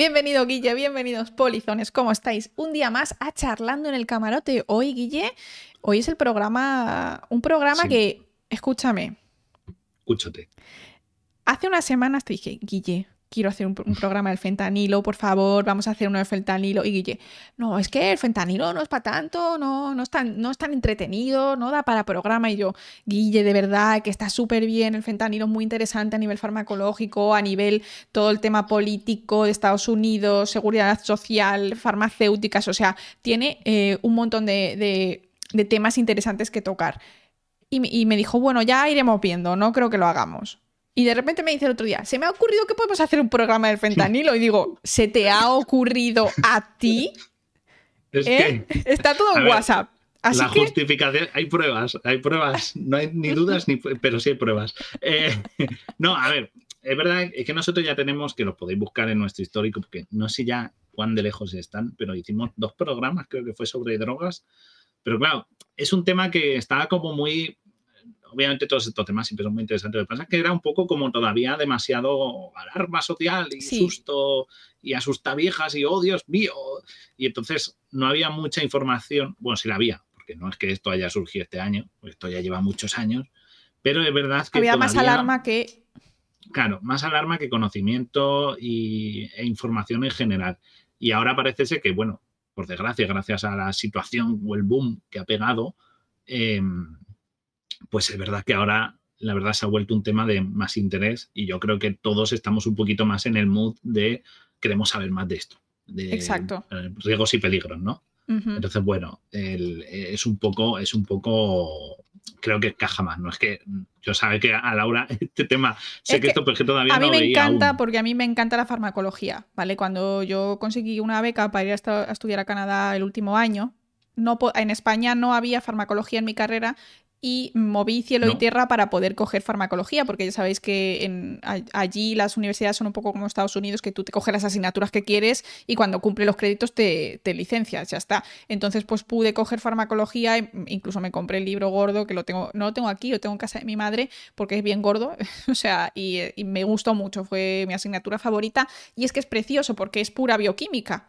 Bienvenido Guille, bienvenidos polizones, ¿cómo estáis? Un día más a charlando en el camarote. Hoy Guille, hoy es el programa, un programa Sí. que, escúchame, Escúchate. hace unas semanas te dije, Guille, quiero hacer un, programa del fentanilo, por favor, vamos a hacer uno del fentanilo. Y Guille, no, es que el fentanilo no es para tanto, no, no, es tan, no es tan entretenido, no da para programa. Y yo, Guille, de verdad, que está súper bien, el fentanilo es muy interesante a nivel farmacológico, a nivel todo el tema político de Estados Unidos, seguridad social, farmacéuticas, o sea, tiene eh, un montón de, temas interesantes que tocar. Y me dijo, bueno, ya iremos viendo, no creo que lo hagamos. Y de repente me dice el otro día, se me ha ocurrido que podemos hacer un programa del fentanilo. Y digo, ¿se te ha ocurrido a ti? Es ¿Eh? que Está todo en ver, WhatsApp. Así la que, justificación, hay pruebas, hay pruebas, no hay ni dudas, ni, pero sí hay pruebas. Eh, no, a ver, es verdad es que nosotros ya tenemos, que los podéis buscar en nuestro histórico, porque no sé ya cuán de lejos están, pero hicimos dos programas, creo que fue sobre drogas, pero claro, es un tema que estaba como muy, obviamente todos estos temas siempre son muy interesantes, lo que pasa es que era un poco como todavía demasiado alarma social y Sí. susto y asusta viejas y oh Dios mío, y entonces no había mucha información, bueno, sí la había, porque no es que esto haya surgido este año, esto ya lleva muchos años, pero es verdad que había más alarma que... Claro, más alarma que conocimiento y, e información en general. Y ahora parece ser que, bueno, por desgracia, gracias a la situación o el boom que ha pegado, eh, pues es verdad que ahora la verdad se ha vuelto un tema de más interés y yo creo que todos estamos un poquito más en el mood de queremos saber más de esto. De Exacto. eh, riesgos y peligros, ¿no? Entonces, bueno, el- es un poco, es un poco, creo que caja más. No es que yo sabe que a Laura este tema, sé Es que, que esto, pero es que todavía A mí no me encanta aún. porque a mí me encanta la farmacología, ¿vale? Cuando yo conseguí una beca para ir a estudiar a Canadá el último año, no en España no había farmacología en mi carrera y moví cielo y tierra para poder coger farmacología, porque ya sabéis que en, a- allí las universidades son un poco como Estados Unidos, que tú te coges las asignaturas que quieres y cuando cumple los créditos te, te licencias, ya está. Entonces, pues pude coger farmacología, e- incluso me compré el libro gordo, que lo tengo, no lo tengo aquí, lo tengo en casa de mi madre, porque es bien gordo, o sea, y, y me gustó mucho, fue mi asignatura favorita, y es que es precioso porque es pura bioquímica.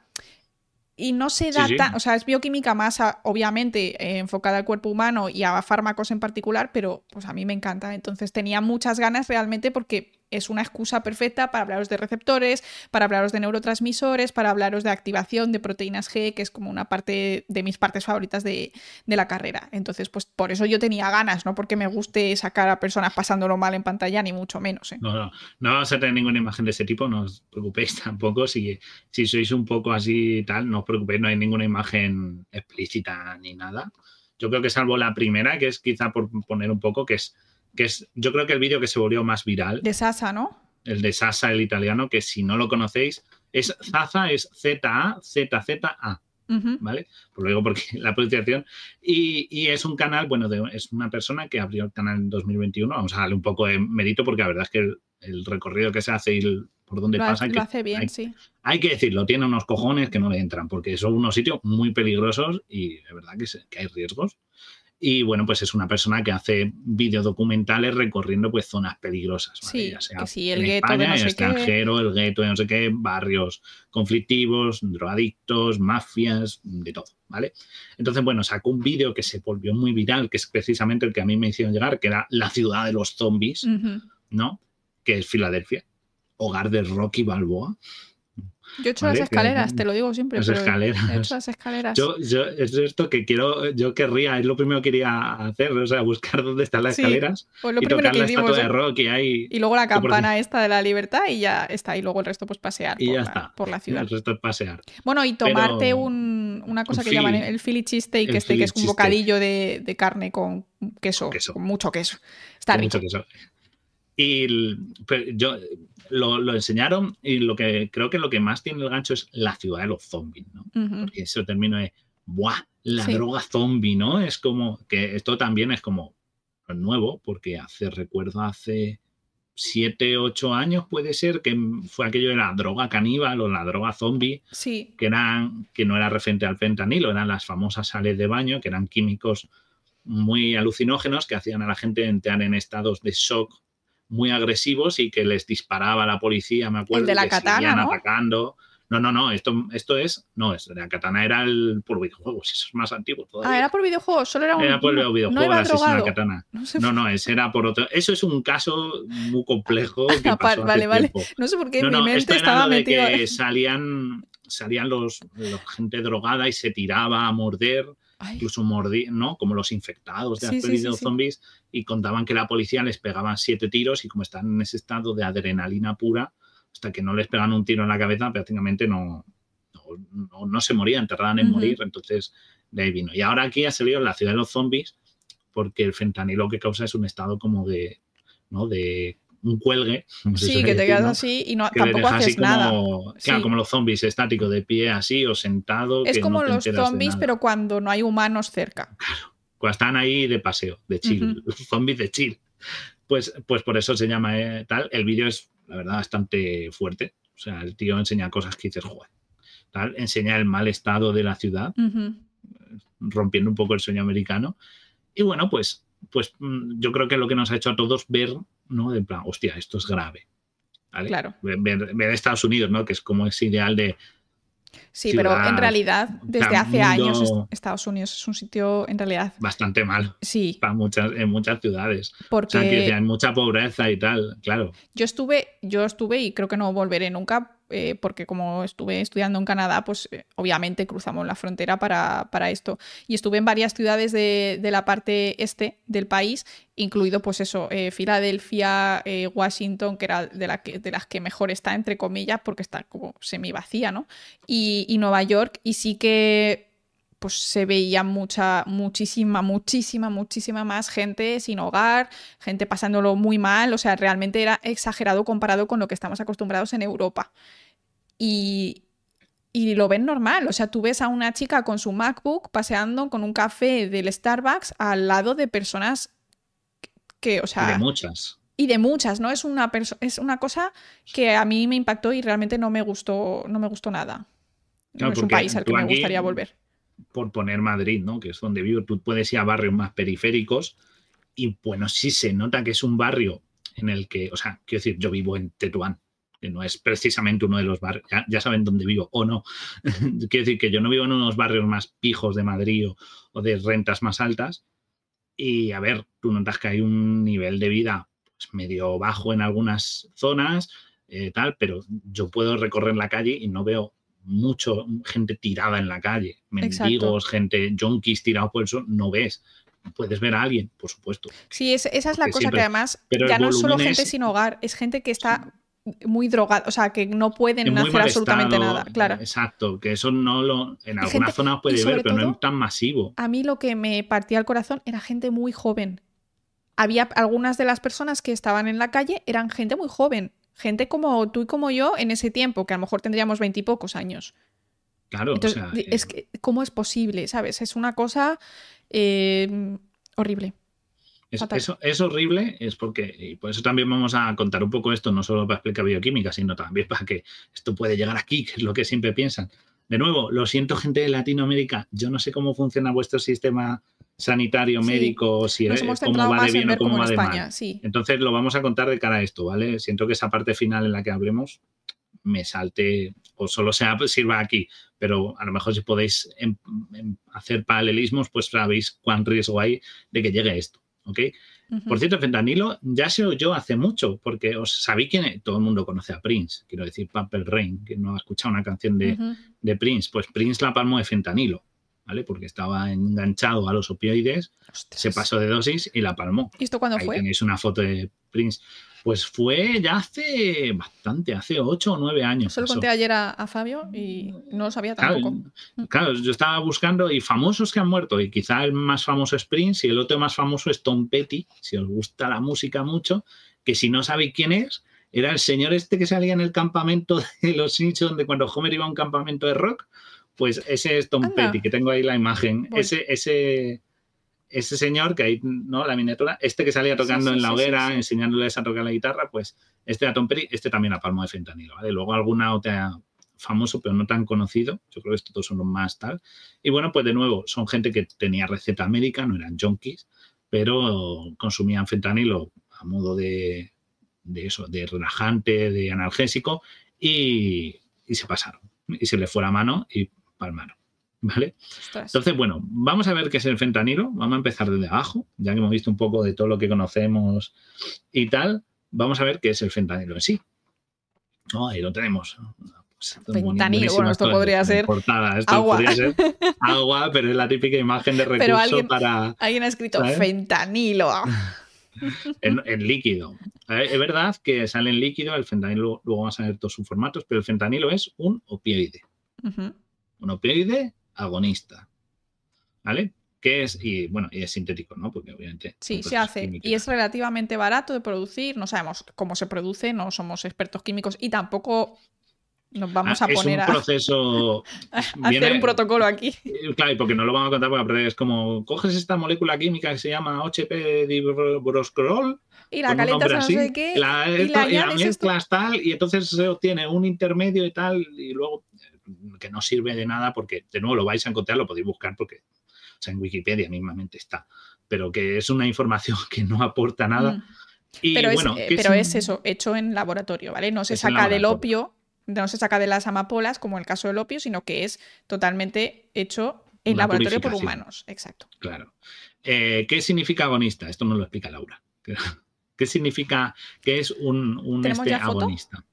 Y no se Sí, da sí. tan, o sea, es bioquímica más, a- obviamente, eh, enfocada al cuerpo humano y a fármacos en particular, pero pues a mí me encanta. Entonces tenía muchas ganas realmente porque es una excusa perfecta para hablaros de receptores, para hablaros de neurotransmisores, para hablaros de activación de proteínas G, que es como una parte de mis partes favoritas de, de la carrera. Entonces, pues por eso yo tenía ganas, no porque me guste sacar a personas pasándolo mal en pantalla, ni mucho menos. ¿eh? No, no, no vamos a tener ninguna imagen de ese tipo, no os preocupéis tampoco. Si, si sois un poco así tal, no os preocupéis, no hay ninguna imagen explícita ni nada. Yo creo que salvo la primera, que es quizá por poner un poco, que es, que es yo creo que el vídeo que se volvió más viral, De Sasa, ¿no? el de Sasa, el italiano, que si no lo conocéis, es Zaza, es Z-A-Z-Z-A. ¿vale? Pues lo digo porque la pronunciación. Y, y es un canal, bueno, de- es una persona que abrió el canal en 2021. Vamos a darle un poco de mérito porque la verdad es que el, el recorrido que se hace y el- por dónde Lo, pasa, lo que, hace bien, hay, sí. hay que decirlo, tiene unos cojones que no le entran porque son unos sitios muy peligrosos y de verdad que, se- que hay riesgos. Y bueno, pues es una persona que hace videodocumentales recorriendo pues zonas peligrosas. ¿vale? Sí, Ya sea que sí, el gueto de España, no en sé qué. extranjero, el gueto de no sé qué, barrios conflictivos, drogadictos, mafias, de todo, ¿vale? Entonces, bueno, sacó un vídeo que se volvió muy viral, que es precisamente el que a mí me hicieron llegar, que era la ciudad de los zombies. ¿no? Que es Filadelfia, hogar de Rocky Balboa. Yo he hecho Vale, las que- escaleras, te lo digo siempre. Las escaleras. He hecho las escaleras. Yo, yo, es esto que quiero, yo querría, es lo primero que quería hacer, o sea, buscar dónde están las Sí, escaleras pues lo y primero tocar que la hicimos. estatua de. Rocky ahí. Y luego la que campana esta de la libertad y ya está. Y luego el resto, pues pasear Y por, ya la, está. por la ciudad. El resto es pasear. Bueno, y tomarte Pero- un- una cosa un que llaman el Philly cheesesteak, El este, que es un bocadillo de, de carne con queso, queso. con mucho queso. Está rico. mucho queso. Y el- yo lo, lo enseñaron y lo que creo que lo que más tiene el gancho es la ciudad de los zombies, ¿no? Ujú. Porque ese término de ¡buah! La Sí. droga zombie, ¿no? Es como que esto también es como nuevo, porque hace, recuerdo, hace siete, ocho años puede ser, que fue aquello de la droga caníbal o la droga zombie, Sí, que, eran, que no era referente al fentanilo, eran las famosas sales de baño, que eran químicos muy alucinógenos que hacían a la gente entrar en estados de shock muy agresivos y que les disparaba la policía, me acuerdo, de la katana, ¿no? atacando. No, no, no, esto, esto es, no, es, la katana era el, por videojuegos, eso es más antiguo todavía. Ah, era por videojuegos, solo era un... Era por el no iba el drogado. katana. No sé, No, no, ese era por otro. Eso es un caso muy complejo. Que pasó vale, hace vale. tiempo. no sé por qué No, en mi no, mente esto era estaba lo de metido... que salían, salían los, los gente drogada y se tiraba a morder, Ay, incluso mordir, ¿no? Como los infectados de las Sí, pelis sí, de los zombies, y contaban que la policía les pegaba siete tiros y como están en ese estado de adrenalina pura, hasta que no les pegan un tiro en la cabeza, prácticamente no, no, no- no se morían, tardaban en morir, entonces de ahí vino. Y ahora aquí ha salido en la ciudad de los zombies, porque el fentanilo que causa es un estado como de, ¿no? De un cuelgue. como se sí, que te quedas ¿no? así y no, que tampoco haces nada. como, claro, Sí. como los zombies estáticos de pie así o sentado. Es que como no los zombies, pero cuando no hay humanos cerca. Cuando están ahí de paseo, de chill, zombies de chill. Pues, pues por eso se llama eh, tal. El vídeo es, la verdad, bastante fuerte. O sea, el tío enseña cosas que dices, joder. Tal, enseña el mal estado de la ciudad, Ujú. rompiendo un poco el sueño americano. Y bueno, pues, pues mm, yo creo que lo que nos ha hecho a todos ver, ¿no? De plan, hostia, esto es grave. ¿Vale? Claro. Ver, Estados Unidos, ¿no? Que es como ese ideal de Sí, pero en realidad, desde sea, hace años, est- Estados Unidos es un sitio, en realidad, bastante mal sí, para muchas, en muchas ciudades. O sea, porque que decía, hay mucha pobreza y tal, claro. yo estuve, yo estuve y creo que no volveré nunca, eh, porque como estuve estudiando en Canadá, pues eh, obviamente cruzamos la frontera para, para esto. Y estuve en varias ciudades de, de la parte este del país, incluido pues eso, eh, Filadelfia, Washington, que era de, la de las que mejor está, entre comillas, porque está como semi vacía, ¿no? Y, y Nueva York, y sí que pues se veía mucha, muchísima, muchísima, muchísima más gente sin hogar, gente pasándolo muy mal, o sea, realmente era exagerado comparado con lo que estamos acostumbrados en Europa. Y, y lo ven normal, o sea, tú ves a una chica con su MacBook paseando con un café del Starbucks al lado de personas que, o Y sea, de muchas. y de muchas, ¿no? Es una, es una cosa que a mí me impactó y realmente no me gustó, no me gustó nada. Claro, no es un país al que me gustaría volver. Por poner Madrid, ¿no? Que es donde vivo, tú puedes ir a barrios más periféricos y bueno, sí se nota que es un barrio en el que, o sea, quiero decir, yo vivo en Tetuán, que no es precisamente uno de los barrios, ya, saben dónde vivo o no. quiero decir que yo no vivo en unos barrios más pijos de Madrid o, o de rentas más altas. Y a ver, tú notas que hay un nivel de vida pues, medio bajo en algunas zonas, eh, tal, pero yo puedo recorrer la calle y no veo mucho gente tirada en la calle, mendigos, gente junkies tirados por suelo, no ves. Puedes ver a alguien, por supuesto. Sí, es- esa es la Porque cosa siempre- que además ya no es solo gente es- sin hogar, es gente que está muy drogada, o sea, que no pueden hacer absolutamente estado, nada, claro. Exacto, que eso no lo. En algunas zonas puede ver, pero no es tan masivo. A mí lo que me partía el corazón era gente muy joven. Había algunas de las personas que estaban en la calle, eran gente muy joven, gente como tú y como yo en ese tiempo, que a lo mejor tendríamos veintipocos años. Claro, Entonces, o sea, di- es eh, que, ¿cómo es posible? ¿Sabes? Es una cosa eh, horrible. Es, Fatal. eso es horrible, es porque, y por eso también vamos a contar un poco esto, no solo para explicar bioquímica, sino también para que esto puede llegar aquí, que es lo que siempre piensan. De nuevo, lo siento, gente de Latinoamérica, yo no sé cómo funciona vuestro sistema sanitario, Sí, médico, si es- cómo va de bien o cómo como va de España, mal. sí. Entonces lo vamos a contar de cara a esto, ¿vale? Siento que esa parte final en la que hablemos me salte o solo sea sirva aquí, pero a lo mejor si podéis em- em- hacer paralelismos, pues sabéis cuán riesgo hay de que llegue esto, ¿ok? Por cierto, fentanilo ya se oyó hace mucho, porque os sabéis quién es? todo el mundo conoce a Prince, quiero decir Purple Rain, que no ha escuchado una canción de, de Prince, pues Prince la palmó de fentanilo, ¿vale? Porque estaba enganchado a los opioides, se pasó de dosis y la palmó. ¿Y esto cuándo Ahí fue? tenéis una foto de Prince. Pues fue ya hace bastante, hace ocho o nueve años. Se lo conté ayer a, a Fabio y no lo sabía tampoco. Claro, yo estaba buscando y famosos que han muerto, y quizá el más famoso es Prince y el otro más famoso es Tom Petty, si os gusta la música mucho, que si no sabéis quién es, era el señor este que salía en el campamento de los Simpsons, de cuando Homer iba a un campamento de rock, pues ese es Tom Anda. Petty, que tengo ahí la imagen. Voy. Ese, ese, ese señor que ahí, ¿no? La miniatura, este que salía tocando sí, en la hoguera, sí. enseñándoles a tocar la guitarra, pues este era Tom Petty, este también a palmo de fentanilo, ¿vale? Luego alguna otra famoso, pero no tan conocido. Yo creo que estos dos son los más tal. Y bueno, pues de nuevo, son gente que tenía receta médica, no eran junkies, pero consumían fentanilo a modo de, de eso, de relajante, de analgésico, y, y se pasaron. y se le fue la mano y palmaron. ¿Vale? Entonces, bueno, vamos a ver qué es el fentanilo. Vamos a empezar desde abajo, ya que hemos visto un poco de todo lo que conocemos y tal. Vamos a ver qué es el fentanilo en sí. ahí lo tenemos. Pues, fentanilo, bueno, esto podría ser agua. agua, pero es la típica imagen de recurso para. Alguien ha escrito fentanilo. en, líquido. Es verdad que sale en líquido, el fentanilo, luego vamos a ver todos sus formatos, pero el fentanilo es un opioide. Opioide agonista. ¿Vale? Que es, y bueno, y es sintético, ¿no? Porque obviamente. Sí, se hace. Y es relativamente barato de producir. No sabemos cómo se produce, no somos expertos químicos y tampoco nos vamos a ah, poner es un proceso a hacer un protocolo aquí. Eh, claro, porque no lo vamos a contar porque es como coges esta molécula química que se llama HP dibroscrol y la calientas no sé qué la, y la, mezclas tal y entonces se obtiene un intermedio y tal y luego que no sirve de nada porque de nuevo lo vais a encontrar, lo podéis buscar porque o sea, en Wikipedia mismamente está, pero que es una información que no aporta nada. Mm. Y, pero, bueno, es, pero es, eso, hecho en laboratorio, ¿vale? No se saca del opio no se saca de las amapolas, como el caso del opio, sino que es totalmente hecho en laboratorio por humanos. Exacto. Claro. Eh, ¿Qué significa agonista? Esto nos lo explica Laura. ¿Qué significa que es un, este agonista?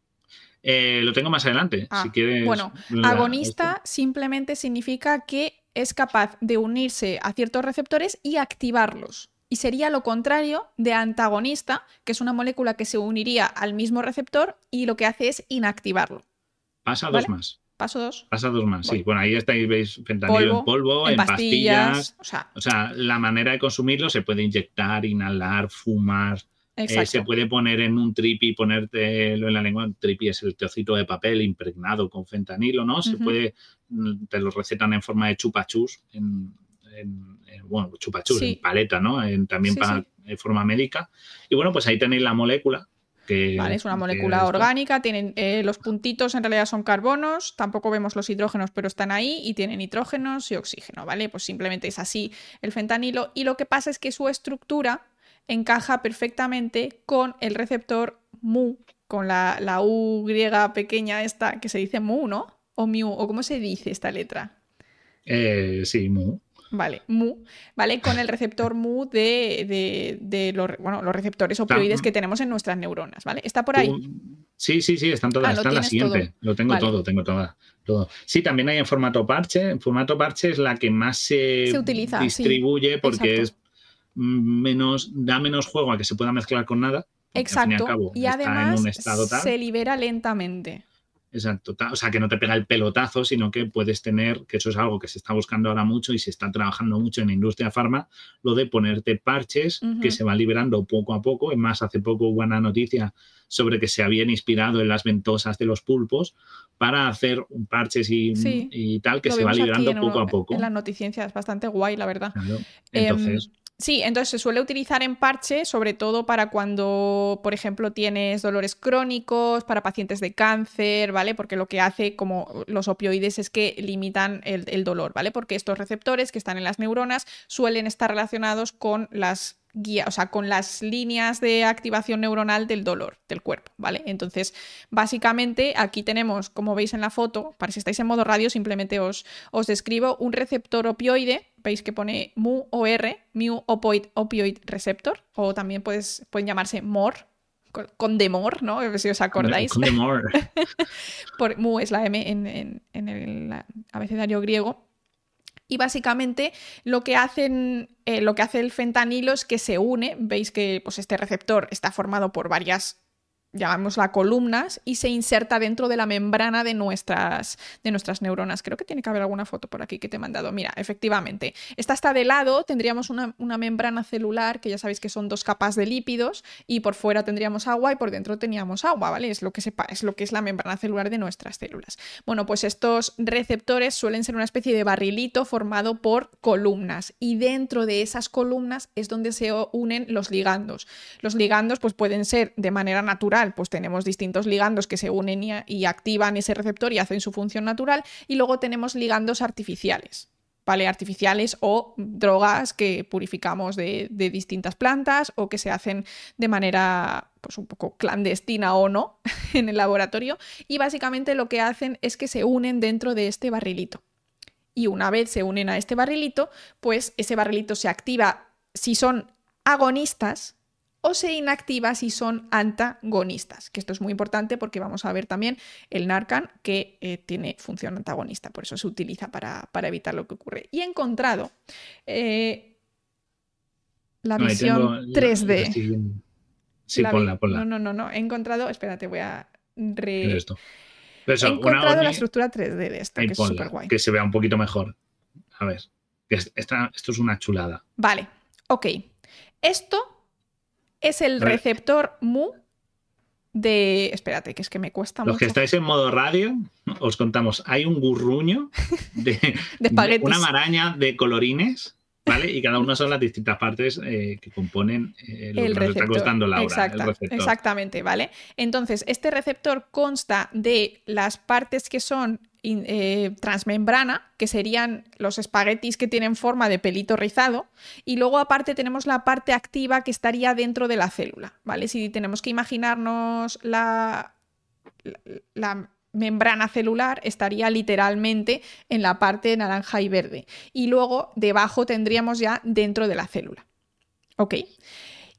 Eh, lo tengo más adelante, si ah, quieres. Bueno, agonista simplemente significa que es capaz de unirse a ciertos receptores y activarlos y sería lo contrario de antagonista, que es una molécula que se uniría al mismo receptor y lo que hace es inactivarlo. Pasa dos más. Paso dos. Pasa dos más, sí. Bueno, ahí estáis, veis fentanilo en polvo, en, pastillas. o, sea, la manera de consumirlo se puede inyectar, inhalar, fumar. Eh, se puede poner en un tripi ponértelo en la lengua. Un tripi es el trocito de papel impregnado con fentanilo, ¿no? Se puede, mm, te lo recetan en forma de chupachus en, en, bueno, chupachus, en paleta, ¿no? también para forma médica. Y bueno, pues ahí tenéis la molécula. Que, vale, es una molécula orgánica, tienen eh, los puntitos en realidad son carbonos, tampoco vemos los hidrógenos, pero están ahí y tienen nitrógenos y oxígeno, ¿vale? Pues simplemente es así el fentanilo y lo que pasa es que su estructura encaja perfectamente con el receptor mu, con la, la U griega pequeña esta que se dice mu, ¿no? O mu, o cómo se dice esta letra. Eh, sí, mu. Vale, mu, ¿vale? Con el receptor mu de, los, bueno, los receptores opioides que tenemos en nuestras neuronas, ¿vale? ¿Está por ahí? Sí, sí, sí, están todas, ah, está en la siguiente. Lo tengo todo, tengo toda, todo. Sí, también hay en formato parche. En formato parche es la que más se, utiliza, distribuye porque es menos, da menos juego a que se pueda mezclar con nada. Exacto. y, además se libera lentamente. Exacto. O sea, que no te pega el pelotazo, sino que puedes tener, que eso es algo que se está buscando ahora mucho y se está trabajando mucho en la industria farma, lo de ponerte parches que se van liberando poco a poco. Es más, hace poco hubo una noticia sobre que se habían inspirado en las ventosas de los pulpos para hacer parches y, tal, que se va liberando poco a poco. En las noticias es bastante guay, la verdad. Entonces. Em, Sí, entonces se suele utilizar en parche, sobre todo para cuando, por ejemplo, tienes dolores crónicos, para pacientes de cáncer, ¿vale? Porque lo que hace, como los opioides, es que limitan el, dolor, ¿vale? Porque estos receptores que están en las neuronas suelen estar relacionados con las guías, o sea, con las líneas de activación neuronal del dolor del cuerpo, ¿vale? Entonces, básicamente aquí tenemos, como veis en la foto, para si estáis en modo radio, simplemente os, os describo un receptor opioide veis que pone mu R, mu opioid, opioid receptor, o también puedes, pueden llamarse MOR, con demor, ¿no? Si os acordáis. Con demor. Por, mu es la M en, el abecedario griego. Y básicamente lo que hacen, eh, lo que hace el fentanilo es que se une. Veis que pues, este receptor está formado por varias llamémosla columnas, y se inserta dentro de la membrana de nuestras, de nuestras neuronas. Creo que tiene que haber alguna foto por aquí que te he mandado. Mira, efectivamente, esta está de lado, tendríamos una, membrana celular, que ya sabéis que son dos capas de lípidos, y por fuera tendríamos agua y por dentro teníamos agua, ¿vale? Es lo que, es, lo que es la membrana celular de nuestras células. Bueno, pues estos receptores suelen ser una especie de barrilito formado por columnas, y dentro de esas columnas es donde se unen los ligandos. Los ligandos pues pueden ser de manera natural, pues tenemos distintos ligandos que se unen y, activan ese receptor y hacen su función natural, y luego tenemos ligandos artificiales. ¿vale? Artificiales o drogas que purificamos de, de, distintas plantas o que se hacen de manera pues un poco clandestina o no en el laboratorio. Y básicamente lo que hacen es que se unen dentro de este barrilito. Y una vez se unen a este barrilito, pues ese barrilito se activa si son agonistas o se inactiva si son antagonistas, que esto es muy importante porque vamos a ver también el Narcan que eh, tiene función antagonista, por eso se utiliza para, evitar lo que ocurre. Y he encontrado eh, la visión 3D. sí, ponla, ponla. No, no, no, no, he encontrado, espérate, voy a... Re... Esto. he encontrado la estructura 3D de esto, que es súper guay. Que se vea un poquito mejor. A ver, esto es una chulada. Vale, ok. Esto es el receptor mu de. Espérate, que es que me cuesta mucho. Los que estáis en modo radio, os contamos: hay un gurruño de, de, una maraña de colorines. ¿Vale? Y cada una son las distintas partes eh, que componen eh, lo el que está costando Laura. el receptor. Exactamente, ¿vale? Entonces, este receptor consta de las partes que son eh, transmembrana, que serían los espaguetis que tienen forma de pelito rizado, y luego aparte tenemos la parte activa que estaría dentro de la célula, ¿vale? Si tenemos que imaginarnos la, la, membrana celular, estaría literalmente en la parte naranja y verde, y luego debajo tendríamos ya dentro de la célula. ¿Ok?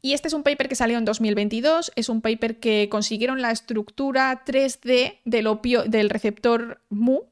Y este es un paper que salió en 2022, es un paper que consiguieron la estructura 3D del, opio, del receptor MU,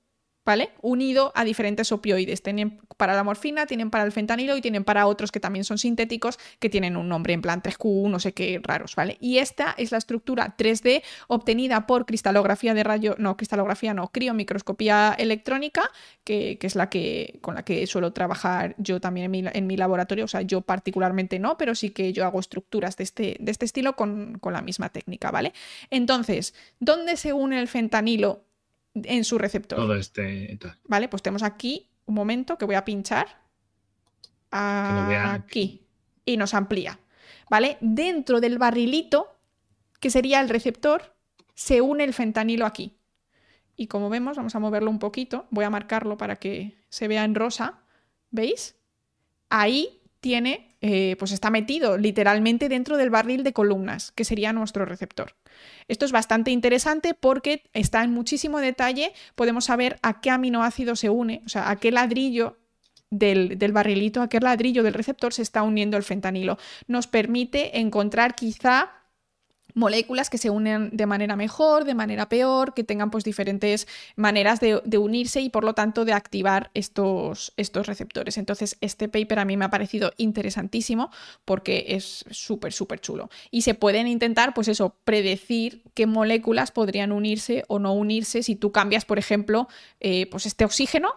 ¿vale? Unido a diferentes opioides. Tienen para la morfina, tienen para el fentanilo y tienen para otros que también son sintéticos, que tienen un nombre en plan 3Q, no sé qué raros, ¿vale? Y esta es la estructura 3D obtenida por cristalografía de rayo, no, cristalografía no, criomicroscopía electrónica, que, es la que, con la que suelo trabajar yo también en mi, en mi, laboratorio, o sea, yo particularmente no, pero sí que yo hago estructuras de este, de este estilo con, con la misma técnica, ¿vale? Entonces, ¿dónde se une el fentanilo en su receptor. Todo este. Vale, pues tenemos aquí un momento que voy a pinchar. Aquí. Y nos amplía. ¿Vale? Dentro del barrilito, que sería el receptor, se une el fentanilo aquí. Y como vemos, vamos a moverlo un poquito. Voy a marcarlo para que se vea en rosa. ¿Veis? Ahí tiene, eh, pues está metido literalmente dentro del barril de columnas, que sería nuestro receptor. Esto es bastante interesante porque está en muchísimo detalle, podemos saber a qué aminoácido se une, o sea, a qué ladrillo del, del, barrilito, a qué ladrillo del receptor se está uniendo el fentanilo. Nos permite encontrar quizá moléculas que se unen de manera mejor, de manera peor, que tengan pues diferentes maneras de, unirse y por lo tanto de activar estos, estos, receptores. Entonces este paper a mí me ha parecido interesantísimo porque es súper, súper chulo. Y se pueden intentar pues eso, predecir qué moléculas podrían unirse o no unirse si tú cambias, por ejemplo, eh, pues este oxígeno,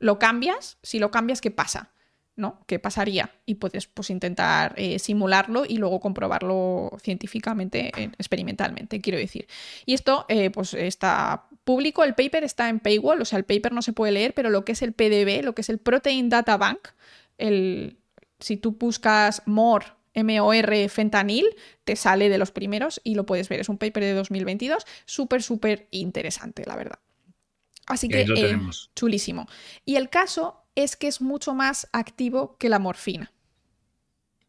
lo cambias, si lo cambias, ¿qué pasa? ¿No? ¿Qué pasaría? Y puedes pues, intentar eh, simularlo y luego comprobarlo científicamente, eh, experimentalmente, quiero decir. Y esto eh, pues está público, el paper está en Paywall, o sea, el paper no se puede leer, pero lo que es el PDB, lo que es el Protein Data Bank, el, si tú buscas MOR, MOR fentanil, te sale de los primeros y lo puedes ver. Es un paper de 2022, súper, súper interesante, la verdad. Así que, chulísimo. Y el caso es que es mucho más activo que la morfina.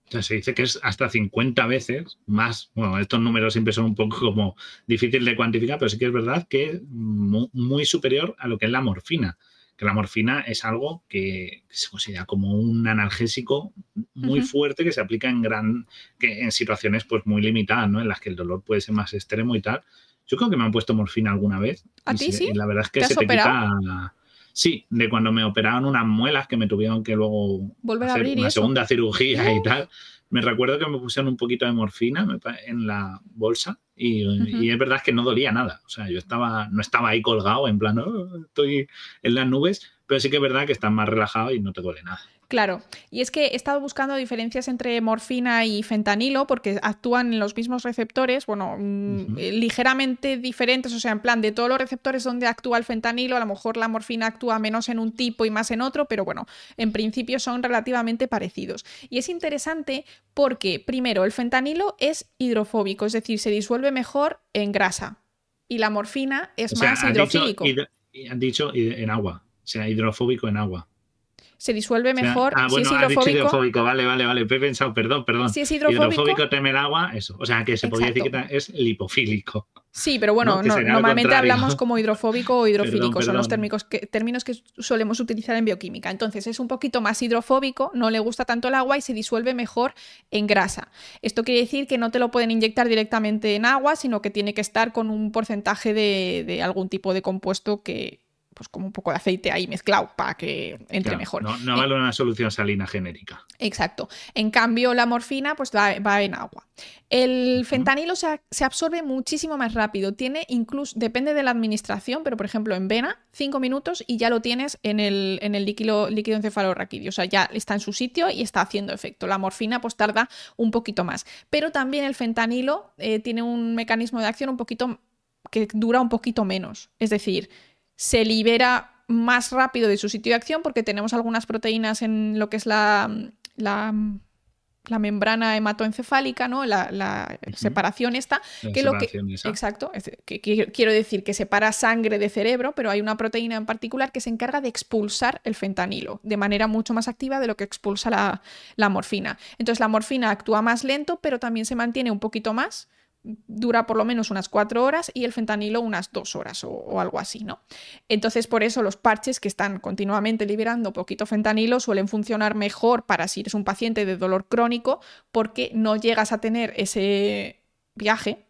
se dice que es hasta 50 veces más. Bueno, estos números siempre son un poco como difícil de cuantificar, pero sí que es verdad que es muy, superior a lo que es la morfina. Que la morfina es algo que se considera como un analgésico muy fuerte que se aplica en gran, que en situaciones pues muy limitadas, ¿no? En las que el dolor puede ser más extremo y tal. Yo creo que me han puesto morfina alguna vez. ¿A ti sí? la verdad es que se te quita Sí, de cuando me operaron unas muelas que me tuvieron que luego volver a abrir una segunda cirugía y tal. Me recuerdo que me pusieron un poquito de morfina en la bolsa y, es verdad que no dolía nada. O sea, yo estaba, no estaba ahí colgado en plan, oh, estoy en las nubes, pero sí que es verdad que estás más relajado y no te duele nada. Claro, y es que he estado buscando diferencias entre morfina y fentanilo porque actúan en los mismos receptores, bueno, mm, eh, ligeramente diferentes, o sea, en plan de todos los receptores donde actúa el fentanilo, a lo mejor la morfina actúa menos en un tipo y más en otro, pero bueno, en principio son relativamente parecidos. Y es interesante porque, primero, el fentanilo es hidrofóbico, es decir, se disuelve mejor en grasa y la morfina es más hidrofílico. han dicho en agua, o sea, hidrofóbico en agua. Se disuelve O sea, mejor ah, si bueno, es has dicho hidrofóbico. hidrofóbico, vale, vale, vale. He pensado, perdón, perdón. Si es hidrofóbico, teme el agua, eso. O sea, que se podría decir que es lipofílico. Sí, pero bueno, No, no- normalmente hablamos como hidrofóbico o hidrofílico, Perdón, son los perdón. términos que, términos que solemos utilizar en bioquímica. Entonces es un poquito más hidrofóbico, no le gusta tanto el agua y se disuelve mejor en grasa. Esto quiere decir que no te lo pueden inyectar directamente en agua, sino que tiene que estar con un porcentaje de, de algún tipo de compuesto que, pues como un poco de aceite ahí mezclado para que entre Claro, mejor. No, no Eh, vale una solución salina genérica. Exacto. En cambio, la morfina pues va, va en agua. El fentanilo se, se absorbe muchísimo más rápido. Tiene incluso, depende de la administración, pero por ejemplo en vena, 5 minutos y ya lo tienes en el, en el líquido, líquido encefalorraquídeo. O sea, ya está en su sitio y está haciendo efecto. La morfina pues tarda un poquito más. Pero también el fentanilo eh, tiene un mecanismo de acción un poquito que dura un poquito menos. Es decir, se libera más rápido de su sitio de acción porque tenemos algunas proteínas en lo que es la, la, la membrana hematoencefálica, ¿no? La, la separación esta. La que lo que- esa. Exacto. es- que- que- quiero decir que separa sangre de cerebro, pero hay una proteína en particular que se encarga de expulsar el fentanilo de manera mucho más activa de lo que expulsa la, la morfina. Entonces la morfina actúa más lento, pero también se mantiene un poquito más dura por lo menos unas cuatro horas y el fentanilo unas dos horas o, o algo así, ¿no? Entonces, por eso los parches que están continuamente liberando poquito fentanilo suelen funcionar mejor para si eres un paciente de dolor crónico, porque no llegas a tener ese viaje,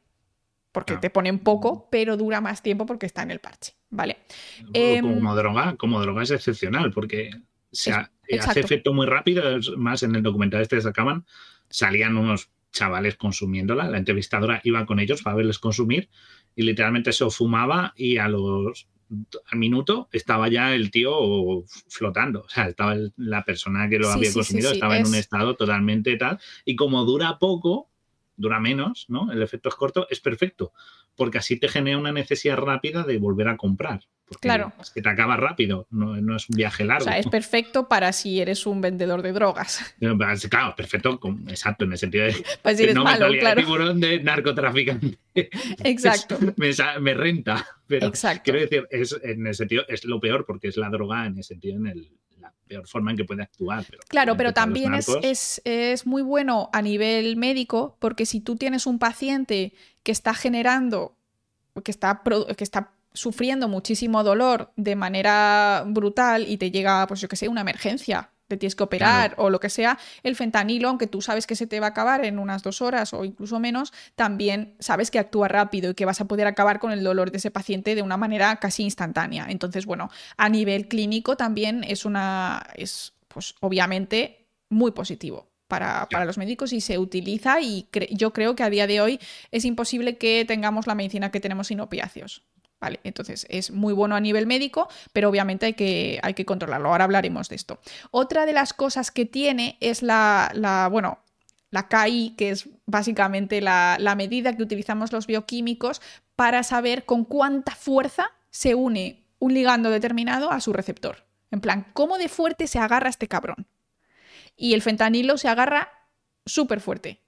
porque te ponen poco, pero dura más tiempo porque está en el parche, ¿vale? Em, como droga, como droga es excepcional porque exacto. hace efecto muy rápido. Es más, en el documental este que sacaban, salían unos chavales consumiéndola. La entrevistadora iba con ellos para verles consumir y literalmente se fumaba y a los al minuto estaba ya el tío flotando. O sea, estaba el- la persona que lo Sí, había sí, consumido, sí, estaba en un es- estado totalmente tal. Y como dura poco, dura menos, ¿no? El efecto es corto, es perfecto. Porque así te genera una necesidad rápida de volver a comprar. Porque Claro. es que te acaba rápido, no, no es un viaje O largo. sea, es perfecto para si eres un vendedor de drogas. Claro, perfecto, exacto, en el sentido de Pues si eres no malo, me claro. de tiburón de narcotraficante. Exacto, me, renta. Pero exacto. quiero decir, es, en el sentido, es lo peor porque es la droga en el sentido, en el- peor forma en que puede actuar. Pero, Claro, pero también es, es, es muy bueno a nivel médico porque si tú tienes un paciente que está generando, que está, que está sufriendo muchísimo dolor de manera brutal y te llega, pues yo que sé, una emergencia, te tienes que operar o lo que sea, el fentanilo, aunque tú sabes que se te va a acabar en unas dos horas o incluso menos, también sabes que actúa rápido y que vas a poder acabar con el dolor de ese paciente de una manera casi instantánea. Entonces, bueno, a nivel clínico también es una, es pues obviamente muy positivo. Para, para los médicos y se utiliza y cre- yo creo que a día de hoy es imposible que tengamos la medicina que tenemos sin opiáceos. Vale, entonces es muy bueno a nivel médico, pero obviamente hay que, hay que controlarlo. Ahora hablaremos de esto. Otra de las cosas que tiene es la, la bueno, la KI, que es básicamente la, la medida que utilizamos los bioquímicos para saber con cuánta fuerza se une un ligando determinado a su receptor. En plan, ¿cómo de fuerte se agarra este cabrón? Y el fentanilo se agarra súper fuerte.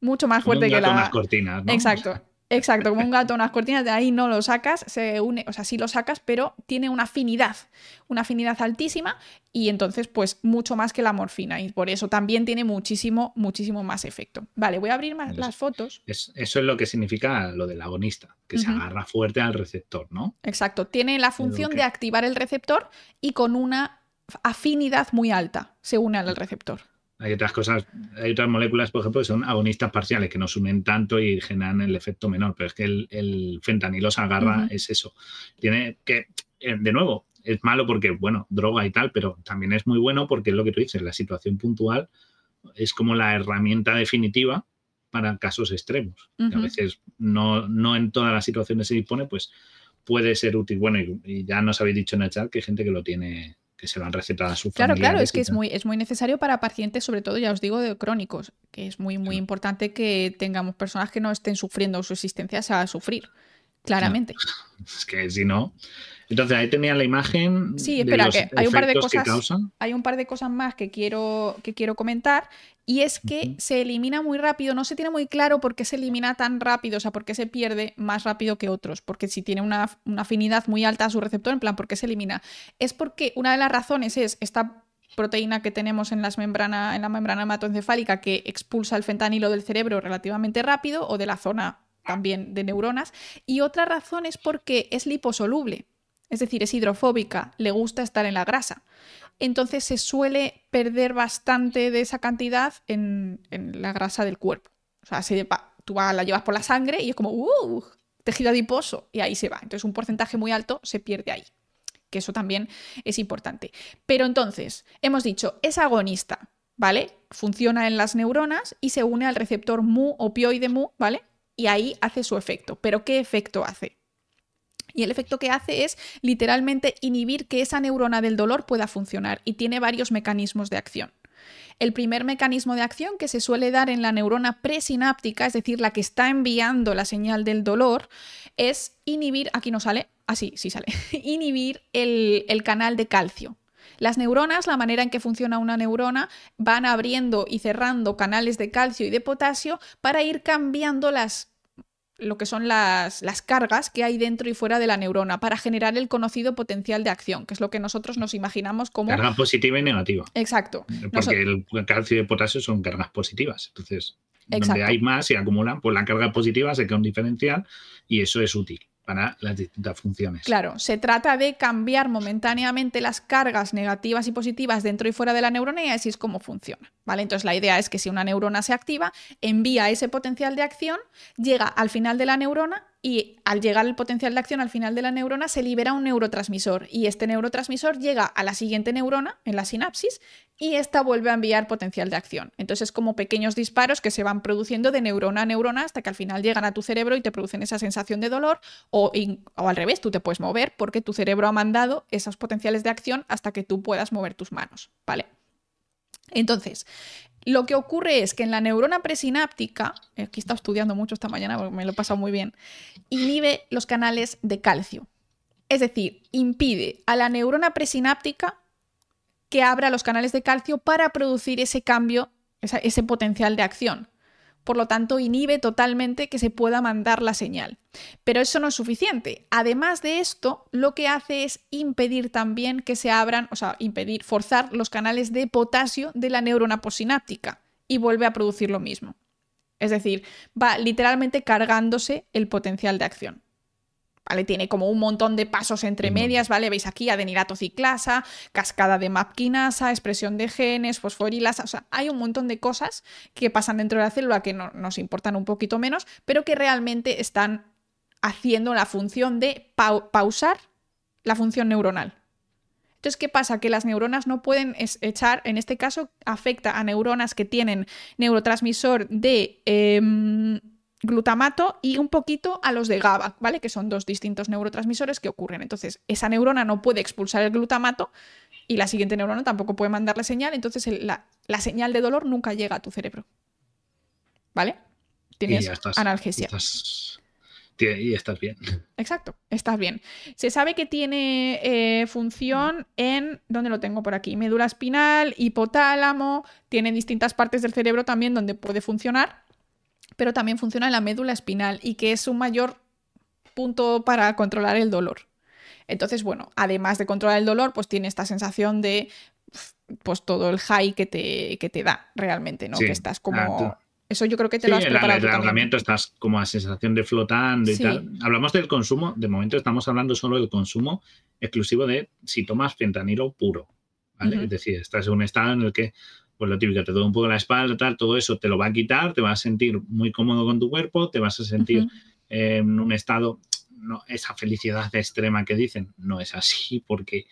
Mucho más fuerte que la. unas cortinas, ¿no? Exacto. Exacto, como un gato, unas cortinas, de ahí no lo sacas, se une, o sea, sí lo sacas, pero tiene una afinidad, una afinidad altísima y entonces pues mucho más que la morfina y por eso también tiene muchísimo, muchísimo más efecto. Vale, voy a abrir más Eso. las fotos. Es- eso es lo que significa lo del agonista, que se agarra fuerte al receptor, ¿no? Exacto, tiene la función de activar el receptor y con una afinidad muy alta se une al receptor. Hay otras cosas, hay otras moléculas, por ejemplo, que son agonistas parciales, que no se unen tanto y generan el efecto menor, pero es que el, el fentanilo se agarra, es eso. Tiene que, eh, de nuevo, es malo porque, bueno, droga y tal, pero también es muy bueno porque es lo que tú dices, la situación puntual es como la herramienta definitiva para casos extremos. que. A veces no, no en todas las situaciones se dispone, pues puede ser útil. Bueno, y, y ya nos habéis dicho en el chat que hay gente que lo tiene, que se lo han recetado a su Claro, claro, es que es muy, es muy necesario para pacientes, sobre todo, ya os digo, de crónicos, que es muy, muy importante que tengamos personas que no estén sufriendo su existencia a sufrir, claramente. Es que si no. Entonces ahí tenía la imagen. Sí, de espera, los que hay un par de cosas-. Hay un par de cosas más que quiero, que quiero comentar y es que se elimina muy rápido, no se tiene muy claro por qué se elimina tan rápido, o sea, por qué se pierde más rápido que otros, porque si tiene una, una afinidad muy alta a su receptor, en plan, ¿por qué se elimina? Es porque una de las razones es, está proteína que tenemos en, las membrana, en la membrana hematoencefálica que expulsa el fentanilo del cerebro relativamente rápido o de la zona también de neuronas. Y otra razón es porque es liposoluble, es decir, es hidrofóbica, le gusta estar en la grasa. Entonces se suele perder bastante de esa cantidad en, la grasa del cuerpo. O sea, se, tú la llevas por la sangre y es como, ¡uh! Tejido adiposo y ahí se va. Entonces un porcentaje muy alto se pierde ahí que eso también es importante. Pero entonces, hemos dicho, es agonista, ¿vale? Funciona en las neuronas y se une al receptor mu, opioide mu, ¿vale? Y ahí hace su efecto. ¿Pero qué efecto hace? Y el efecto que hace es literalmente inhibir que esa neurona del dolor pueda funcionar y tiene varios mecanismos de acción. El primer mecanismo de acción que se suele dar en la neurona presináptica, es decir, la que está enviando la señal del dolor, es inhibir, aquí no sale, Ah, sí, sí sale. Inhibir el, el canal de calcio. Las neuronas, la manera en que funciona una neurona, van abriendo y cerrando canales de calcio y de potasio para ir cambiando las lo que son las, las, cargas que hay dentro y fuera de la neurona para generar el conocido potencial de acción, que es lo que nosotros nos imaginamos como... Carga positiva y negativa. Exacto. Porque el calcio y el potasio son cargas positivas. Entonces, donde hay más y acumulan, pues la carga positiva se queda un diferencial y eso es útil para las distintas funciones. Claro, se trata de cambiar momentáneamente las cargas negativas y positivas dentro y fuera de la neurona y así es como funciona. Entonces la idea es que si una neurona se activa, envía ese potencial de acción, llega al final de la neurona y al llegar el potencial de acción al final de la neurona se libera un neurotransmisor y este neurotransmisor llega a la siguiente neurona en la sinapsis y esta vuelve a enviar potencial de acción. Entonces es como pequeños disparos que se van produciendo de neurona a neurona hasta que al final llegan a tu cerebro y te producen esa sensación de dolor o, o al revés, tú te puedes mover porque tu cerebro ha mandado esos potenciales de acción hasta que tú puedas mover tus manos, ¿vale? Entonces, lo que ocurre es que en la neurona presináptica, aquí he estado estudiando mucho esta mañana porque me lo he pasado muy bien, inhibe los canales de calcio. Es decir, impide a la neurona presináptica que abra los canales de calcio para producir ese cambio, ese potencial de acción por lo tanto inhibe totalmente que se pueda mandar la señal. Pero eso no es suficiente. Además de esto, lo que hace es impedir también que se abran, o sea, impedir, forzar los canales de potasio de la neurona posináptica y vuelve a producir lo mismo. Es decir, va literalmente cargándose el potencial de acción. ¿Vale? Tiene como un montón de pasos entre medias, ¿vale? Veis aquí adenirato ciclasa, cascada de mapquinasa, expresión de genes, fosforilasa, o sea, hay un montón de cosas que pasan dentro de la célula que no, nos importan un poquito menos, pero que realmente están haciendo la función de pausar la función neuronal. Entonces, ¿qué pasa? Que las neuronas no pueden echar, en este caso, afecta a neuronas que tienen neurotransmisor de em, glutamato y un poquito a los de GABA, ¿vale? Que son dos distintos neurotransmisores que ocurren. Entonces, esa neurona no puede expulsar el glutamato y la siguiente neurona tampoco puede mandar la señal, entonces la, señal de dolor nunca llega a tu cerebro. ¿Vale? Tienes analgesia. y estás bien. Exacto, estás bien. Se sabe que tiene eh, función en, ¿dónde lo tengo por aquí? Médula espinal, hipotálamo, tiene distintas partes del cerebro también donde puede funcionar pero también funciona en la médula espinal y que es un mayor punto para controlar el dolor. Entonces, bueno, además de controlar el dolor, pues tiene esta sensación de pues todo el high que te, que te da realmente, ¿no? Que estás como... Ah, Eso yo creo que te lo has preparado. El, el estás como a sensación de flotando y tal. Hablamos del consumo, de momento estamos hablando solo del consumo exclusivo de si tomas fentanilo puro. ¿vale? Es decir, estás en un estado en el que pues lo típico, te duele un poco la espalda, tal, todo eso te lo va a quitar, te vas a sentir muy cómodo con tu cuerpo, te vas a sentir en un estado, no, esa felicidad extrema que dicen, no es así, porque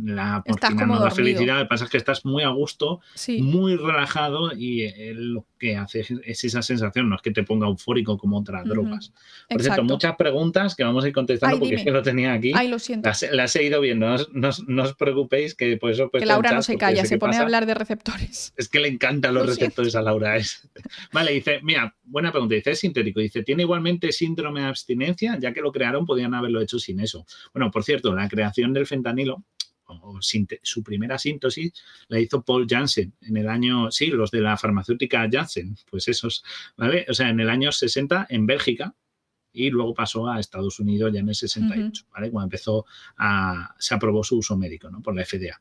la porcina no da felicidad, lo que pasa es que estás muy a gusto, muy relajado y eh, lo que hace es esa sensación, no es que te ponga eufórico como otras drogas. Por cierto, muchas preguntas que vamos a ir contestando porque es que lo tenía aquí. Ay, lo siento. Las, he ido viendo, no, os preocupéis que por eso... Que Laura no se calla, se pone a hablar de receptores. Es que le encantan los receptores a Laura. Es... Vale, dice, mira, buena pregunta, dice, es sintético, dice, ¿tiene igualmente síndrome de abstinencia? Ya que lo crearon, podían haberlo hecho sin eso. Bueno, por cierto, la creación del fentanilo su primera síntesis la hizo Paul Janssen en el año, sí, los de la farmacéutica Janssen, pues esos, ¿vale? O sea, en el año 60 en Bélgica y luego pasó a Estados Unidos ya en el 68, ¿vale? Cuando empezó a, se aprobó su uso médico, ¿no? Por la FDA.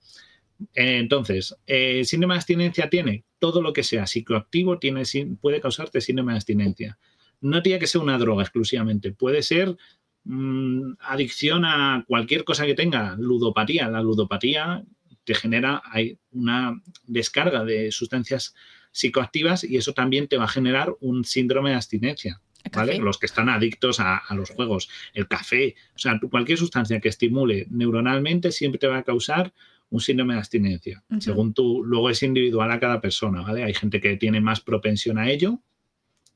Entonces, eh, síndrome de abstinencia tiene todo lo que sea psicoactivo, tiene, puede causarte síndrome de abstinencia. No tiene que ser una droga exclusivamente, puede ser mm, adicción a cualquier cosa que tenga, ludopatía. La ludopatía te genera hay una descarga de sustancias psicoactivas y eso también te va a generar un síndrome de abstinencia. ¿vale? Los que están adictos a, los juegos, el café, o sea, cualquier sustancia que estimule neuronalmente siempre te va a causar un síndrome de abstinencia. Según tú, luego es individual a cada persona, ¿vale? Hay gente que tiene más propensión a ello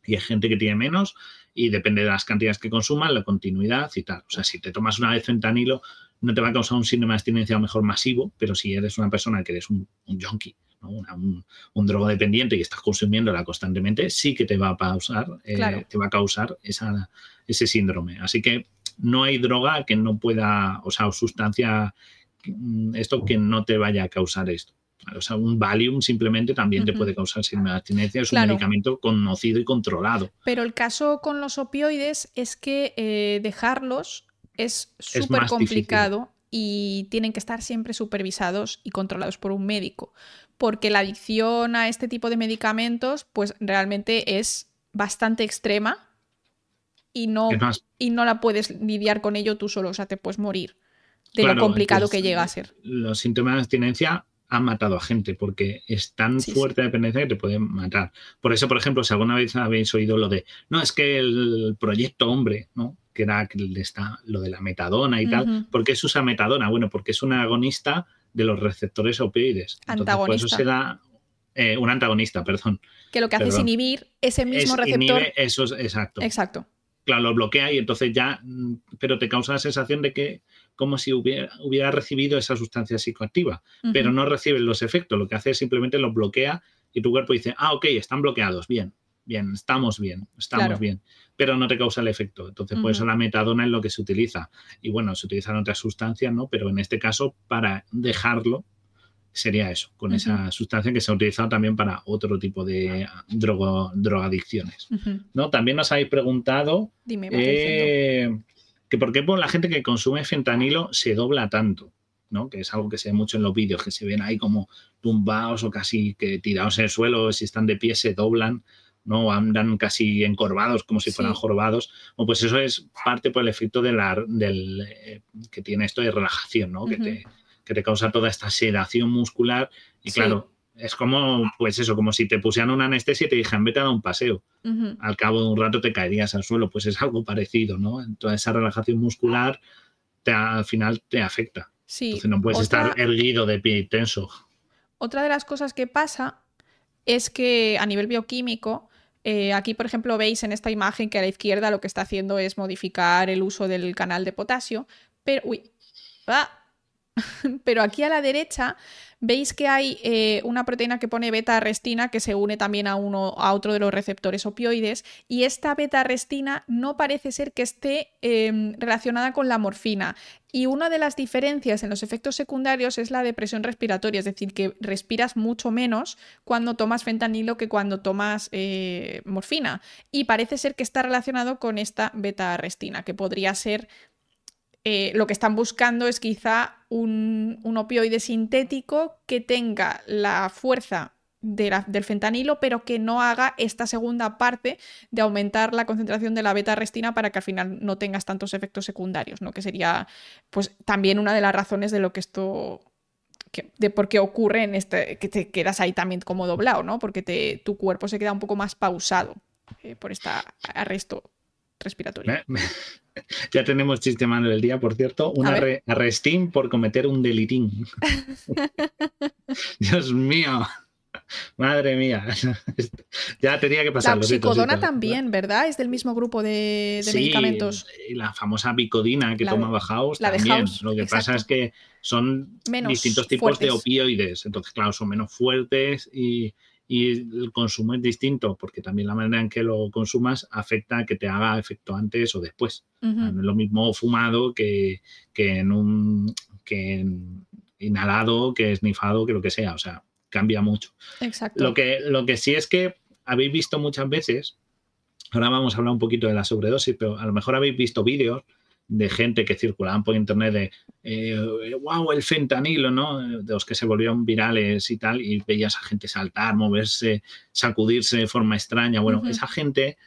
y hay gente que tiene menos y depende de las cantidades que consuman, la continuidad y tal. O sea, si te tomas una vez fentanilo, no te va a causar un síndrome de abstinencia a lo mejor masivo, pero si eres una persona que eres un, un junkie, un, un, drogodependiente y estás consumiéndola constantemente, sí que te va a causar, eh, te va a causar esa, ese síndrome. Así que no hay droga que no pueda, o sea, o sustancia Mm, esto que no te vaya a causar esto. O sea, un Valium simplemente también te puede causar síndrome de abstinencia, es un medicamento conocido y controlado. Pero el caso con los opioides es que eh, dejarlos es súper complicado y tienen que estar siempre supervisados y controlados por un médico, porque la adicción a este tipo de medicamentos pues realmente es bastante extrema y no, y no la puedes lidiar con ello tú solo, o sea, te puedes morir de lo complicado que llega a ser. Los síntomas de abstinencia han matado a gente porque es tan fuerte la dependencia que te pueden matar. Por eso, por ejemplo, si alguna vez habéis oído lo de, no, es que el proyecto hombre, ¿no? Que era está, lo de la metadona y tal. ¿Por qué se usa metadona? Bueno, porque es un agonista de los receptores opioides. Antagonista. por eso se da eh, un antagonista, perdón. Que lo que hace es inhibir ese mismo receptor. eso es exacto. Exacto. Claro, lo bloquea y entonces ya, mm, pero te causa la sensación de que como si hubiera, hubiera recibido esa sustancia psicoactiva, pero no recibe los efectos, lo que hace es simplemente los bloquea y tu cuerpo dice, ah, ok, están bloqueados, bien, bien, estamos bien, estamos bien, pero no te causa el efecto. Entonces, por eso la metadona es lo que se utiliza. Y bueno, se utilizan otras sustancias, ¿no? Pero en este caso, para dejarlo, sería eso, con esa sustancia que se ha utilizado también para otro tipo de drogo, drogadicciones. ¿no? También nos habéis preguntado Dime, que por qué la gente que consume fentanilo se dobla tanto, ¿no? Que es algo que se ve mucho en los vídeos, que se ven ahí como tumbados o casi que tirados en el suelo, si están de pie se doblan, ¿no? Andan casi encorvados como si fueran jorbados. O pues eso es parte por el efecto de la, del, eh, que tiene esto de relajación, ¿no? que, te, que te causa toda esta sedación muscular. Y claro, es como, pues eso, como si te pusieran una anestesia y te dijeran, vete a dar un paseo. Al cabo de un rato te caerías al suelo, pues es algo parecido, ¿no? Toda esa relajación muscular te, al final te afecta. Sí. Entonces no puedes estar erguido de pie y tenso. Otra de las cosas que pasa es que a nivel bioquímico, eh, aquí por ejemplo veis en esta imagen que a la izquierda lo que está haciendo es modificar el uso del canal de potasio, pero, uy, ah, pero aquí a la derecha veis que hay eh, una proteína que pone beta-arrestina que se une también a, uno, a otro de los receptores opioides y esta beta-arrestina no parece ser que esté em, relacionada con la morfina. Y una de las diferencias en los efectos secundarios es la depresión respiratoria, es decir, que respiras mucho menos cuando tomas fentanilo que cuando tomas eh, morfina. Y parece ser que está relacionado con esta beta-arrestina, que podría ser eh, lo que están buscando es quizá un, opioide sintético que tenga la fuerza del fentanilo, pero que no haga esta segunda parte de aumentar la concentración de la beta-restina para que al final no tengas tantos efectos secundarios, ¿no? Que sería, pues, también una de las razones de lo que esto. de por qué ocurre en este. que te quedas ahí también como doblado, ¿no? Porque te, tu cuerpo se queda un poco más pausado eh, por este arresto respiratorio. Ya tenemos chiste malo del día, por cierto. Un arrestín por cometer un delitín. Dios mío. Madre mía. ya tenía que pasar. La psicodona también, ¿verdad? Es del mismo grupo de, medicamentos. Y la famosa bicodina que toma House la también. Lo que pasa es que son distintos tipos de opioides. Entonces, claro, son menos fuertes y, y el consumo es distinto porque también la manera en que lo consumas afecta a que te haga efecto antes o después. no es lo mismo fumado que, en un que inhalado, que que lo que sea. O sea, cambia mucho. Exacto. Lo que, lo que sí es que habéis visto muchas veces, ahora vamos a hablar un poquito de la sobredosis, pero a lo mejor habéis visto vídeos de gente que circulaban por internet de eh, wow, el fentanilo, ¿no? De los que se volvieron virales y tal, y veías a gente saltar, moverse, sacudirse de forma extraña. Bueno, esa gente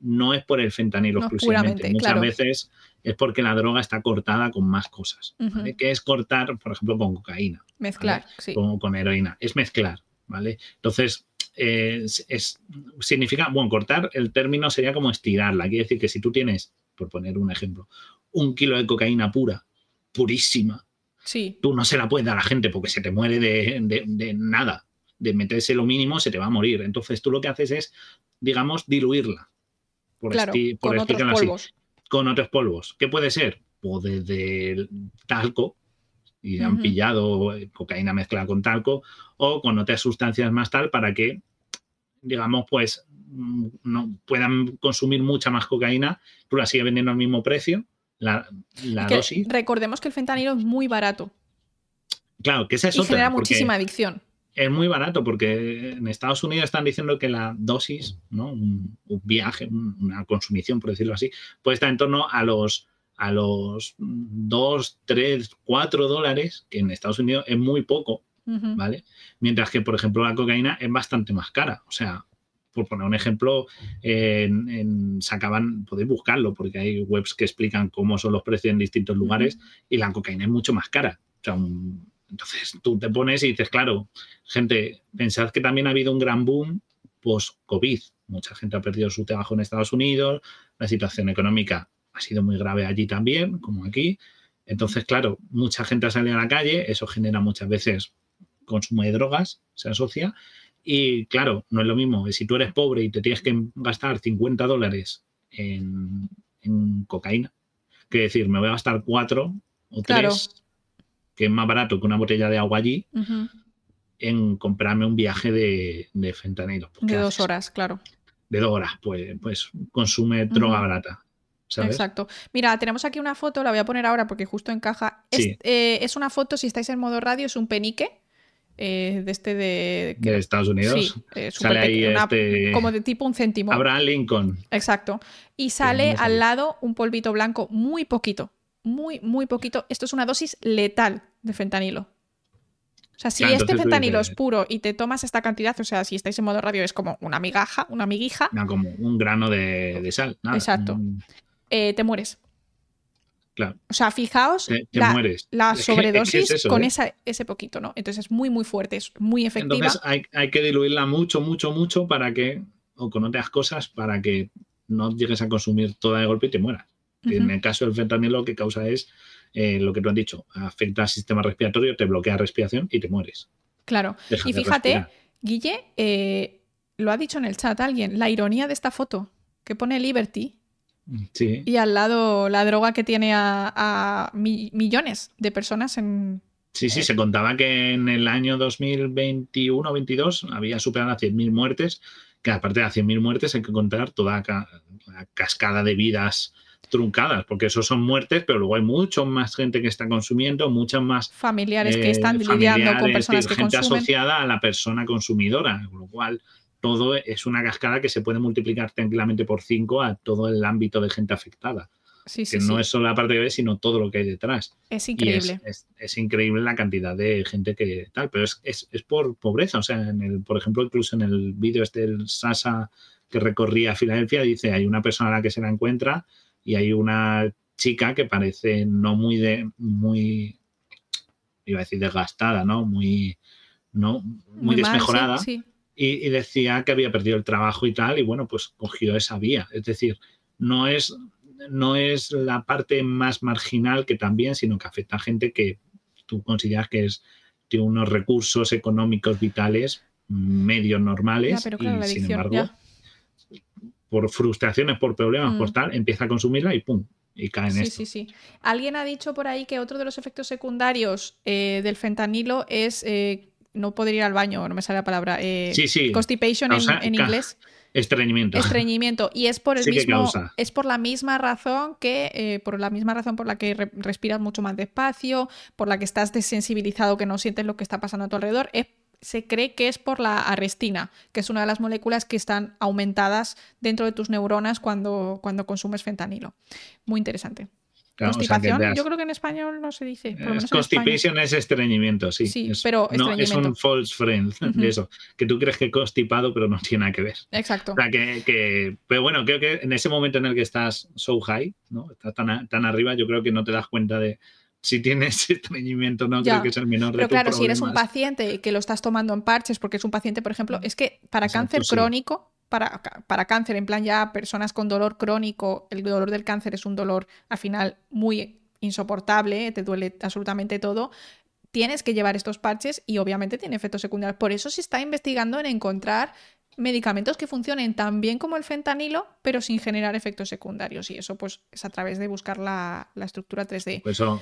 no es por el fentanilo exclusivamente. Muchas veces es porque la droga está cortada con más cosas. ¿Qué es cortar, por ejemplo, con cocaína? Mezclar, sí. Con, con heroína. Es mezclar, ¿vale? Entonces, es, significa, bueno, cortar el término sería como estirarla. Quiere decir que si tú tienes, por poner un ejemplo, un kilo de cocaína pura, purísima, sí. tú no se la puedes dar a la gente porque se te muere de, nada. De meterse lo mínimo se te va a morir. Entonces tú lo que haces es, digamos, diluirla. Por, claro, con otros polvos. Con otros polvos. ¿Qué puede ser? Pues desde talco, y han pillado cocaína mezclada con talco o con otras sustancias más tal para que, digamos, pues mm, no puedan consumir mucha más cocaína, tú la sigues vendiendo al mismo precio, la, dosis. Recordemos que el fentanilo es muy barato. Claro, que esa es y genera muchísima adicción. Es muy barato porque en Estados Unidos están diciendo que la dosis, ¿no? un, un viaje, una consumición, por decirlo así, puede estar en torno a los a los 2, 3, 4 dólares, que en Estados Unidos es muy poco, ¿vale? Mientras que, por ejemplo, la cocaína es bastante más cara. O sea, por poner un ejemplo, en, sacaban, podéis buscarlo, porque hay webs que explican cómo son los precios en distintos lugares y la cocaína es mucho más cara. O sea, entonces tú te pones y dices, claro, gente, pensad que también ha habido un gran boom post-COVID. Mucha gente ha perdido su trabajo en Estados Unidos, la situación económica ha sido muy grave allí también, como aquí. Entonces, claro, mucha gente ha salido a la calle, eso genera muchas veces consumo de drogas, se asocia. Y claro, no es lo mismo. Si tú eres pobre y te tienes que gastar 50 dólares en, cocaína, que decir, me voy a gastar 4 o 3, que es más barato que una botella de agua allí, en comprarme un viaje de, de fentanilo. De dos horas, claro. De dos horas, pues, pues consume droga barata. Exacto. Mira, tenemos aquí una foto, la voy a poner ahora porque justo encaja. Eh, es, una foto, si estáis en modo radio, es un penique. Eh, de este de... de Estados Unidos. Sí, sale ahí este como de tipo un céntimo. Abraham Lincoln. Exacto. Y sale al lado un polvito blanco muy poquito. Muy, muy poquito. Esto es una dosis letal de fentanilo. O sea, si este fentanilo es puro y te tomas esta cantidad, o sea, si estáis en modo radio es como una migaja, una miguija. No, como un grano de, sal. Exacto. Eh, te mueres. Claro. O sea, fijaos la, sobredosis con ¿eh? ese poquito, ¿no? Entonces es muy, muy fuerte, es muy efectiva. Entonces hay, que diluirla mucho, mucho, mucho para que, o con otras cosas, para que no llegues a consumir toda de golpe y te mueras. En el caso del fentanilo lo que causa es eh, lo que tú has dicho, afecta al sistema respiratorio, te bloquea respiración y te mueres. Claro. y fíjate, Guille, lo ha dicho en el chat alguien, la ironía de esta foto que pone Liberty y al lado la droga que tiene a, millones de personas en... Sí, sí, se contaba que en el año 2021 22 había superado las 100.000 muertes, que aparte de las 100.000 muertes hay que contar toda la cascada de vidas truncadas, porque eso son muertes, pero luego hay mucho más gente que está consumiendo, muchas más familiares que están eh, lidiando con personas que gente asociada a la persona consumidora, con lo cual todo es una cascada que se puede multiplicar tranquilamente por cinco a todo el ámbito de gente afectada. que no es solo la parte de B, sino todo lo que hay detrás. Es increíble. Es, increíble la cantidad de gente que tal, pero es, por pobreza. O sea, en el, por ejemplo, incluso en el vídeo este del Sasa que recorría Filadelfia, dice, hay una persona a la que se la encuentra y hay una chica que parece no muy de, muy, iba a decir desgastada, ¿no? Muy, no, muy, desmejorada y, decía que había perdido el trabajo y tal, y bueno, pues cogió esa vía. Es decir, no es, no es la parte más marginal que también, sino que afecta a gente que tú consideras que es, tiene unos recursos económicos vitales medios normales y sin embargo por frustraciones, por problemas, por mm. tal, empieza a consumirla y pum, y cae en sí, Sí, sí, Alguien ha dicho por ahí que otro de los efectos secundarios eh, del fentanilo es eh, no poder ir al baño, no me sale la palabra. Eh, sí, sí. Constipation en, inglés. Estreñimiento. Estreñimiento. Y es por el mismo. Es por la misma razón que. Eh, por la misma razón por la que respiras mucho más despacio, por la que estás desensibilizado, que no sientes lo que está pasando a tu alrededor. se cree que es por la arrestina, que es una de las moléculas que están aumentadas dentro de tus neuronas cuando, cuando consumes fentanilo. Muy interesante. Constipación, yo creo que en español no se dice. constipation es estreñimiento, sí. Sí, es, pero no, es un false friend de eso, que tú crees que constipado, pero no tiene nada que ver. Exacto. O sea, que, pero bueno, creo que en ese momento en el que estás so high, ¿no? Estás tan, tan arriba, yo creo que no te das cuenta de si tienes estreñimiento, no creo que es el menor de Pero claro, si eres un paciente que lo estás tomando en parches, porque es un paciente, por ejemplo, es que para cáncer crónico, para, para, cáncer, en plan ya personas con dolor crónico, el dolor del cáncer es un dolor al final muy insoportable, te duele absolutamente todo. Tienes que llevar estos parches y obviamente tiene efectos secundarios. Por eso se está investigando en encontrar medicamentos que funcionen tan bien como el fentanilo, pero sin generar efectos secundarios. Y eso pues es a través de buscar la, estructura 3D. Pues eso,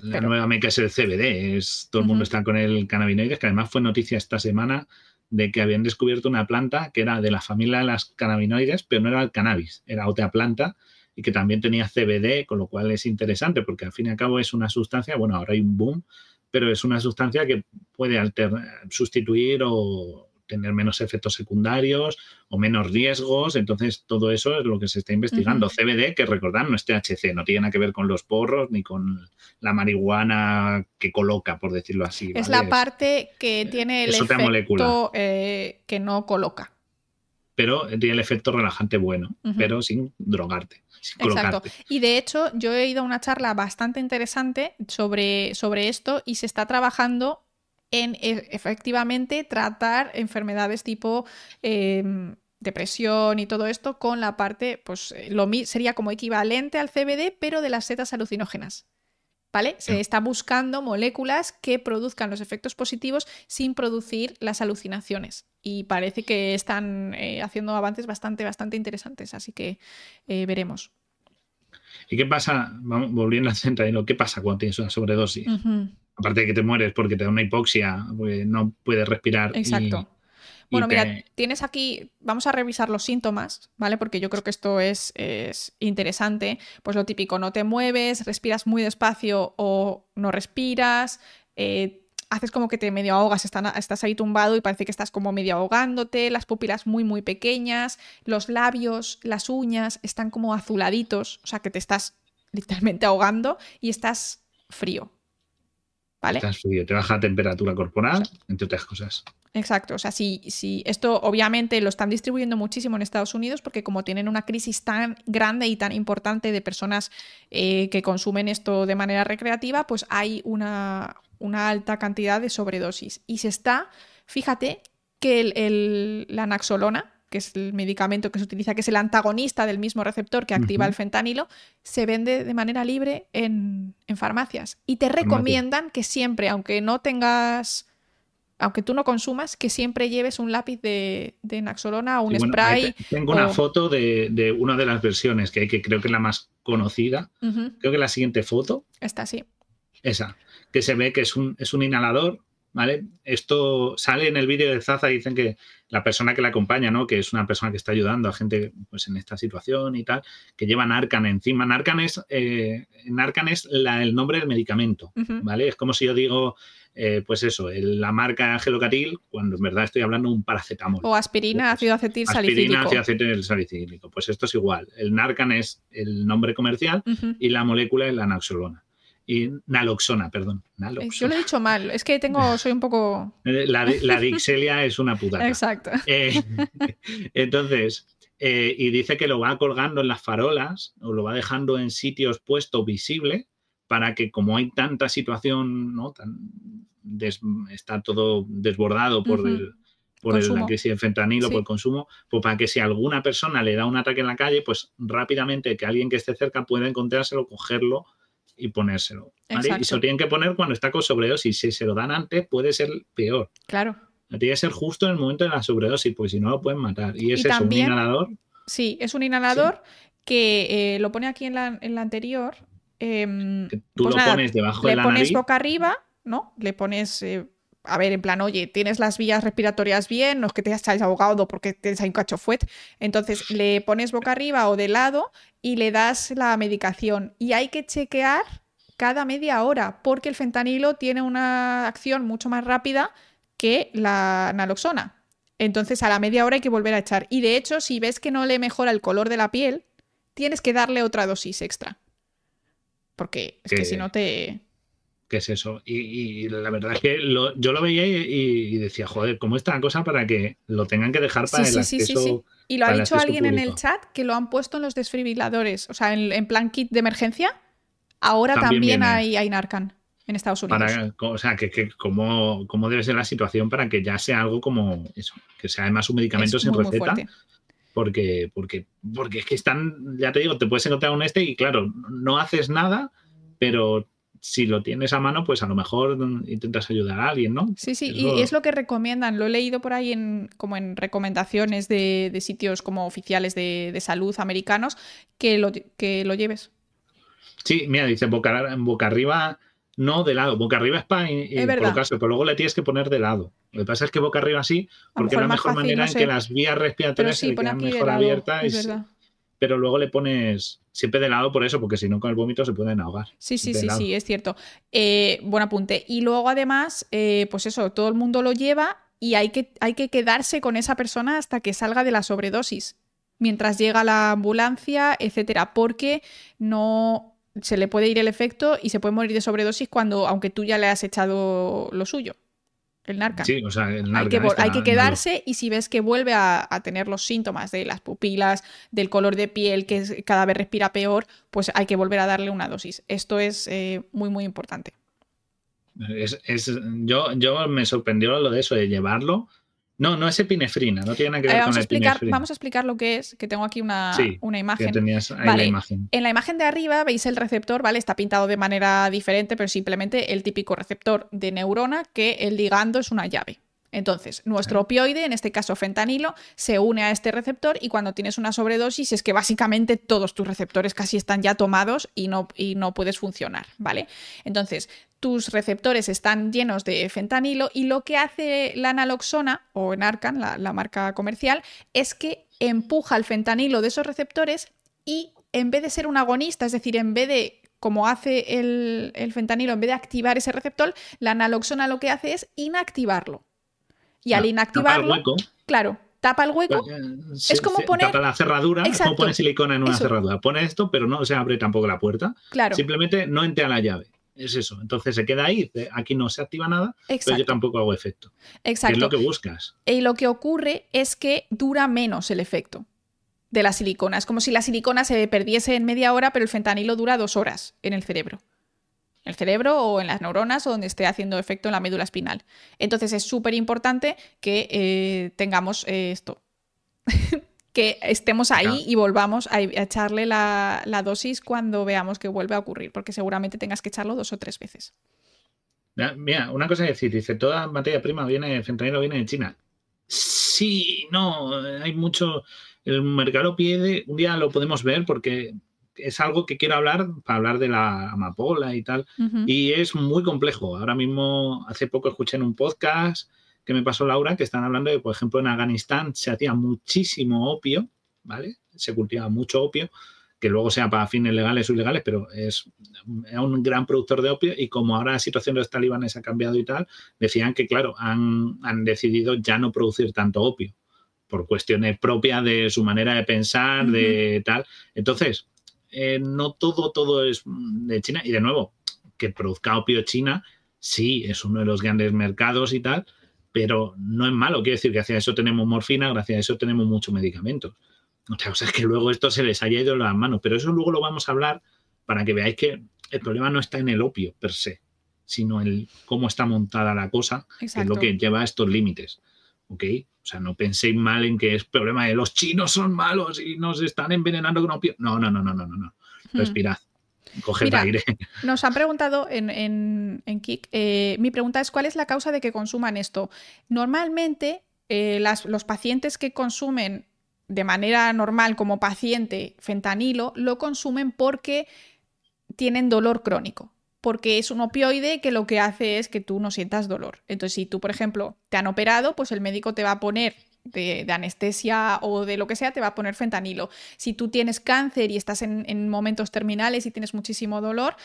la nueva meca es el CBD. Es, todo el mundo está con el cannabinoides, que además fue noticia esta semana de que habían descubierto una planta que era de la familia de las cannabinoides, pero no era el cannabis, era otra planta y que también tenía CBD, con lo cual es interesante porque al fin y al cabo es una sustancia, bueno, ahora hay un boom, pero es una sustancia que puede sustituir o tener menos efectos secundarios o menos riesgos. Entonces, todo eso es lo que se está investigando. CBD, que recordad, no es THC, no tiene nada que ver con los porros ni con la marihuana que coloca, por decirlo así. Es la parte que tiene el efecto eh, que no coloca. Pero tiene el efecto relajante bueno, pero sin drogarte. Exacto. Y de hecho, yo he ido a una charla bastante interesante sobre, sobre esto y se está trabajando en e, efectivamente tratar enfermedades tipo em, depresión y todo esto con la parte, pues eh, lo sería como equivalente al CBD, pero de las setas alucinógenas. ¿Vale? Se está buscando moléculas que produzcan los efectos positivos sin producir las alucinaciones. Y parece que están eh, haciendo avances bastante, bastante interesantes. Así que eh, veremos. ¿Y qué pasa? volviendo al centro, ¿qué pasa cuando tienes una sobredosis? aparte de que te mueres porque te da una hipoxia, porque no puedes respirar. Exacto. bueno, mira, tienes aquí, vamos a revisar los síntomas, ¿vale? Porque yo creo que esto es, interesante. Pues lo típico, no te mueves, respiras muy despacio o no respiras, eh, haces como que te medio ahogas, estás ahí tumbado y parece que estás como medio ahogándote, las pupilas muy, muy pequeñas, los labios, las uñas están como azuladitos, o sea que te estás literalmente ahogando y estás frío. Te baja la temperatura corporal, entre otras cosas. Exacto, o sea, si, si esto obviamente lo están distribuyendo muchísimo en Estados Unidos porque como tienen una crisis tan grande y tan importante de personas eh, que consumen esto de manera recreativa, pues hay una, una, alta cantidad de sobredosis. Y se está, fíjate que el, la naxolona, que es el medicamento que se utiliza, que es el antagonista del mismo receptor que activa el fentanilo, se vende de manera libre en, farmacias. Y te recomiendan que siempre, aunque no tengas, aunque tú no consumas, que siempre lleves un lápiz de, naxolona o un spray. tengo una foto de, una de las versiones que hay, que creo que es la más conocida. Creo que la siguiente foto. Esta sí. Esa, que se ve que es un, es un inhalador ¿vale? Esto sale en el vídeo de Zaza, dicen que la persona que la acompaña, ¿no? Que es una persona que está ayudando a gente pues, en esta situación y tal, que lleva Narcan encima. Narcan es, eh, Narcan es el nombre del medicamento, ¿vale? Es como si yo digo, eh, pues eso, la marca gelocatil, cuando en verdad estoy hablando de un paracetamol. O aspirina, pues, ácido acetil salicílico. Aspirina, ácido acetil salicílico. Pues esto es igual. El Narcan es el nombre comercial y la molécula es la naxolona y naloxona, perdón. Yo lo he dicho mal, es que tengo, soy un poco... Eh, la, la dixelia es una putada. Exacto. Eh, entonces, eh, y dice que lo va colgando en las farolas o lo va dejando en sitios puesto visible para que como hay tanta situación, ¿no? Tan está todo desbordado por, el, por la crisis de fentanilo, por el consumo, pues para que si alguna persona le da un ataque en la calle, pues rápidamente que alguien que esté cerca pueda encontrárselo, cogerlo y ponérselo. Y se lo tienen que poner cuando está con sobredosis. Si se lo dan antes, puede ser peor. Claro. Tiene que ser justo en el momento de la sobredosis, porque si no lo pueden matar. Y ese es un inhalador. Sí, es un inhalador que eh, lo pone aquí en la, en la anterior. Em, tú pues lo pones debajo de la Le pones boca arriba, ¿no? Le pones eh, a ver, en plan, oye, tienes las vías respiratorias bien, no es que te hayas ahogado porque tienes ahí un cachofuet. Entonces le pones boca arriba o de lado y le das la medicación. Y hay que chequear cada media hora porque el fentanilo tiene una acción mucho más rápida que la naloxona. Entonces a la media hora hay que volver a echar. Y de hecho, si ves que no le mejora el color de la piel, tienes que darle otra dosis extra. Porque es que, si no te. ¿Qué es eso? Y, la verdad es que yo lo veía y, decía, joder, ¿cómo está la cosa para que lo tengan que dejar para el acceso? Y lo ha dicho alguien en el chat que lo han puesto en los desfibriladores, o sea, en, plan kit de emergencia. Ahora también, hay, hay Narcan en Estados Unidos. o sea, que, que cómo, debe ser la situación para que ya sea algo como eso, que sea además un medicamento sin receta. porque, porque, porque es que están, ya te digo, te puedes encontrar un este y claro, no haces nada, pero si lo tienes a mano, pues a lo mejor intentas ayudar a alguien, ¿no? Sí, sí, y es lo que recomiendan. Lo he leído por ahí en, como en recomendaciones de, sitios como oficiales de, salud americanos, que lo, que lo lleves. Sí, mira, dice boca, boca arriba, no de lado. Boca arriba es para colocarse, pero luego le tienes que poner de lado. Lo que pasa es que boca arriba sí, porque es la mejor manera en que las vías respiratorias se quedan mejor abiertas pero luego le pones siempre de lado por eso, porque si no con el vómito se pueden ahogar. Sí, sí, sí, sí, es cierto. Eh, buen apunte. Y luego además, eh, pues eso, todo el mundo lo lleva y hay que, hay que quedarse con esa persona hasta que salga de la sobredosis, mientras llega la ambulancia, etcétera, porque no se le puede ir el efecto y se puede morir de sobredosis cuando, aunque tú ya le has echado lo suyo el narca. Sí, o sea, el hay, que, hay que quedarse y si ves que vuelve a, tener los síntomas de las pupilas, del color de piel, que cada vez respira peor, pues hay que volver a darle una dosis. Esto es eh, muy, muy importante. Es, yo, yo me sorprendió lo de eso, de llevarlo no, no es epinefrina, no tiene nada que ver vamos con a explicar, Vamos a explicar lo que es, que tengo aquí una, una imagen. la imagen. En la imagen de arriba veis el receptor, ¿vale? Está pintado de manera diferente, pero simplemente el típico receptor de neurona que el ligando es una llave. Entonces, nuestro opioide, en este caso fentanilo, se une a este receptor y cuando tienes una sobredosis es que básicamente todos tus receptores casi están ya tomados y no, y no puedes funcionar, ¿vale? Entonces, tus receptores están llenos de fentanilo y lo que hace la naloxona, o Narcan, la, la marca comercial, es que empuja el fentanilo de esos receptores y en vez de ser un agonista, es decir, en vez de como hace el, el, fentanilo, en vez de activar ese receptor, la naloxona lo que hace es inactivarlo. Y al inactivarlo, claro, tapa el hueco. Pues, eh, es como poner. Tapa la cerradura, es como poner silicona en una cerradura. Pone esto, pero no se abre tampoco la puerta. Claro. Simplemente no entra la llave. Es eso. Entonces se queda ahí. Aquí no se activa nada, pero yo tampoco hago efecto. Exacto. es lo que buscas. Y lo que ocurre es que dura menos el efecto de la silicona. Es como si la silicona se perdiese en media hora, pero el fentanilo dura dos horas en el cerebro el cerebro o en las neuronas o donde esté haciendo efecto en la médula espinal. Entonces es súper importante que eh, tengamos eh, esto. que estemos ahí y volvamos a, echarle la, dosis cuando veamos que vuelve a ocurrir, porque seguramente tengas que echarlo dos o tres veces. Mira, una cosa es decir, dice, toda materia prima viene, fentanilo viene de China. Sí, no, hay mucho, el mercado pide, un día lo podemos ver porque es algo que quiero hablar para hablar de la amapola y tal. Y es muy complejo. Ahora mismo, hace poco escuché en un podcast que me pasó Laura, que están hablando de, por ejemplo, en Afganistán se hacía muchísimo opio, ¿vale? Se cultiva mucho opio, que luego sea para fines legales o ilegales, pero es, un gran productor de opio y como ahora la situación de los talibanes ha cambiado y tal, decían que, claro, han, han decidido ya no producir tanto opio por cuestiones propias de su manera de pensar, de tal. Entonces, eh, no todo, todo es de China. Y de nuevo, que produzca opio China, sí, es uno de los grandes mercados y tal, pero no es malo. Quiere decir que gracias a eso tenemos morfina, gracias a eso tenemos muchos medicamentos. O sea, es que luego esto se les haya ido las manos, pero eso luego lo vamos a hablar para que veáis que el problema no está en el opio per se, sino en cómo está montada la cosa, que es lo que lleva a estos límites. ¿Ok? O sea, no penséis mal en que es problema de los chinos son malos y nos están envenenando con opio. No, no, no, no, no, no. no. Hmm. Aire. Nos han preguntado en, en, Kik. Eh, mi pregunta es: ¿cuál es la causa de que consuman esto? Normalmente, eh, los pacientes que consumen de manera normal como paciente fentanilo lo consumen porque tienen dolor crónico porque es un opioide que lo que hace es que tú no sientas dolor. Entonces, si tú, por ejemplo, te han operado, pues el médico te va a poner de, anestesia o de lo que sea, te va a poner fentanilo. Si tú tienes cáncer y estás en, momentos terminales y tienes muchísimo dolor,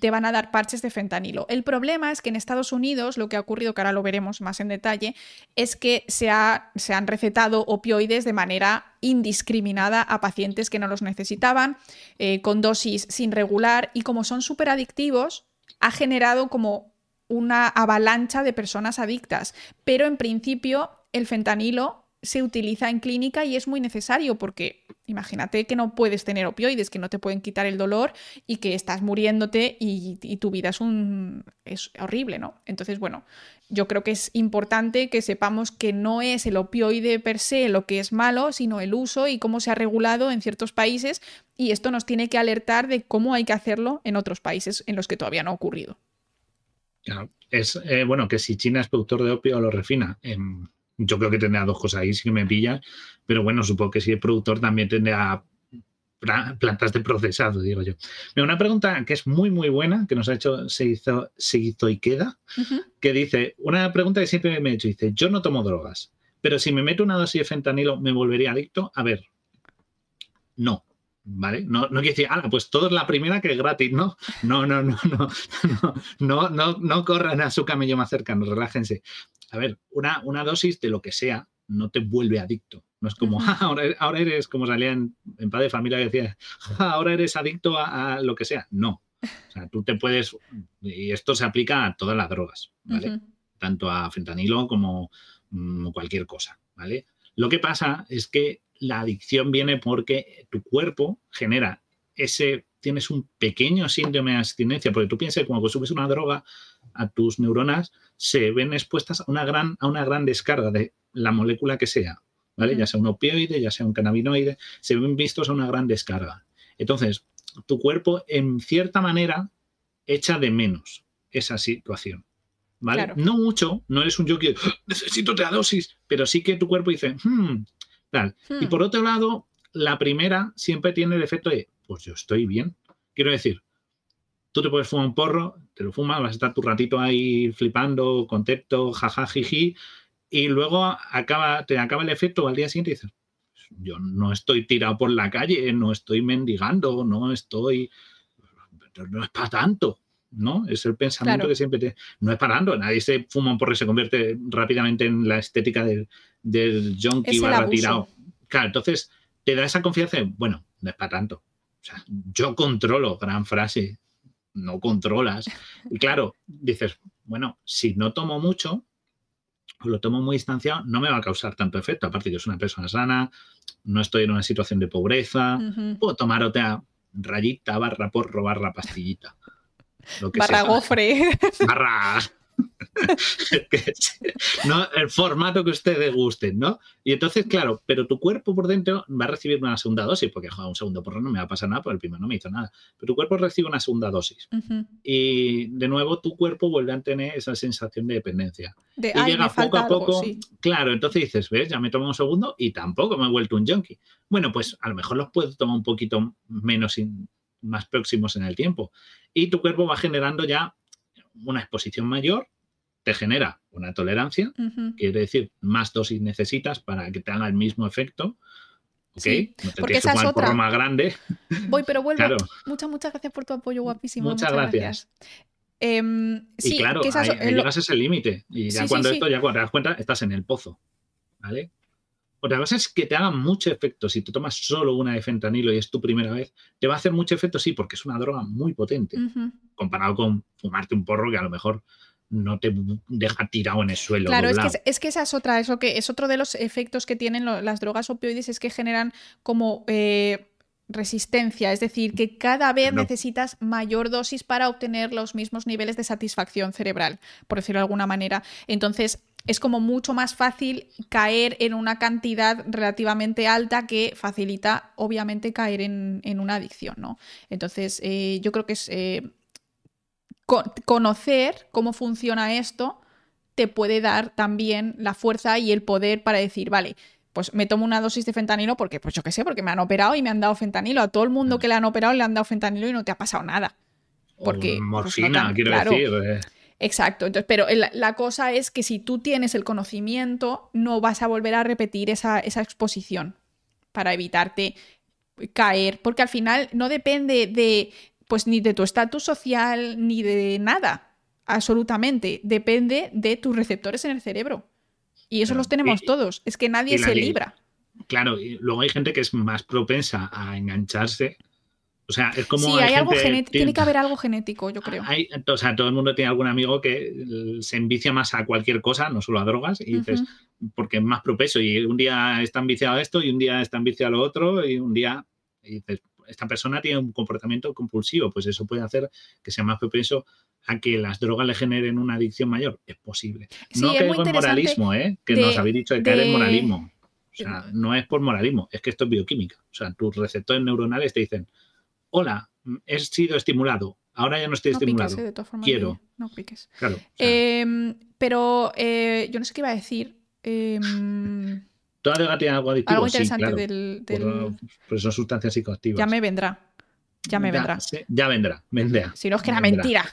te van a dar parches de fentanilo. El problema es que en Estados Unidos, lo que ha ocurrido, que ahora lo veremos más en detalle, es que se, se han recetado opioides de manera indiscriminada a pacientes que no los necesitaban, eh, con dosis sin regular, y como son súper adictivos, ha generado como una avalancha de personas adictas. Pero en principio, el fentanilo se utiliza en clínica y es muy necesario porque imagínate que no puedes tener opioides, que no te pueden quitar el dolor y que estás muriéndote y, tu vida es, un, es horrible, ¿no? Entonces, bueno, yo creo que es importante que sepamos que no es el opioide per se lo que es malo, sino el uso y cómo se ha regulado en ciertos países y esto nos tiene que alertar de cómo hay que hacerlo en otros países en los que todavía no ha ocurrido. Es eh, bueno que si China es productor de opio lo refina. Yo creo que tendrá dos cosas ahí, si me pillas, pero bueno, supongo que si es productor también tendrá plantas de procesado, digo yo. una pregunta que es muy, muy buena, que nos ha hecho se hizo, se hizo y queda, que dice, una pregunta que siempre me he hecho, dice, yo no tomo drogas, pero si me meto una dosis de fentanilo, ¿me volvería adicto? A ver, no. ¿Vale? No, no quiere decir, ah, pues todo es la primera que es gratis, ¿no? No, no, no, no, no, no, no, no corran a su camello más cercano, relájense a ver, una, una dosis de lo que sea no te vuelve adicto. No es como, ahora, ahora, eres, como salía en, Padre de Familia que decía, ahora eres adicto a, lo que sea. No. O sea, tú te puedes, y esto se aplica a todas las drogas, ¿vale? Tanto a fentanilo como mm, cualquier cosa, ¿vale? Lo que pasa es que la adicción viene porque tu cuerpo genera ese, tienes un pequeño síndrome de abstinencia, porque tú piensas que cuando consumes una droga, a tus neuronas se ven expuestas a una gran, a una gran descarga de la molécula que sea, ¿vale? Ya sea un opioide, ya sea un cannabinoide, se ven vistos a una gran descarga. Entonces, tu cuerpo, en cierta manera, echa de menos esa situación. ¿Vale? No mucho, no eres un yogi, ¡Ah! necesito otra dosis, pero sí que tu cuerpo dice, hmm", tal. Y hmm. por otro lado, la primera siempre tiene el efecto de, pues yo estoy bien. Quiero decir, tú te puedes fumar un porro, te lo fumas, vas a estar tu ratito ahí flipando, contento, jaja, jiji, y luego acaba, te acaba el efecto al día siguiente y dices, yo no estoy tirado por la calle, no estoy mendigando, no estoy, no es para tanto, ¿no? Es el pensamiento que siempre te... No es para tanto, nadie se fuma un porro y se convierte rápidamente en la estética del, del junkie barra tirado. Claro, entonces te da esa confianza de, bueno, no es para tanto. O sea, yo controlo, gran frase, no controlas. Y claro, dices, bueno, si no tomo mucho, o lo tomo muy distanciado, no me va a causar tanto efecto. Aparte, yo soy una persona sana, no estoy en una situación de pobreza, puedo tomar otra rayita, barra porro, barra pastillita. Lo que barra gofre. Barra ¿no? El formato que ustedes gusten, ¿no? Y entonces, claro, pero tu cuerpo por dentro va a recibir una segunda dosis, porque un segundo porro no me va a pasar nada, porque el primero no me hizo nada. Pero tu cuerpo recibe una segunda dosis. Y de nuevo, tu cuerpo vuelve a tener esa sensación de dependencia. y llega poco a poco. Claro, entonces dices, ¿ves? Ya me tomo un segundo y tampoco me he vuelto un junkie. Bueno, pues a lo mejor los puedo tomar un poquito menos, más próximos en el tiempo. Y tu cuerpo va generando ya una exposición mayor te genera una tolerancia, quiere decir, más dosis necesitas para que te haga el mismo efecto. ¿Ok? no te porque esa es otra. más grande. Voy, pero vuelvo. Muchas, muchas gracias por tu apoyo, guapísimo. Muchas, gracias. Em, y claro, que llegas a ese límite. Y ya cuando esto, ya cuando te das cuenta, estás en el pozo. ¿Vale? Otra cosa es que te haga mucho efecto. Si te tomas solo una de fentanilo y es tu primera vez, te va a hacer mucho efecto, sí, porque es una droga muy potente. Comparado con fumarte un porro que a lo mejor no te deja tirado en el suelo. Claro, es que, es que, esa es otra, eso que es otro de los efectos que tienen las drogas opioides, es que generan como eh, resistencia, es decir, que cada vez necesitas mayor dosis para obtener los mismos niveles de satisfacción cerebral, por decirlo de alguna manera. Entonces, es como mucho más fácil caer en una cantidad relativamente alta que facilita, obviamente, caer en, una adicción, ¿no? Entonces, eh, yo creo que es eh, conocer cómo funciona esto te puede dar también la fuerza y el poder para decir, vale, pues me tomo una dosis de fentanilo porque, pues yo qué sé, porque me han operado y me han dado fentanilo. A todo el mundo mm. que le han operado le han dado fentanilo y no te ha pasado nada. Porque, pues, morfina, quiero decir. Eh. Exacto, entonces, pero la, cosa es que si tú tienes el conocimiento, no vas a volver a repetir esa, esa exposición para evitarte caer, porque al final no depende de pues ni de tu estatus social, ni de nada, absolutamente. Depende de tus receptores en el cerebro. Y eso Claro. los tenemos Y- todos. Es que nadie se li- libra. Claro, y luego hay gente que es más propensa a engancharse. O sea, es como. sí, hay, algo genético. Tiene que haber algo genético, yo creo. Hay, o sea, todo el mundo tiene algún amigo que eh, se envicia más a cualquier cosa, no solo a drogas, y dices, porque es más propenso. Y un día está enviciado a esto, y un día está enviciado a lo otro, y un día y dices, esta persona tiene un comportamiento compulsivo, pues eso puede hacer que sea más propenso a que las drogas le generen una adicción mayor. Es posible. Sí, no es caigo en moralismo, ¿eh? que de- nos habéis dicho de caer en moralismo. O sea, no es por moralismo, es que esto es bioquímica. O sea, tus receptores neuronales te dicen, hola, he sido estimulado, ahora ya no estoy No estimulado. piques, eh, de todas formas. Quiero. Guille, No piques. Claro. o sea, Em, pero eh, yo no sé qué iba a decir. ¿Toda droga tiene algo adictivo? algo Sí, interesante claro. del. del- Por- pues son sustancias psicoactivas. Ya me vendrá. Ya me vendrá. sí, ya vendrá, vendrá. Si no es que era mentira.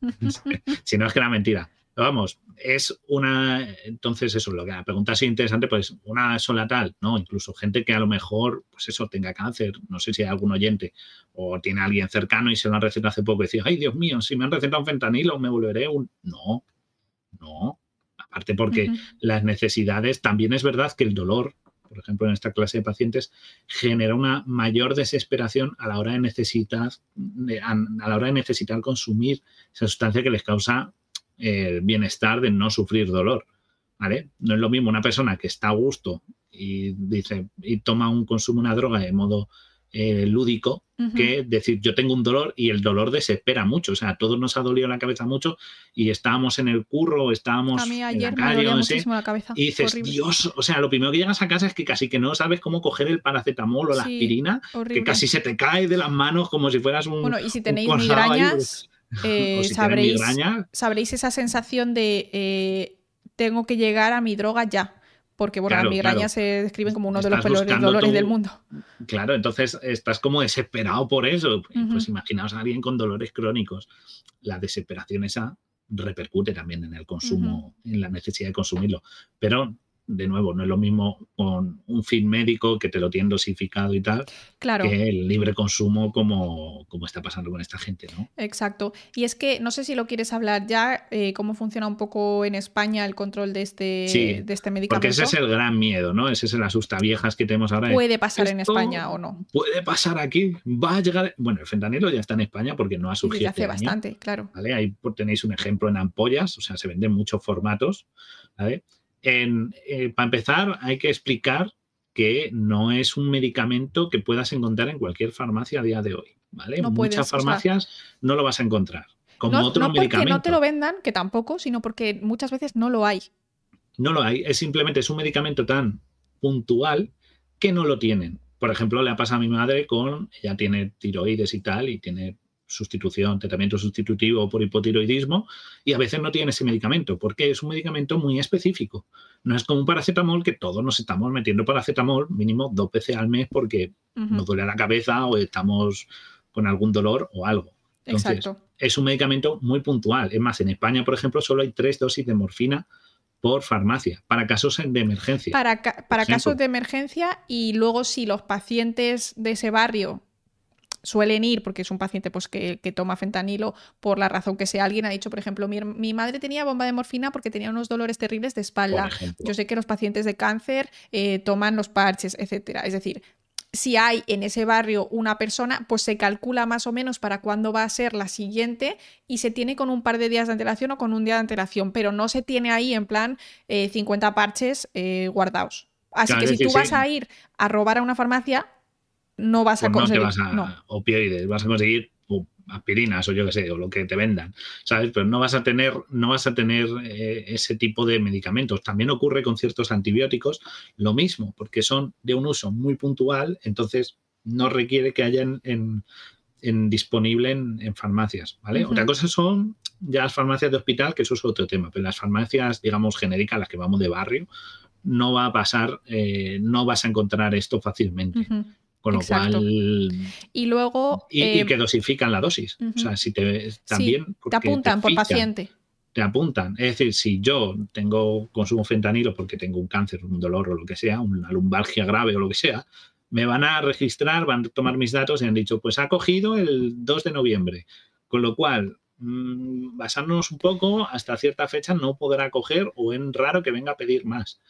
si no es que era mentira. Pero vamos, es una. Entonces, eso, lo que la pregunta es interesante, pues una sola tal, ¿no? Incluso gente que a lo mejor, pues eso, tenga cáncer, no sé si hay algún oyente o tiene alguien cercano y se lo han recetado hace poco y dice, ay, Dios mío, si me han recetado un fentanilo, me volveré un. No, no. Aparte, porque las necesidades, también es verdad que el dolor, por ejemplo, en esta clase de pacientes, genera una mayor desesperación a la hora de necesitar, a, la hora de necesitar consumir esa sustancia que les causa eh, el bienestar de no sufrir dolor. ¿vale? No es lo mismo una persona que está a gusto y dice y toma un consumo una droga de modo eh, lúdico que decir yo tengo un dolor y el dolor desespera mucho. O sea, a todos nos ha dolido la cabeza mucho y estábamos en el curro, estábamos A mí en la ayer me calle, dolía la cabeza. y dices, horrible. Dios, o sea, lo primero que llegas a casa es que casi que no sabes cómo coger el paracetamol o la Sí, aspirina, horrible. que casi se te cae de las manos como si fueras un... Bueno, y si tenéis migrañas, eh, o si tienes sabréis, migraña, sabréis esa sensación de eh, tengo que llegar a mi droga ya. Porque bueno, Claro, las migrañas claro. se describen como uno de los peores dolores tu- del mundo. Claro, entonces estás como desesperado por eso. Pues imaginaos a alguien con dolores crónicos. La desesperación esa repercute también en el consumo, en la necesidad de consumirlo. Pero, de nuevo, no es lo mismo con un fin médico que te lo tienen dosificado y tal, Claro. que el libre consumo como, como está pasando con esta gente, ¿no? Exacto. Y es que no sé si lo quieres hablar ya, eh, cómo funciona un poco en España el control de este, Sí, de este medicamento. Porque ese es el gran miedo, ¿no? Ese es el asustaviejas que tenemos ahora. de, Puede pasar en España o no. Puede pasar aquí, va a llegar. Bueno, el fentanilo ya está en España porque no ha surgido. desde hace este año. bastante, claro. ¿vale? Ahí pues, tenéis un ejemplo en ampollas, o sea, se venden muchos formatos, ¿vale? En, eh, para empezar, hay que explicar que no es un medicamento que puedas encontrar en cualquier farmacia a día de hoy, ¿vale? No En puedes, muchas o sea, farmacias no lo vas a encontrar. Como No, porque medicamentos. no te lo vendan, que tampoco, sino porque muchas veces no lo hay. No lo hay, es simplemente es un medicamento tan puntual que no lo tienen. Por ejemplo, le ha pasado a mi madre con, ella tiene tiroides y tal, y tiene sustitución, tratamiento sustitutivo por hipotiroidismo, y a veces no tiene ese medicamento, porque es un medicamento muy específico. No es como un paracetamol que todos nos estamos metiendo paracetamol mínimo dos veces al mes porque nos duele la cabeza o estamos con algún dolor o algo. Entonces, Exacto. es un medicamento muy puntual. Es más, en España, por ejemplo, solo hay tres dosis de morfina por farmacia para casos de emergencia. Para, ca- para casos de emergencia y luego si los pacientes de ese barrio suelen ir, porque es un paciente pues, que, que toma fentanilo por la razón que sea, alguien ha dicho, por ejemplo, mi, mi madre tenía bomba de morfina porque tenía unos dolores terribles de espalda. Yo sé que los pacientes de cáncer eh, toman los parches, etcétera. Es decir, si hay en ese barrio una persona, pues se calcula más o menos para cuándo va a ser la siguiente y se tiene con un par de días de antelación o con un día de antelación, pero no se tiene ahí en plan eh, 50 parches eh, guardados. Así Claro, que si tú vas a ir a robar a una farmacia, no vas a Pues no te conseguir. vas a no. opioides, vas a conseguir aspirinas o yo qué sé, o lo que te vendan, ¿sabes? Pero no vas a tener, no vas a tener eh, ese tipo de medicamentos. También ocurre con ciertos antibióticos lo mismo, porque son de un uso muy puntual, entonces no requiere que haya en, disponible en, en farmacias, ¿vale? Otra cosa son ya las farmacias de hospital, que eso es otro tema, pero las farmacias, digamos, genéricas, las que vamos de barrio, no va a pasar, eh, no vas a encontrar esto fácilmente. Con lo cual. Y luego Y, eh, y que dosifican la dosis. O sea, si te. También. te porque apuntan por fichan, paciente. Te apuntan. Es decir, si yo tengo consumo fentanilo porque tengo un cáncer, un dolor o lo que sea, una lumbalgia grave o lo que sea, me van a registrar, van a tomar mis datos y han dicho, pues ha cogido el 2 de noviembre. Con lo cual, mm, basándonos un poco, hasta cierta fecha no podrá coger o es raro que venga a pedir más.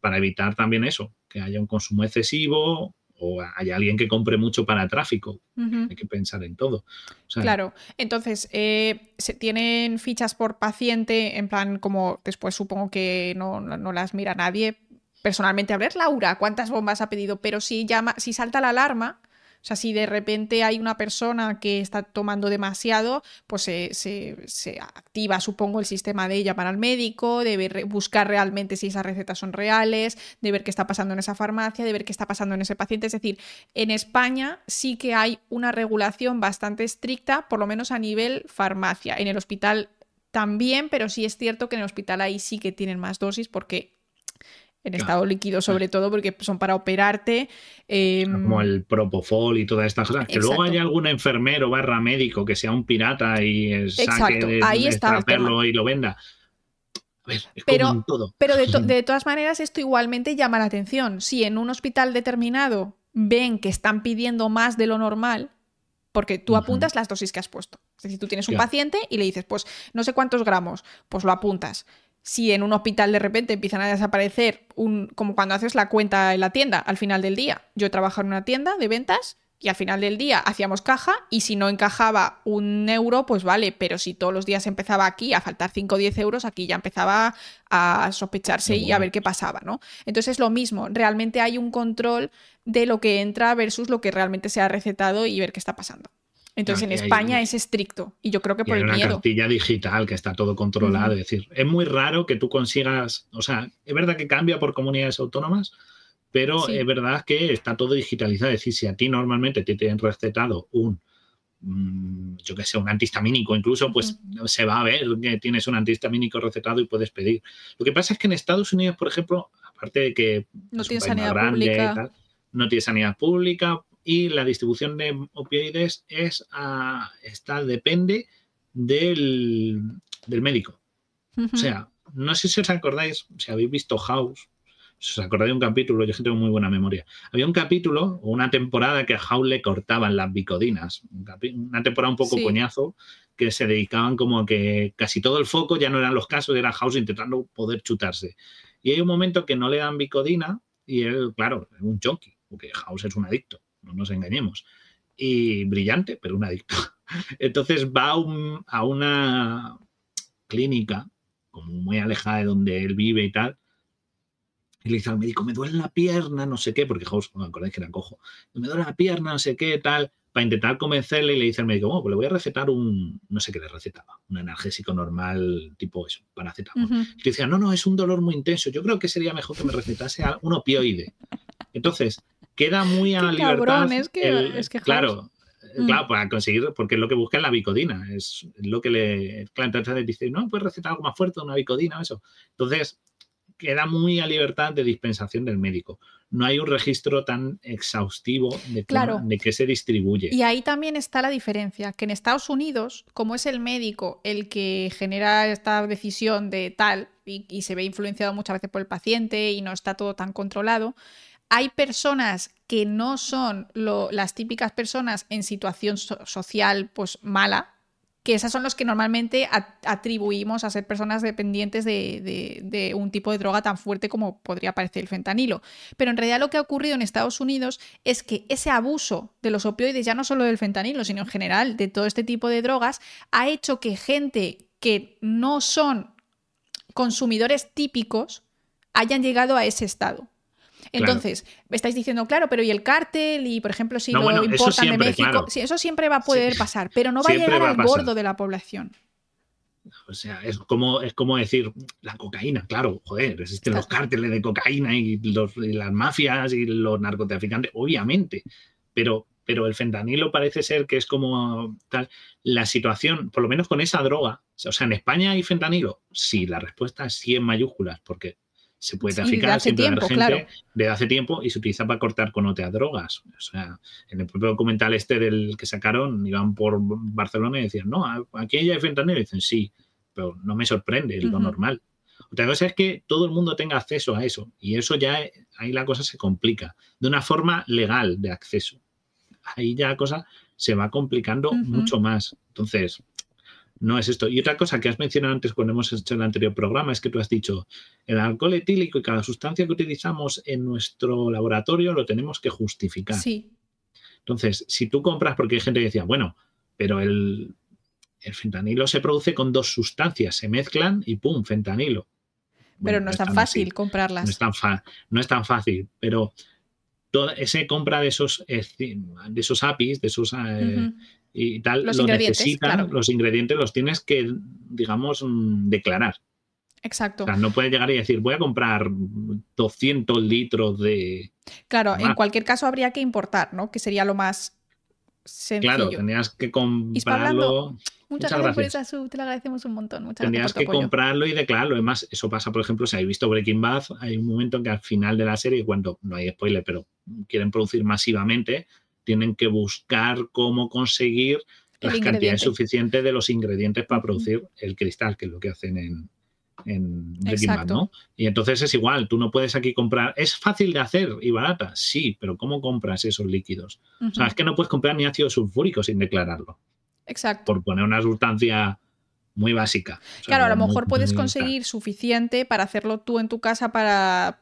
Para evitar también eso, que haya un consumo excesivo o haya alguien que compre mucho para tráfico. Hay que pensar en todo. claro, entonces, eh, se tienen fichas por paciente, en plan, como después supongo que no, no las mira nadie. Personalmente, a ver, Laura, ¿cuántas bombas ha pedido? Pero si llama, si salta la alarma, o sea, si de repente hay una persona que está tomando demasiado, pues se, activa, supongo, el sistema de llamar al médico, de buscar realmente si esas recetas son reales, de ver qué está pasando en esa farmacia, de ver qué está pasando en ese paciente. Es decir, en España sí que hay una regulación bastante estricta, por lo menos a nivel farmacia. En el hospital también, pero sí es cierto que en el hospital ahí sí que tienen más dosis porque en estado líquido sobre todo porque son para operarte. Em, como el propofol y todas estas cosas. Que luego haya algún enfermero barra médico que sea un pirata y saque de, ahí está y lo venda. A ver, es pero, como todo. pero de, de todas maneras esto igualmente llama la atención. Si en un hospital determinado ven que están pidiendo más de lo normal, porque tú apuntas las dosis que has puesto. Es decir, tú tienes un paciente y le dices, pues no sé cuántos gramos, pues lo apuntas si en un hospital de repente empiezan a desaparecer, un, como cuando haces la cuenta en la tienda al final del día. Yo trabajo en una tienda de ventas y al final del día hacíamos caja y si no encajaba un euro, pues vale, pero si todos los días empezaba aquí a faltar 5 o 10 euros, aquí ya empezaba a sospecharse y a ver qué pasaba, ¿no? Entonces es lo mismo, realmente hay un control de lo que entra versus lo que realmente se ha recetado y ver qué está pasando. Entonces en España es estricto y yo creo que por hay el una miedo. cartilla digital que está todo controlado, es decir, es muy raro que tú consigas, o sea, es verdad que cambia por comunidades autónomas, pero es verdad que está todo digitalizado, es decir, si a ti normalmente te tienen recetado un mm, yo que sé, un antihistamínico, incluso, pues se va a ver que tienes un antihistamínico recetado y puedes pedir. Lo que pasa es que en Estados Unidos, por ejemplo, aparte de que no tiene sanidad pública, no tiene sanidad pública, y la distribución de opioides es está, depende del, médico. O sea, no sé si os acordáis, si habéis visto House, si os acordáis de un capítulo, yo tengo muy buena memoria. Había un capítulo o una temporada que a House le cortaban las bicodinas, una temporada un poco coñazo, que se dedicaban como a que casi todo el foco ya no eran los casos, era House intentando poder chutarse. Y hay un momento que no le dan bicodina y él, claro, es un junkie, porque House es un adicto no nos engañemos. Y brillante, pero un adicto. Entonces va a, una clínica, como muy alejada de donde él vive y tal, y le dice al médico, me duele la pierna, no sé qué, porque House, me acordáis que era cojo, me duele la pierna, no sé qué, tal, para intentar convencerle y le dice al médico, bueno, pues le voy a recetar un, no sé qué le recetaba, un analgésico normal, tipo eso, paracetamol. Uh Y decía, no, no, es un dolor muy intenso, yo creo que sería mejor que me recetase un opioide. Entonces, queda muy a libertad. es que, es que claro, mm. claro, para conseguir, porque es lo que busca en la bicodina, es lo que le. Claro, entonces dice, no, puedes recetar algo más fuerte, una bicodina o eso. Entonces, queda muy a libertad de dispensación del médico. No hay un registro tan exhaustivo de, claro. de qué se distribuye. Y ahí también está la diferencia, que en Estados Unidos, como es el médico el que genera esta decisión de tal y, y se ve influenciado muchas veces por el paciente y no está todo tan controlado, hay personas que no son las típicas personas en situación social pues mala, que esas son los que normalmente atribuimos a ser personas dependientes de, un tipo de droga tan fuerte como podría parecer el fentanilo. Pero en realidad lo que ha ocurrido en Estados Unidos es que ese abuso de los opioides, ya no solo del fentanilo, sino en general de todo este tipo de drogas, ha hecho que gente que no son consumidores típicos hayan llegado a ese estado. Entonces, me estáis diciendo, claro, pero ¿y el cártel? Y, por ejemplo, si lo importan de México. Sí, eso siempre va a poder pasar, pero no va a llegar al gordo de la población. O sea, es como, es como decir la cocaína, claro, joder, existen los cárteles de cocaína y, las mafias y los narcotraficantes, obviamente, pero, pero el fentanilo parece ser que es como tal. La situación, por lo menos con esa droga, o sea, en España hay fentanilo, sí, la respuesta es sí en mayúsculas, porque se puede traficar, siempre tiempo, gente de hace tiempo y se utiliza para cortar con otras drogas. O sea, en el propio documental este del que sacaron, iban por Barcelona y decían, no, aquí hay fentanilo. Y dicen, sí, pero no me sorprende, es lo normal. Otra cosa es que todo el mundo tenga acceso a eso. Y eso ya, ahí la cosa se complica. De una forma legal de acceso. Ahí ya la cosa se va complicando mucho más. Entonces, no es esto. Y otra cosa que has mencionado antes cuando hemos hecho el anterior programa es que tú has dicho, el alcohol etílico y cada sustancia que utilizamos en nuestro laboratorio lo tenemos que justificar. Sí. Entonces, si tú compras, porque hay gente que decía, bueno, pero el, el fentanilo se produce con dos sustancias, se mezclan y ¡pum! fentanilo. pero no, es tan fácil comprarlas. No es tan, no es tan fácil, pero toda esa compra de esos, de esos APIs, de esos eh, y tal, los lo necesitan, los ingredientes los tienes que, digamos, mm, declarar. Exacto. O sea, no puedes llegar y decir, voy a comprar 200 litros de... Claro, en cualquier caso habría que importar, ¿no? Que sería lo más sencillo. Claro, tendrías que comprarlo... Muchas, gracias, por esa sub, te lo agradecemos un montón. Muchas Tendrías que comprarlo y declararlo. Además, eso pasa, por ejemplo, si habéis visto Breaking Bad, hay un momento en que al final de la serie, cuando no hay spoiler, pero quieren producir masivamente, tienen que buscar cómo conseguir las cantidades suficientes de los ingredientes para producir el cristal, que es lo que hacen en, en Breaking Bad, ¿no? Y entonces es igual, tú no puedes aquí comprar. Es fácil de hacer y barata, sí, pero ¿cómo compras esos líquidos? O sea, es que no puedes comprar ni ácido sulfúrico sin declararlo. Exacto. Por poner una sustancia muy básica. claro, a lo mejor puedes conseguir suficiente para hacerlo tú en tu casa para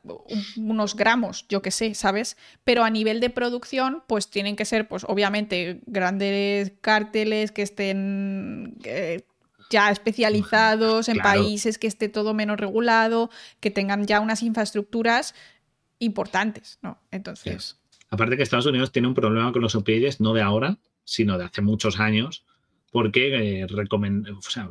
unos gramos, yo qué sé, ¿sabes? Pero a nivel de producción, pues tienen que ser, pues obviamente, grandes cárteles que estén eh, ya especializados en países que esté todo menos regulado, que tengan ya unas infraestructuras importantes, ¿no? Entonces. Aparte que Estados Unidos tiene un problema con los opioides, no de ahora, sino de hace muchos años, porque eh,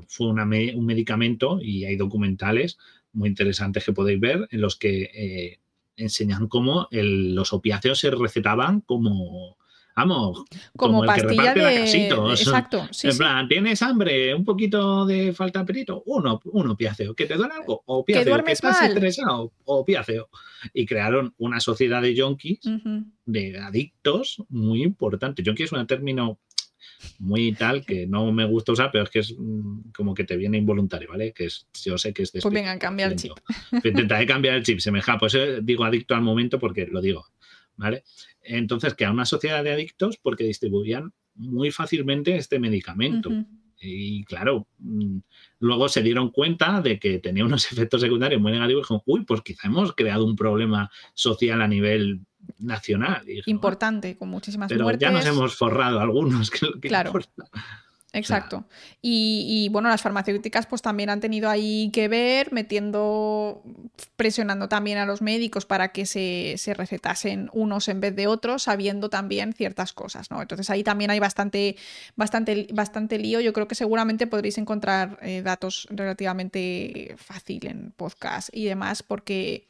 fue un medicamento y hay documentales muy interesantes que podéis ver en los que eh, enseñan cómo los opiáceos se recetaban como, vamos, como, el pastilla que de... Exacto. en plan, ¿tienes hambre? ¿Un poquito de falta de apetito? Uno, un opiáceo. ¿Que te duele algo? Opiáceo. ¿Que, estás mal? estresado? Opiáceo. Y crearon una sociedad de junkies, de adictos, muy importante. Junkie es un término muy tal que no me gusta usar, pero es que es mm, como que te viene involuntario, ¿vale? Que es, yo sé que es de Pues venga, cambia el chip. Intentaré cambiar el chip, se me ja, pues digo adicto al momento porque lo digo, ¿vale? Entonces, que a una sociedad de adictos porque distribuían muy fácilmente este medicamento. Y claro, mm, luego se dieron cuenta de que tenía unos efectos secundarios muy negativos y dijeron, uy, pues quizá hemos creado un problema social a nivel nacional. Importante, con muchísimas pero muertes. ya nos hemos forrado algunos. claro. Exacto. y, bueno, las farmacéuticas pues también han tenido ahí que ver, metiendo, presionando también a los médicos para que se, recetasen unos en vez de otros, sabiendo también ciertas cosas, ¿no? Entonces ahí también hay bastante, bastante, bastante lío. Yo creo que seguramente podréis encontrar eh, datos relativamente fácil en podcast y demás, porque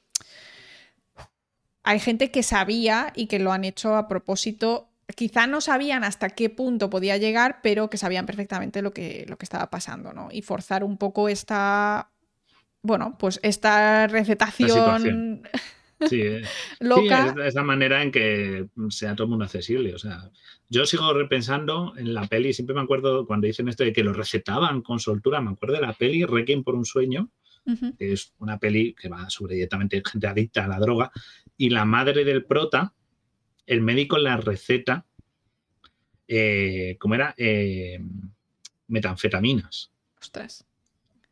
hay gente que sabía y que lo han hecho a propósito. Quizá no sabían hasta qué punto podía llegar, pero que sabían perfectamente lo que, lo que estaba pasando, ¿no? Y forzar un poco esta. Bueno, pues esta recetación. Sí, eh. loca. Sí, es esa manera en que sea todo mundo accesible. O sea, yo sigo repensando en la peli, siempre me acuerdo cuando dicen esto de que lo recetaban con soltura, me acuerdo de la peli Requiem por un sueño, que es una peli que va sobre directamente gente adicta a la droga, y la madre del prota, el médico la receta, eh, ¿cómo era? Eh, metanfetaminas. Ostras.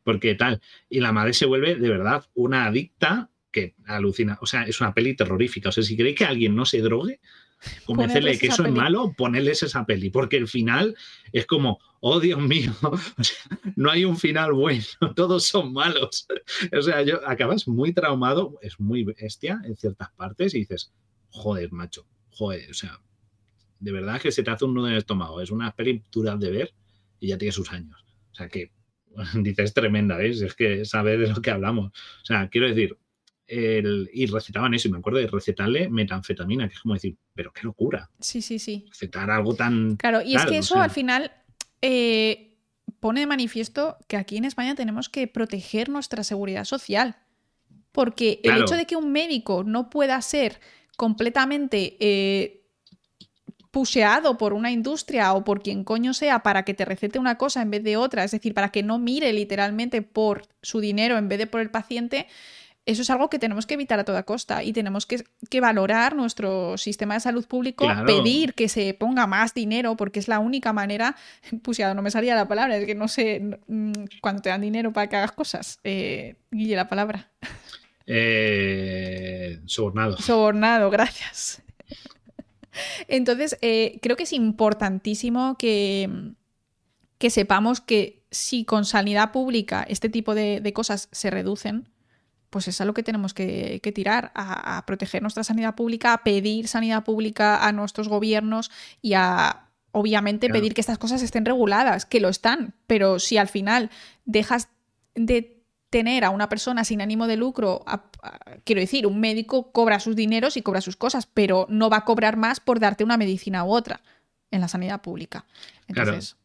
Porque tal. Y la madre se vuelve de verdad una adicta que alucina. O sea, es una peli terrorífica. O sea, si queréis que alguien no se drogue, convencerle que eso es malo, ponerles esa peli, porque el final es como, oh Dios mío, no hay un final bueno, todos son malos. O sea, yo acabas muy traumado, es muy bestia en ciertas partes y dices, joder, macho, joder, o sea, de verdad que se te hace un nudo en el estómago, es una peli dura de ver y ya tiene sus años. O sea que, dices, tremenda, ¿ves? Es que sabe de lo que hablamos. O sea, quiero decir, y recetaban eso, y me acuerdo de recetarle metanfetamina, que es como decir, pero qué locura. Sí, sí, sí. Recetar algo tan. Claro, y es que eso al final eh, pone de manifiesto que aquí en España tenemos que proteger nuestra seguridad social. Porque el hecho de que un médico no pueda ser completamente. Eh, puseado por una industria o por quien coño sea para que te recete una cosa en vez de otra, es decir, para que no mire literalmente por su dinero en vez de por el paciente, eso es algo que tenemos que evitar a toda costa y tenemos que, valorar nuestro sistema de salud público, pedir que se ponga más dinero porque es la única manera, puseado no me salía la palabra, es que no sé mm, cuando te dan dinero para que hagas cosas. Eh, Guille, la palabra. Eh, sobornado. Sobornado, gracias. Entonces, eh, creo que es importantísimo que, que, sepamos que si con sanidad pública este tipo de, cosas se reducen, pues es a lo que tenemos que, tirar, a, proteger nuestra sanidad pública, a pedir sanidad pública a nuestros gobiernos y a, obviamente, pedir que estas cosas estén reguladas, que lo están, pero si al final dejas de tener a una persona sin ánimo de lucro, quiero decir, un médico cobra sus dineros y cobra sus cosas, pero no va a cobrar más por darte una medicina u otra en la sanidad pública. Entonces,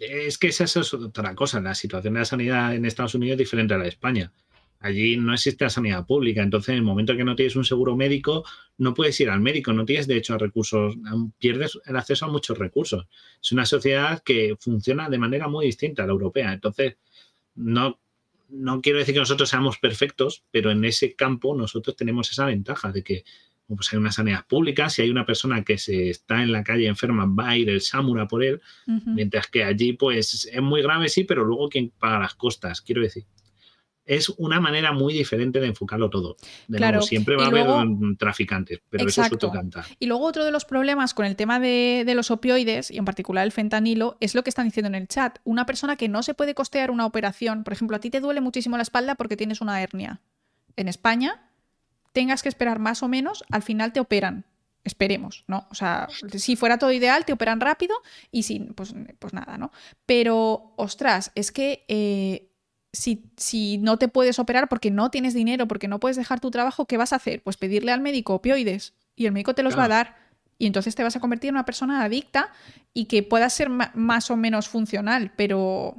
Es que esa es otra cosa. La situación de la sanidad en Estados Unidos es diferente a la de España. Allí no existe la sanidad pública, entonces en el momento que no tienes un seguro médico, no puedes ir al médico, no tienes derecho a recursos, pierdes el acceso a muchos recursos. Es una sociedad que funciona de manera muy distinta a la europea, entonces no no quiero decir que nosotros seamos perfectos, pero en ese campo nosotros tenemos esa ventaja de que pues hay una sanidad pública, si hay una persona que se está en la calle enferma, va a ir el Samura por él, mientras que allí pues es muy grave, sí, pero luego quien paga las costas, quiero decir es una manera muy diferente de enfocarlo todo. De claro. siempre va a haber traficantes, pero eso es otro cantar. Y luego otro de los problemas con el tema de, los opioides, y en particular el fentanilo, es lo que están diciendo en el chat. Una persona que no se puede costear una operación, por ejemplo, a ti te duele muchísimo la espalda porque tienes una hernia. En España, tengas que esperar más o menos, al final te operan. Esperemos, ¿no? O sea, si fuera todo ideal, te operan rápido y si, pues, pues nada, ¿no? Pero, ostras, es que eh, si, no te puedes operar porque no tienes dinero, porque no puedes dejar tu trabajo, ¿qué vas a hacer? Pues pedirle al médico opioides y el médico te los va a dar. Y entonces te vas a convertir en una persona adicta y que pueda ser más o menos funcional, pero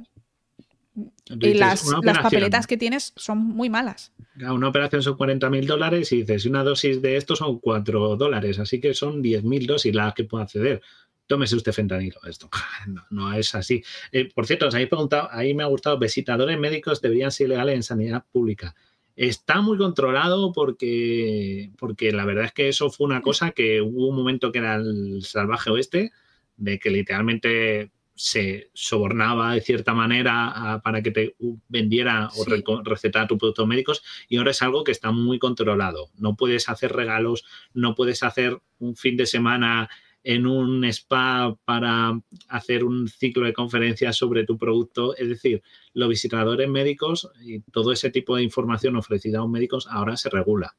las, papeletas que tienes son muy malas. Una operación son 40 mil dólares y dices, una dosis de esto son 4 dólares, así que son 10 mil dosis las que puedo acceder tómese usted fentanilo. Esto no, es así. Eh, por cierto, os habéis preguntado, ahí me ha gustado, visitadores médicos deberían ser ilegales en sanidad pública. Está muy controlado porque, porque la verdad es que eso fue una cosa que hubo un momento que era el salvaje oeste, de que literalmente se sobornaba de cierta manera para que te vendiera o recetara tus productos médicos y ahora es algo que está muy controlado. No puedes hacer regalos, no puedes hacer un fin de semana en un spa para hacer un ciclo de conferencias sobre tu producto. Es decir, los visitadores médicos y todo ese tipo de información ofrecida a los médicos ahora se regula.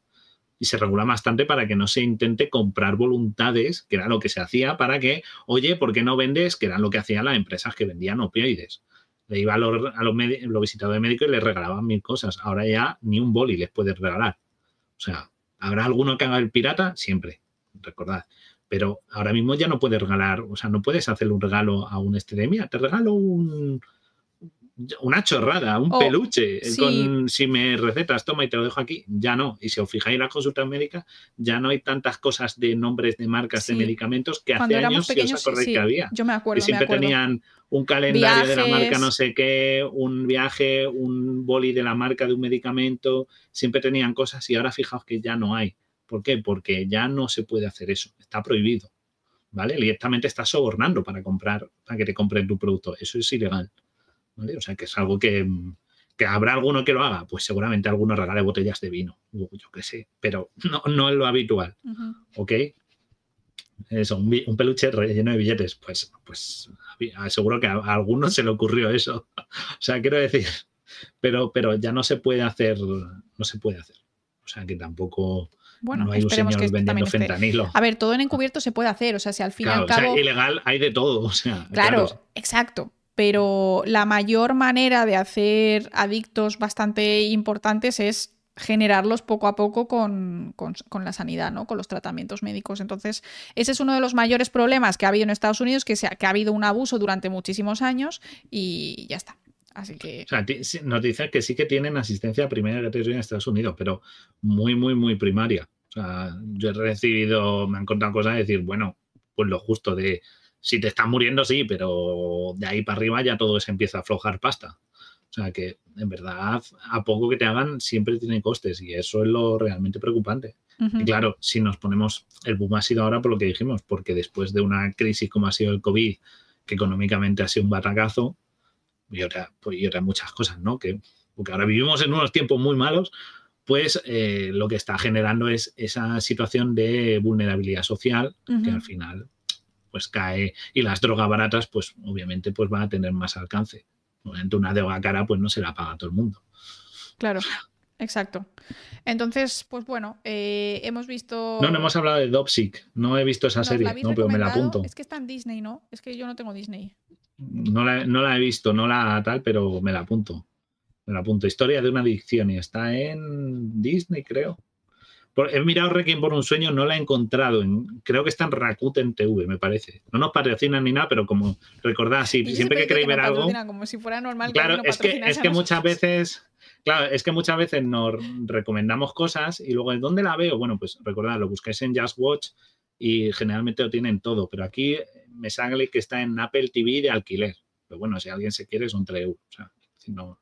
Y se regula bastante para que no se intente comprar voluntades, que era lo que se hacía, para que, oye, ¿por qué no vendes? Que era lo que hacían las empresas que vendían opioides. Le iba a los, a los, visitadores médicos y les regalaban mil cosas. Ahora ya ni un boli les puedes regalar. O sea, ¿habrá alguno que haga el pirata? Siempre. Recordad pero ahora mismo ya no puedes regalar, o sea, no puedes hacerle un regalo a un este te regalo un, una chorrada, un peluche, con si me recetas, toma y te lo dejo aquí, ya no. Y si os fijáis en las consultas médicas, ya no hay tantas cosas de nombres de marcas de medicamentos que hace años, si os acordáis que había. Yo me acuerdo. Y siempre tenían un calendario de la marca no sé qué, un viaje, un boli de la marca de un medicamento, siempre tenían cosas y ahora fijaos que ya no hay. ¿Por qué? Porque ya no se puede hacer eso, está prohibido. ¿Vale? Directamente estás sobornando para comprar, para que te compren tu producto. Eso es ilegal. ¿vale? O sea que es algo que, habrá alguno que lo haga. Pues seguramente alguno regale botellas de vino, yo qué sé, pero no, no es lo habitual. ¿Ok? Eso, un, peluche relleno de billetes. Pues, pues seguro que a, a alguno se le ocurrió eso. o sea, quiero decir, pero, pero ya no se puede hacer, no se puede hacer. O sea que tampoco bueno, no hay un señor que vendiendo fentanilo. A ver, todo en encubierto se puede hacer, o sea, si al fin y al cabo... O sea, ilegal hay de todo, o sea... Claro, exacto. Pero la mayor manera de hacer adictos bastante importantes es generarlos poco a poco con, la sanidad, ¿no? con los tratamientos médicos. Entonces, ese es uno de los mayores problemas que ha habido en Estados Unidos, que, que ha habido un abuso durante muchísimos años y ya está. Así que. O sea, nos dicen que sí que tienen asistencia primaria gratuita en Estados Unidos, pero muy, muy, muy primaria. O sea, yo he recibido, me han contado cosas de decir, bueno, pues lo justo de si te estás muriendo, sí, pero de ahí para arriba ya todo se empieza a aflojar pasta. O sea que, en verdad, a poco que te hagan, siempre tiene costes y eso es lo realmente preocupante. Y claro, si nos ponemos, el boom ha sido ahora por lo que dijimos, porque después de una crisis como ha sido el COVID, que económicamente ha sido un batacazo, y ahora, pues, y ahora muchas cosas, ¿no? Que, porque ahora vivimos en unos tiempos muy malos, pues eh, lo que está generando es esa situación de vulnerabilidad social que al final pues cae y las drogas baratas pues obviamente pues van a tener más alcance. Obviamente una droga cara pues no se la paga a todo el mundo. Claro. Exacto. Entonces, pues bueno, eh, hemos visto. No, no hemos hablado de Dopsic. No he visto esa serie, no, pero me la apunto. Es que está en Disney, ¿no? Es que yo no tengo Disney. No la, no la he visto, no la tal, pero me la apunto. Me la apunto. Historia de una adicción y está en Disney, creo. he mirado Requiem por un sueño, no la he encontrado. creo que está en Rakuten TV, me parece. No nos patrocinan ni nada, pero como recordad, sí, siempre que queréis ver algo. Como si fuera normal. Claro, es que, es que muchas veces Claro, es que muchas veces nos recomendamos cosas y luego, ¿de dónde la veo? Bueno, pues recordad, lo buscáis en Just Watch y generalmente lo tienen todo, pero aquí me sale que está en Apple TV de alquiler. Pero bueno, si alguien se quiere, son 3 euros. O sea, no,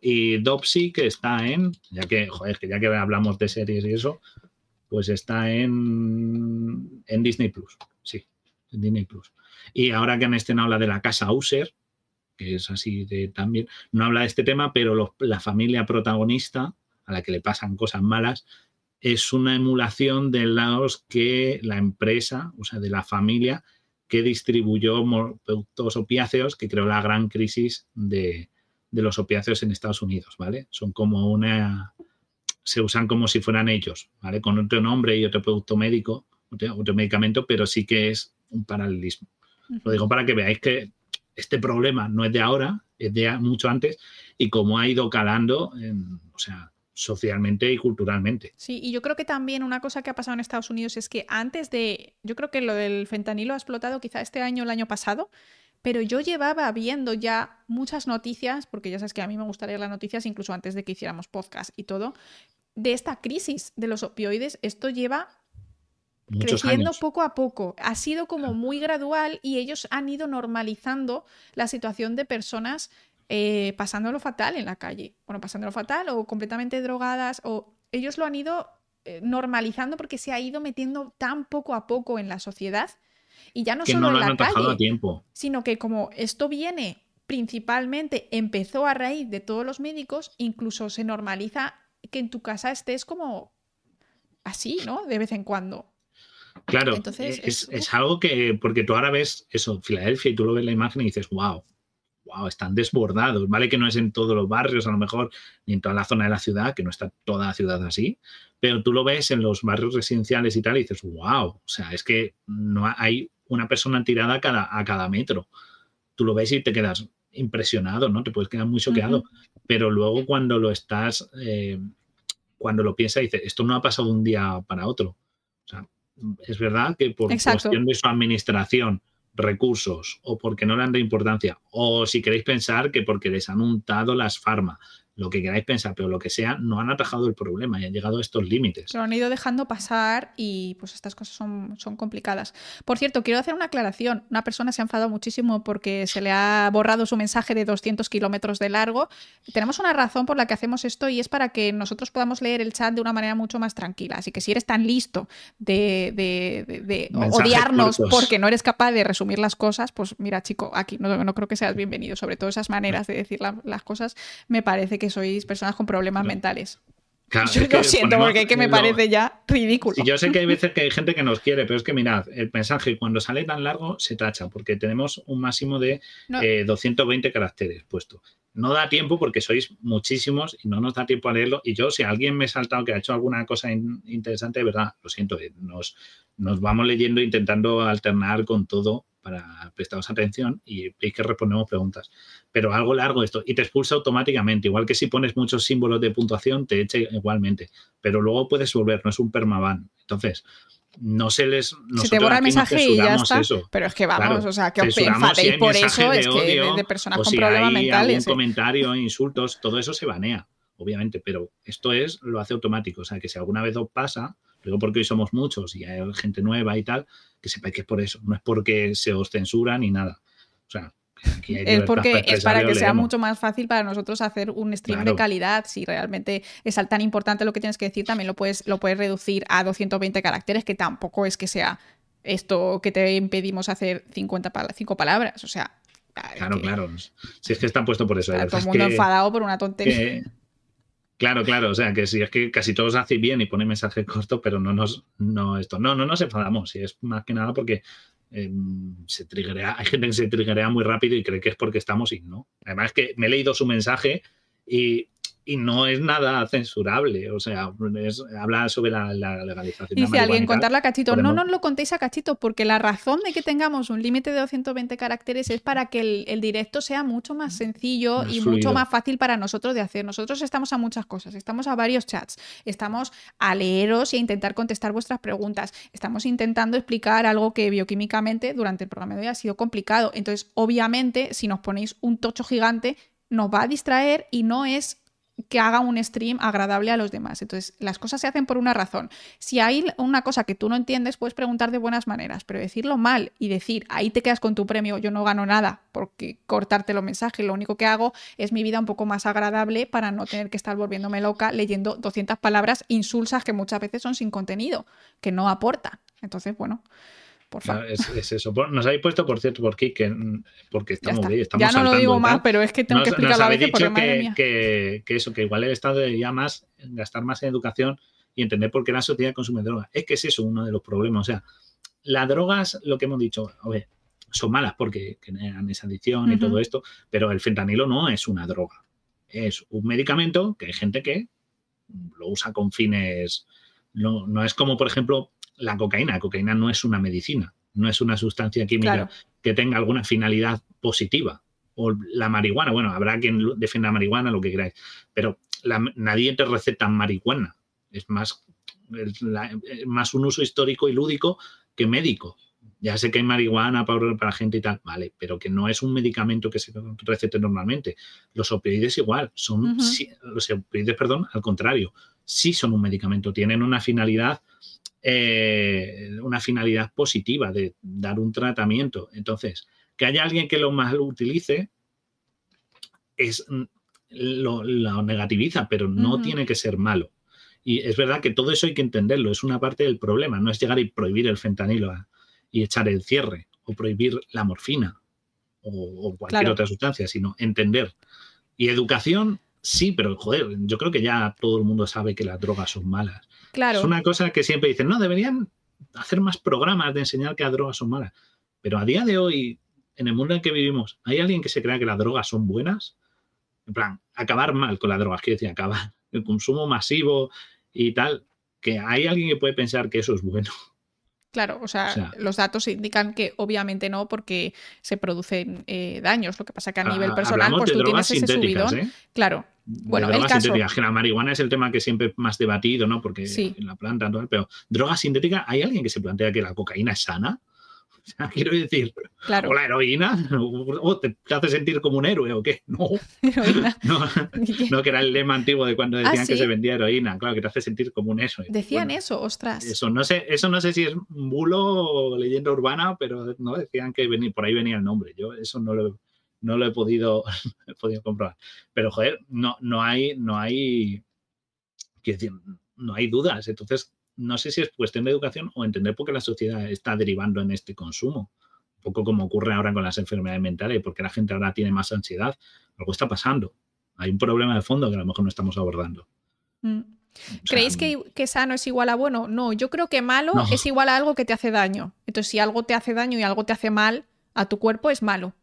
Y Dopsy, que está en, ya que, joder, que ya que hablamos de series y eso, pues está en, en Disney Plus. Sí, en Disney Plus. Y ahora que han estrenado la de la casa User, que es así de también, no habla de este tema, pero la familia protagonista, a la que le pasan cosas malas, es una emulación de los que la empresa, o sea, de la familia que distribuyó productos opiáceos, que creó la gran crisis de, los opiáceos en Estados Unidos, ¿vale? Son como una... se usan como si fueran ellos, ¿vale? Con otro nombre y otro producto médico, otro, medicamento, pero sí que es un paralelismo. Lo digo para que veáis que este problema no es de ahora, es de mucho antes, y cómo ha ido calando, o sea, socialmente y culturalmente. Sí, y yo creo que también una cosa que ha pasado en Estados Unidos es que antes de, yo creo que lo del fentanilo ha explotado quizá este año o el año pasado, pero yo llevaba viendo ya muchas noticias, porque ya sabes que a mí me gusta leer las noticias incluso antes de que hiciéramos podcast y todo, de esta crisis de los opioides. Esto lleva creciendo poco a poco. Ha sido como muy gradual y ellos han ido normalizando la situación de personas eh, pasándolo fatal en la calle. Bueno, pasándolo fatal o completamente drogadas o ellos lo han ido eh, normalizando porque se ha ido metiendo tan poco a poco en la sociedad y ya no solo en la calle, tiempo. sino que como esto viene principalmente, empezó a raíz de todos los médicos, incluso se normaliza que en tu casa estés como así, ¿no? De vez en cuando. Claro, Entonces, es, algo que, porque tú ahora ves eso, Filadelfia, y tú lo ves la imagen y dices, wow, wow, están desbordados, ¿vale? Que no es en todos los barrios, a lo mejor, ni en toda la zona de la ciudad, que no está toda la ciudad así, pero tú lo ves en los barrios residenciales y tal, y dices, wow, o sea, es que no hay una persona tirada a cada, a cada metro. Tú lo ves y te quedas impresionado, ¿no? Te puedes quedar muy choqueado, pero luego cuando lo estás, eh, cuando lo piensas, dices, esto no ha pasado de un día para otro. O sea, es verdad que por cuestión de su administración, recursos, o porque no le han dado importancia, o si queréis pensar que porque les han untado las farmas, lo que queráis pensar, pero lo que sea, no han atajado el problema y han llegado a estos límites. Lo han ido dejando pasar y pues estas cosas son, son complicadas. Por cierto, quiero hacer una aclaración. Una persona se ha enfadado muchísimo porque se le ha borrado su mensaje de 200 kilómetros de largo. Tenemos una razón por la que hacemos esto y es para que nosotros podamos leer el chat de una manera mucho más tranquila. Así que si eres tan listo de, de, odiarnos porque no eres capaz de resumir las cosas, pues mira, chico, aquí no, no creo que seas bienvenido. Sobre todo esas maneras de decir las cosas, me parece que sois personas con problemas mentales. yo lo siento porque es que me parece ya ridículo. yo sé que hay veces que hay gente que nos quiere, pero es que mirad, el mensaje cuando sale tan largo se tacha porque tenemos un máximo de 220 eh, caracteres puesto. No da tiempo porque sois muchísimos y no nos da tiempo a leerlo. Y yo, si alguien me ha saltado que ha hecho alguna cosa interesante, de verdad, lo siento, eh, nos, nos vamos leyendo intentando alternar con todo para prestaros atención y veis que respondemos preguntas. Pero algo largo esto y te expulsa automáticamente, igual que si pones muchos símbolos de puntuación, te echa igualmente. Pero luego puedes volver, no es un permaban. Entonces, no se les. Se te borra el mensaje y ya está. Pero es que vamos, o sea, que os enfadéis por eso, es que de, personas con problemas mentales. Un comentario, insultos, todo eso se banea, obviamente, pero esto es, lo hace automático. O sea, que si alguna vez os pasa, digo porque hoy somos muchos y hay gente nueva y tal, que sepáis que es por eso, no es porque se os censura ni nada. O sea, es porque es para que sea mucho más fácil para nosotros hacer un stream de calidad. Si realmente es tan importante lo que tienes que decir, también lo puedes, lo puedes reducir a 220 caracteres, que tampoco es que sea esto que te impedimos hacer 50 5 palabras. O sea. Claro, claro. Si es que está puesto por eso. todo el mundo enfadado por una tontería. Claro, claro, o sea que si es que casi todos hacen bien y ponen mensaje corto, pero no nos, no esto, no, no nos enfadamos, y es más que nada porque Em, se triggerea, hay gente que se triggerea muy rápido y cree que es porque estamos y no. Además que me he leído su mensaje y y no es nada censurable. O sea, habla sobre la, legalización. Dice alguien, contarla a cachito. No nos lo contéis a cachito, porque la razón de que tengamos un límite de 220 caracteres es para que el, directo sea mucho más sencillo y mucho más fácil para nosotros de hacer. Nosotros estamos a muchas cosas, estamos a varios chats, estamos a leeros y a intentar contestar vuestras preguntas, estamos intentando explicar algo que bioquímicamente durante el programa de hoy ha sido complicado. Entonces, obviamente, si nos ponéis un tocho gigante, nos va a distraer y no es que haga un stream agradable a los demás. Entonces, las cosas se hacen por una razón. Si hay una cosa que tú no entiendes, puedes preguntar de buenas maneras, pero decirlo mal y decir, ahí te quedas con tu premio, yo no gano nada porque cortarte los mensajes, lo único que hago es mi vida un poco más agradable para no tener que estar volviéndome loca leyendo 200 palabras insulsas que muchas veces son sin contenido, que no aporta. Entonces, bueno, es, eso. Nos habéis puesto, por cierto, por qué, que, porque estamos bien. ya no lo digo más, pero es que tengo que explicarlo a veces porque, que, que, que, eso, que igual el Estado debería más, gastar más en educación y entender por qué la sociedad consume drogas. Es que es eso uno de los problemas. O sea, las drogas, lo que hemos dicho, son malas porque generan esa adicción y todo esto, pero el fentanilo no es una droga. Es un medicamento que hay gente que lo usa con fines. No, no es como, por ejemplo, la cocaína. La cocaína no es una medicina, no es una sustancia química que tenga alguna finalidad positiva. O la marihuana, bueno, habrá quien defienda marihuana, lo que queráis, pero nadie te receta marihuana. Es más, más un uso histórico y lúdico que médico. Ya sé que hay marihuana para, para gente y tal, vale, pero que no es un medicamento que se recete normalmente. Los opioides igual, son los opioides, perdón, al contrario, sí son un medicamento, tienen una finalidad eh, una finalidad positiva de dar un tratamiento. Entonces, que haya alguien que lo mal utilice es mm, lo, negativiza, pero no tiene que ser malo. Y es verdad que todo eso hay que entenderlo, es una parte del problema, no es llegar y prohibir el fentanilo y echar el cierre o prohibir la morfina o, cualquier otra sustancia, sino entender. Y educación, sí, pero joder, yo creo que ya todo el mundo sabe que las drogas son malas. Es una cosa que siempre dicen, no, deberían hacer más programas de enseñar que las drogas son malas. Pero a día de hoy, en el mundo en que vivimos, ¿hay alguien que se crea que las drogas son buenas? En plan, acabar mal con las drogas, quiero decir, acabar el consumo masivo y tal, que hay alguien que puede pensar que eso es bueno. Claro, o sea, los datos indican que obviamente no, porque se producen eh, daños. Lo que pasa que a nivel personal, pues tú tienes ese subidón. ¿eh? Claro. Bueno, el caso... Que la marihuana es el tema que siempre más debatido, ¿no? Porque en la planta, pero drogas sintéticas, ¿hay alguien que se plantea que la cocaína es sana? quiero decir, o la heroína, o te, hace sentir como un héroe o qué. No, no, que era el lema antiguo de cuando decían ah, que se vendía heroína, claro, que te hace sentir como un héroe. Decían eso, ostras. Eso no sé, eso no sé si es bulo o leyenda urbana, pero no decían que por ahí venía el nombre. Yo eso no lo, no lo he podido, he podido comprobar. Pero joder, no, no hay, no hay, decir, no hay dudas. Entonces, no sé si es cuestión de educación o entender por qué la sociedad está derivando en este consumo. Un poco como ocurre ahora con las enfermedades mentales, porque la gente ahora tiene más ansiedad. Algo está pasando. Hay un problema de fondo que a lo mejor no estamos abordando. Mm. ¿Creéis que, sano es igual a bueno? No, yo creo que malo es igual a algo que te hace daño. Entonces, si algo te hace daño y algo te hace mal a tu cuerpo, es malo.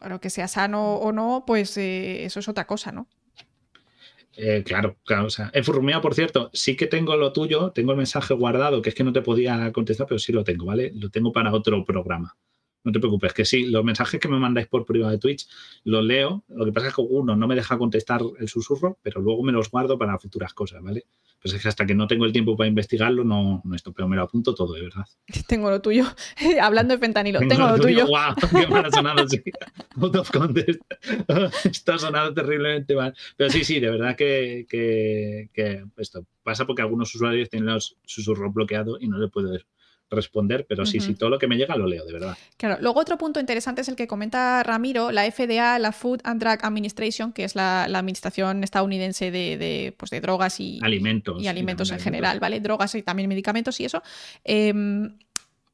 Pero que sea sano o no, pues eh, eso es otra cosa, ¿no? Eh, claro, claro. O sea, en Furrumea, por cierto, sí que tengo lo tuyo, tengo el mensaje guardado, que es que no te podía contestar, pero sí lo tengo, ¿vale? Lo tengo para otro programa. No te preocupes, que sí, los mensajes que me mandáis por privado de Twitch los leo. Lo que pasa es que uno no me deja contestar el susurro, pero luego me los guardo para futuras cosas, ¿vale? Pues es que hasta que no tengo el tiempo para investigarlo, no, no esto, pero me lo apunto todo, de verdad. Tengo lo tuyo. Hablando de fentanilo, tengo, lo tuyo. ¡Wow! ¡Qué mal ha sonado! Sí. Out of. Está sonando terriblemente mal. Pero sí, sí, de verdad que, que, que esto pasa porque algunos usuarios tienen los susurros bloqueados y no le puedo ver responder, pero sí, sí, todo lo que me llega lo leo, de verdad. Claro, luego otro punto interesante es el que comenta Ramiro, la FDA, la Food and Drug Administration, que es la, administración estadounidense de, pues de drogas y alimentos, y alimentos en general, ¿vale? Drogas y también medicamentos y eso, em,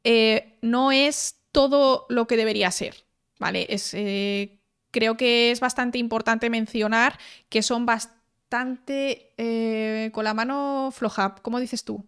eh, no es todo lo que debería ser, ¿vale? Es, eh, creo que es bastante importante mencionar que son bastante eh, con la mano floja, ¿cómo dices tú?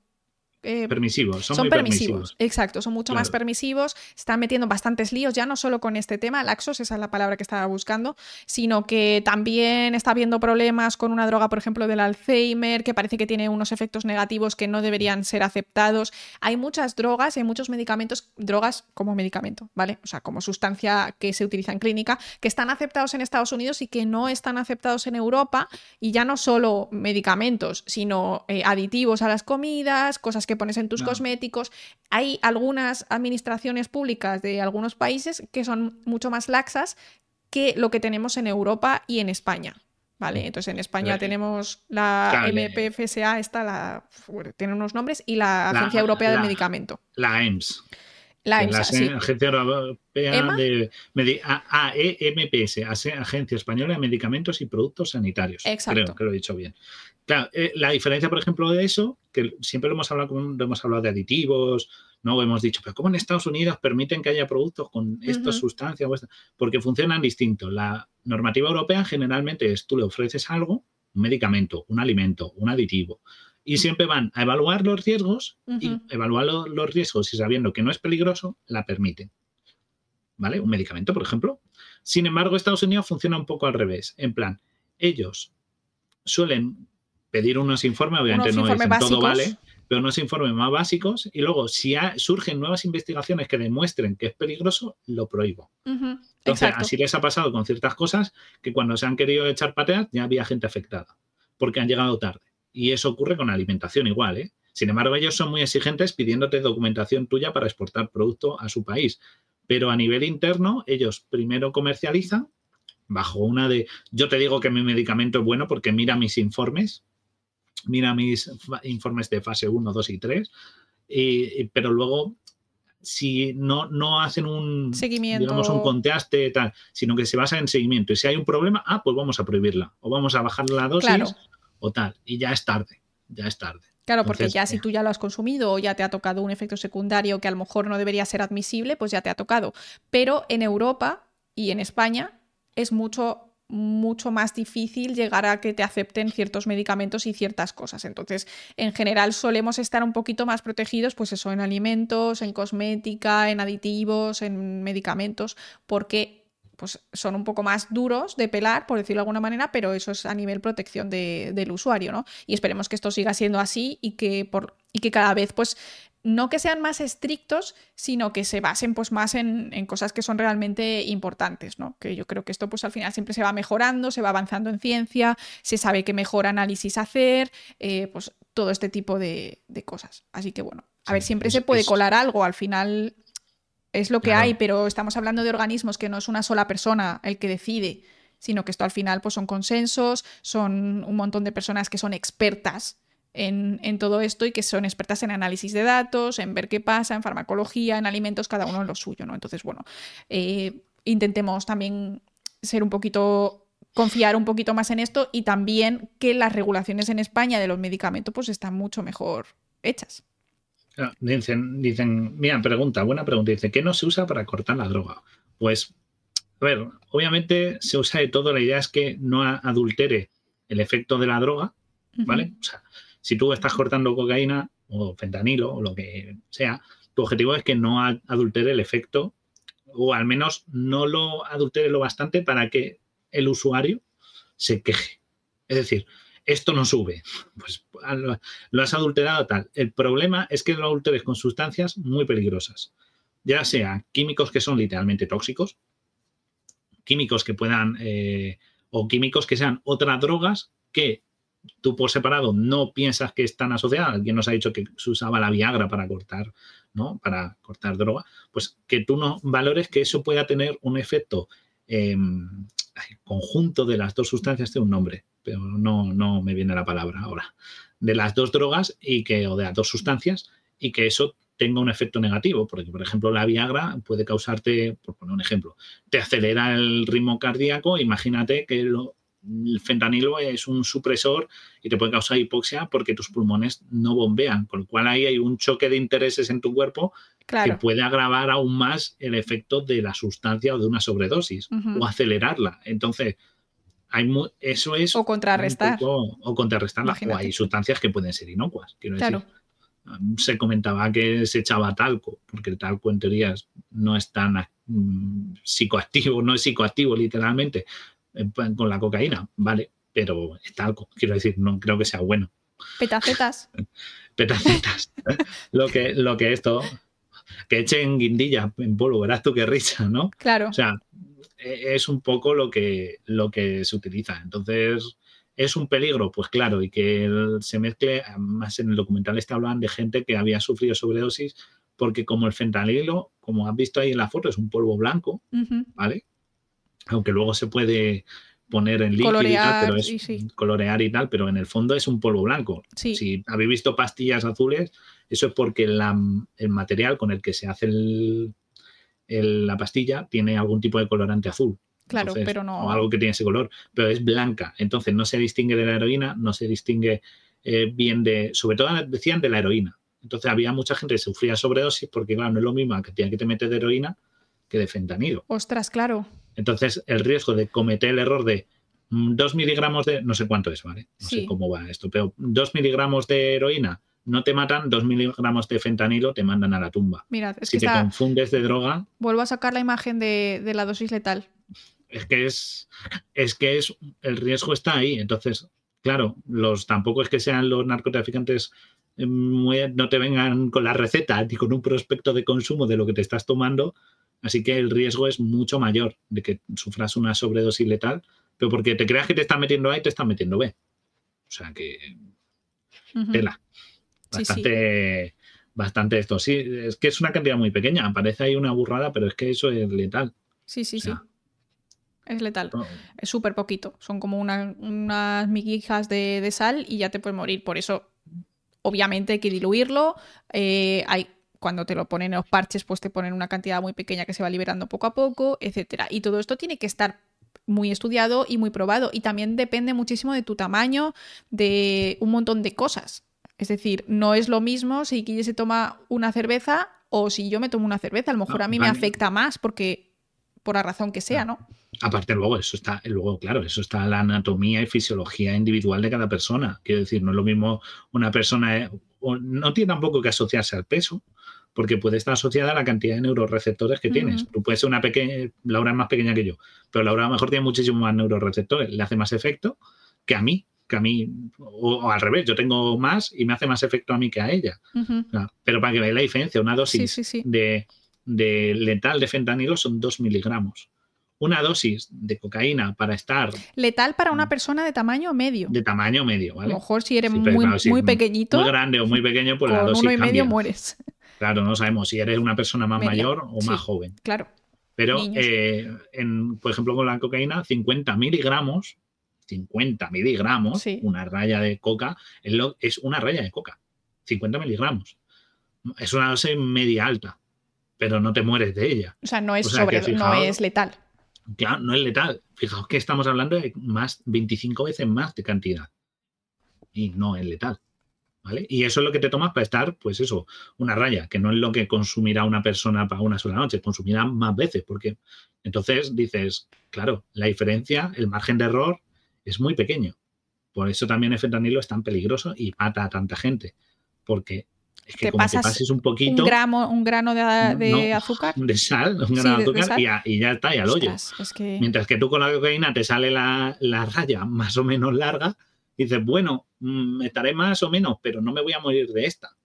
Eh, permisivos, son, permisivos. Exacto, son mucho más permisivos, están metiendo bastantes líos, ya no solo con este tema, laxos, esa es la palabra que estaba buscando, sino que también está habiendo problemas con una droga, por ejemplo, del Alzheimer, que parece que tiene unos efectos negativos que no deberían ser aceptados. Hay muchas drogas, hay muchos medicamentos, drogas como medicamento, ¿vale? O sea, como sustancia que se utiliza en clínica, que están aceptados en Estados Unidos y que no están aceptados en Europa, y ya no solo medicamentos, sino eh, aditivos a las comidas, cosas que que pones en tus cosméticos. Hay algunas administraciones públicas de algunos países que son mucho más laxas que lo que tenemos en Europa y en España. ¿Vale? Entonces en España tenemos la MPFSA, esta la, tiene unos nombres, y la Agencia Europea del Medicamento. La EMS. La, EMS, Agencia Europea de AEMPS, Agencia Española de Medicamentos y Productos Sanitarios. Exacto. Creo que lo he dicho bien. Claro, eh, la diferencia, por ejemplo, de eso, que siempre lo hemos hablado, hemos hablado de aditivos, ¿no? Hemos dicho, pero ¿cómo en Estados Unidos permiten que haya productos con estas sustancias? Porque funcionan distinto. La normativa europea generalmente es tú le ofreces algo, un medicamento, un alimento, un aditivo, y siempre van a evaluar los riesgos y evaluar los riesgos y sabiendo que no es peligroso, la permiten. ¿Vale? Un medicamento, por ejemplo. Sin embargo, Estados Unidos funciona un poco al revés. En plan, ellos suelen pedir unos informes, obviamente no es todo vale, pero unos informes más básicos y luego si surgen nuevas investigaciones que demuestren que es peligroso, lo prohíbo. Entonces, así les ha pasado con ciertas cosas que cuando se han querido echar pateas ya había gente afectada, porque han llegado tarde. Y eso ocurre con la alimentación igual, ¿eh? Sin embargo, ellos son muy exigentes pidiéndote documentación tuya para exportar producto a su país. Pero a nivel interno, ellos primero comercializan bajo una de, yo te digo que mi medicamento es bueno porque mira mis informes, mira mis informes de fase 1, 2 y 3, pero luego si no, no hacen un seguimiento, digamos un conteaste tal, sino que se basa en seguimiento y si hay un problema, ah, pues vamos a prohibirla o vamos a bajar la dosis o tal y ya es tarde, ya es tarde. Claro, porque ya si eh. tú ya lo has consumido o ya te ha tocado un efecto secundario que a lo mejor no debería ser admisible, pues ya te ha tocado. Pero en Europa y en España es mucho mucho más difícil llegar a que te acepten ciertos medicamentos y ciertas cosas. Entonces, en general solemos estar un poquito más protegidos, pues eso, en alimentos, en cosmética, en aditivos, en medicamentos, porque pues son un poco más duros de pelar, por decirlo de alguna manera, pero eso es a nivel protección del usuario, ¿no? Y esperemos que esto siga siendo así y que, por, y que cada vez pues no que sean más estrictos, sino que se basen pues más en, cosas que son realmente importantes, ¿no? Que yo creo que esto pues al final siempre se va mejorando, se va avanzando en ciencia, se sabe qué mejor análisis hacer, eh, pues todo este tipo de, cosas. Así que bueno, a ver, siempre se puede colar algo, al final es lo que hay, pero estamos hablando de organismos que no es una sola persona el que decide, sino que esto al final pues son consensos, son un montón de personas que son expertas en, todo esto y que son expertas en análisis de datos, en ver qué pasa, en farmacología, en alimentos, cada uno en lo suyo, ¿no? Entonces, bueno, eh, intentemos también ser un poquito confiar un poquito más en esto y también que las regulaciones en España de los medicamentos pues están mucho mejor hechas. Ah, dicen, dicen, mira, pregunta, buena pregunta, dice, ¿qué no se usa para cortar la droga? Pues, a ver, obviamente se usa de todo, la idea es que no adultere el efecto de la droga, ¿vale? O sea, si tú estás cortando cocaína o fentanilo o lo que sea, tu objetivo es que no adultere el efecto o al menos no lo adultere lo bastante para que el usuario se queje. Es decir, esto no sube, pues lo has adulterado tal. El problema es que lo adulteres con sustancias muy peligrosas, ya sea químicos que son literalmente tóxicos, químicos que puedan, eh, o químicos que sean otras drogas que tú por separado no piensas que están asociadas, alguien nos ha dicho que se usaba la Viagra para cortar, ¿no? Para cortar droga, pues que tú no valores que eso pueda tener un efecto eh, conjunto de las dos sustancias, de un nombre, pero no, no me viene la palabra ahora, de las dos drogas y que, o de las dos sustancias, y que eso tenga un efecto negativo, porque por ejemplo la Viagra puede causarte, por poner un ejemplo, te acelera el ritmo cardíaco, imagínate que lo, el fentanilo es un supresor y te puede causar hipoxia porque tus pulmones no bombean, con lo cual ahí hay un choque de intereses en tu cuerpo que puede agravar aún más el efecto de la sustancia o de una sobredosis o acelerarla. Entonces, hay eso es... O contrarrestar. o contrarrestarla. O hay sustancias que pueden ser inocuas. Quiero decir, se comentaba que se echaba talco, porque el talco en teoría no es tan mm, psicoactivo, no es psicoactivo literalmente, con la cocaína, vale, pero es talco, quiero decir, no creo que sea bueno. Petacetas. Petacetas. lo, que, lo que esto, que echen guindilla en polvo, verás tú qué risa, ¿no? Claro. O sea, e, es un poco lo que, lo que se utiliza. Entonces, ¿es un peligro? Pues claro, y que se mezcle, más en el documental este hablan de gente que había sufrido sobredosis, porque como el fentanilo, como has visto ahí en la foto, es un polvo blanco, ¿vale? Aunque luego se puede poner en líquido y tal, pero es colorear y tal, pero en el fondo es un polvo blanco. Si habéis visto pastillas azules, eso es porque el material con el que se hace la pastilla tiene algún tipo de colorante azul. Claro, pero no. O algo que tiene ese color, pero es blanca. Entonces no se distingue de la heroína, no se distingue eh, bien de. Sobre todo decían de la heroína. Entonces había mucha gente que sufría sobredosis porque, claro, no es lo mismo que tiene que te metes de heroína que de fentanilo. Ostras, claro. Entonces, el riesgo de cometer el error de 2 mm, miligramos de, no sé cuánto es, ¿vale? No sé cómo va esto, pero 2 miligramos de heroína no te matan, 2 miligramos de fentanilo te mandan a la tumba. Mirad, es si que te confundes de droga. Vuelvo a sacar la imagen de, la dosis letal. Es que es, es que es, el riesgo está ahí. Entonces, claro, los tampoco es que sean los narcotraficantes eh, no te vengan con la receta ni con un prospecto de consumo de lo que te estás tomando, Así que el riesgo es mucho mayor de que sufras una sobredosis letal, pero porque te creas que te están metiendo A y te están metiendo B. O sea que. Tela. Bastante. Bastante esto. Sí, es que es una cantidad muy pequeña. Parece ahí una burrada, pero es que eso es letal. Sí, sí, sí. Es letal. Es súper poquito. Son como unas miguijas de, sal y ya te puedes morir. Por eso, obviamente, hay que diluirlo. Eh, hay cuando te lo ponen en los parches, pues te ponen una cantidad muy pequeña que se va liberando poco a poco, etcétera. Y todo esto tiene que estar muy estudiado y muy probado. Y también depende muchísimo de tu tamaño, de un montón de cosas. Es decir, no es lo mismo si Guille se toma una cerveza o si yo me tomo una cerveza. A lo mejor a mí me afecta más porque por la razón que sea, ¿no? Aparte, luego, eso está, luego, claro, eso está la anatomía y fisiología individual de cada persona. Quiero decir, no es lo mismo una persona, eh, no tiene tampoco que asociarse al peso, porque puede estar asociada a la cantidad de neuroreceptores que tienes. Tú puedes ser una pequeña, Laura es más pequeña que yo, pero Laura a lo mejor tiene muchísimo más neuroreceptores, le hace más efecto que a mí, que a mí, o, al revés, yo tengo más y me hace más efecto a mí que a ella. Pero para que veáis la diferencia, una dosis De, de letal de fentanilo son 2 miligramos una dosis de cocaína para estar. Letal para una persona de tamaño medio. De tamaño medio, ¿vale? A lo mejor si eres muy, pequeñito. Muy grande o muy pequeño, pues la dosis. Uno y medio mueres. Claro, no sabemos si eres una persona más mayor o más joven. Claro. Pero, eh, en, por ejemplo, con la cocaína, 50 miligramos, 50 miligramos, una raya de coca, es una raya de coca. 50 miligramos. Es una dosis media alta, pero no te mueres de ella. O sea, no es, no es letal. Claro, no es letal. Fijaos que estamos hablando de más 25 veces más de cantidad. Y no es letal. Y eso es lo que te tomas para estar, pues eso, una raya, que no es lo que consumirá una persona para una sola noche, consumirá más veces, porque entonces dices, claro, la diferencia, el margen de error es muy pequeño. Por eso también el fentanilo es tan peligroso y mata a tanta gente, porque es que como te pases un poquito. Un, gramo, un grano de, azúcar. De sal, un grano de azúcar Y, ya está, y al hoyo. Mientras que tú con la cocaína te sale la, la raya más o menos larga dices, bueno, mm, estaré más o menos, pero no me voy a morir de esta,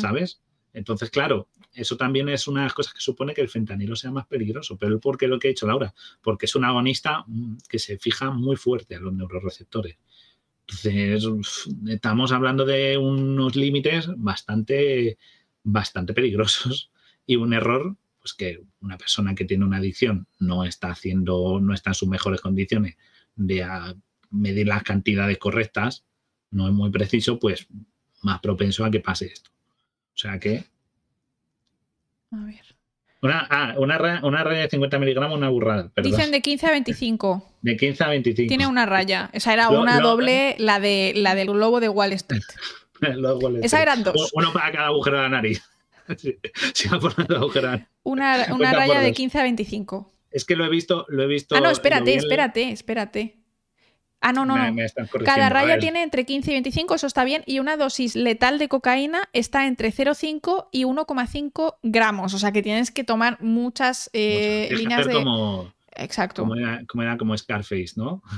¿sabes? Entonces, claro, eso también es una de las cosas que supone que el fentanilo sea más peligroso. Pero ¿por qué lo que ha hecho Laura? Porque es un agonista mm, que se fija muy fuerte a los neuroreceptores. Entonces, estamos hablando de unos límites bastante, bastante peligrosos y un error, pues que una persona que tiene una adicción no está haciendo, no está en sus mejores condiciones de a- medir las cantidades correctas, no es muy preciso, pues más propenso a que pase esto. O sea que A ver. una, ah, una, ra- una raya de 50 miligramos, una burrada, perdón. Dicen de 15 a 25. de 15 a 25. Tiene una raya. Esa era Lo- una lo- doble, la, de, la del globo de Wall Street. Los goles. Esa eran dos. Uno para cada agujero de la nariz. Sí, sí. Una, una raya de dos. 15 a 25. Es que lo he visto, lo he visto. Ah, no, espérate, espérate, espérate. Ah, no, no, Me- no. me están corrigiendo. Cada raya tiene entre 15 y 25, eso está bien, y una dosis letal de cocaína está entre 0,5 y 1,5 gramos, o sea que tienes que tomar muchas eh, líneas de... como, Exacto. como, era, como era como Scarface, ¿no?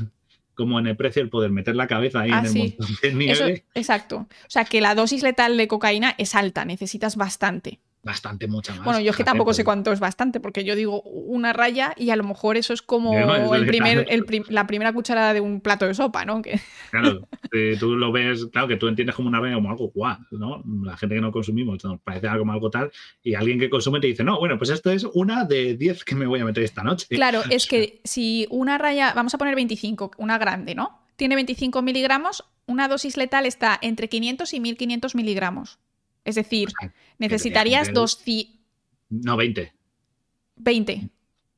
Como en el precio del poder, meter la cabeza ahí Ah, en el sí. montón de Eso, nieve. exacto. O sea que la dosis letal de cocaína es alta, necesitas bastante. Bastante, mucha más. Bueno, yo es que tampoco sé cuánto es bastante, porque yo digo una raya y a lo mejor eso es como eso el es primer, claro. el prim- la primera cucharada de un plato de sopa, ¿no? Que, Claro, eh, tú lo ves, claro, que tú entiendes como una raya como algo guau, ¿no? La gente que no consumimos nos parece algo como algo tal, y alguien que consume te dice, no, bueno, pues esto es una de 10 que me voy a meter esta noche. Claro, es que si una raya, vamos a poner 25, una grande, ¿no? Tiene 25 miligramos, una dosis letal está entre 500 y 1500 miligramos. Es decir, O sea, necesitarías dos No, 20. 20.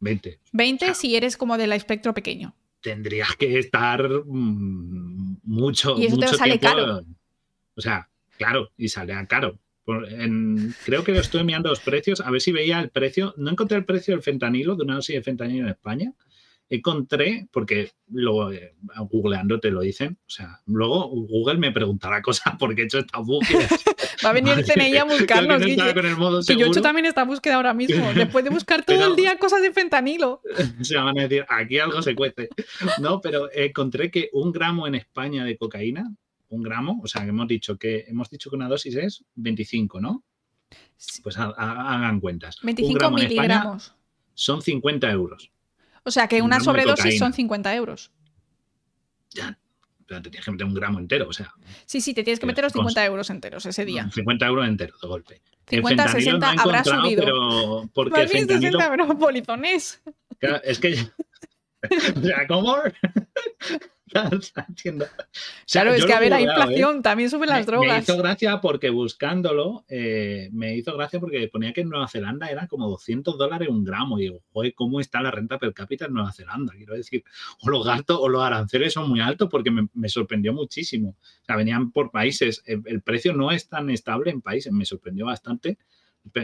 20. 20 si eres como del espectro pequeño. Tendrías que estar mm, mucho, Y eso te mucho sale tiempo. caro. O sea, claro, y sale a caro. En- creo que estoy mirando los precios, a ver si veía el precio. No encontré el precio del fentanilo, de una dosis de fentanilo en España. Encontré, porque luego eh, googleando te lo dicen, o sea, luego Google me preguntará cosas porque he hecho esta búsqueda. Va a venir el CNI a buscarnos, no Guille. con el modo Que yo he hecho también esta búsqueda ahora mismo. Después de buscar todo Pero- el día cosas de fentanilo. se van a decir, aquí algo se cuece. No, pero encontré que un gramo en España de cocaína, un gramo, o sea, que hemos dicho que hemos dicho que una dosis es 25, ¿no? Pues ha- ha- hagan cuentas. Un 25 gramo en España miligramos. son 50 euros. O sea que un una de sobredosis son 50 euros. Ya, pero te tienes que meter un gramo entero, o sea, Sí, sí, te tienes que meter los con- 50 euros enteros ese día. 50 euros entero de golpe. El 50, fentanilo 60 no habrá subido. Pero porque Más bien fentanilo, 60 euros polizones. claro, es que o sea, ¿cómo? Entiendo. O sea, Claro, es que a ver, la ¿eh? inflación también suben las drogas. Me hizo gracia porque buscándolo, eh, me hizo gracia porque ponía que en Nueva Zelanda era como 200 dólares un gramo. Y digo, joder, ¿cómo está la renta per cápita en Nueva Zelanda? Quiero decir, o los gastos o los aranceles son muy altos porque me, me sorprendió muchísimo. O sea, venían por países. El, el precio no es tan estable en países, me sorprendió bastante.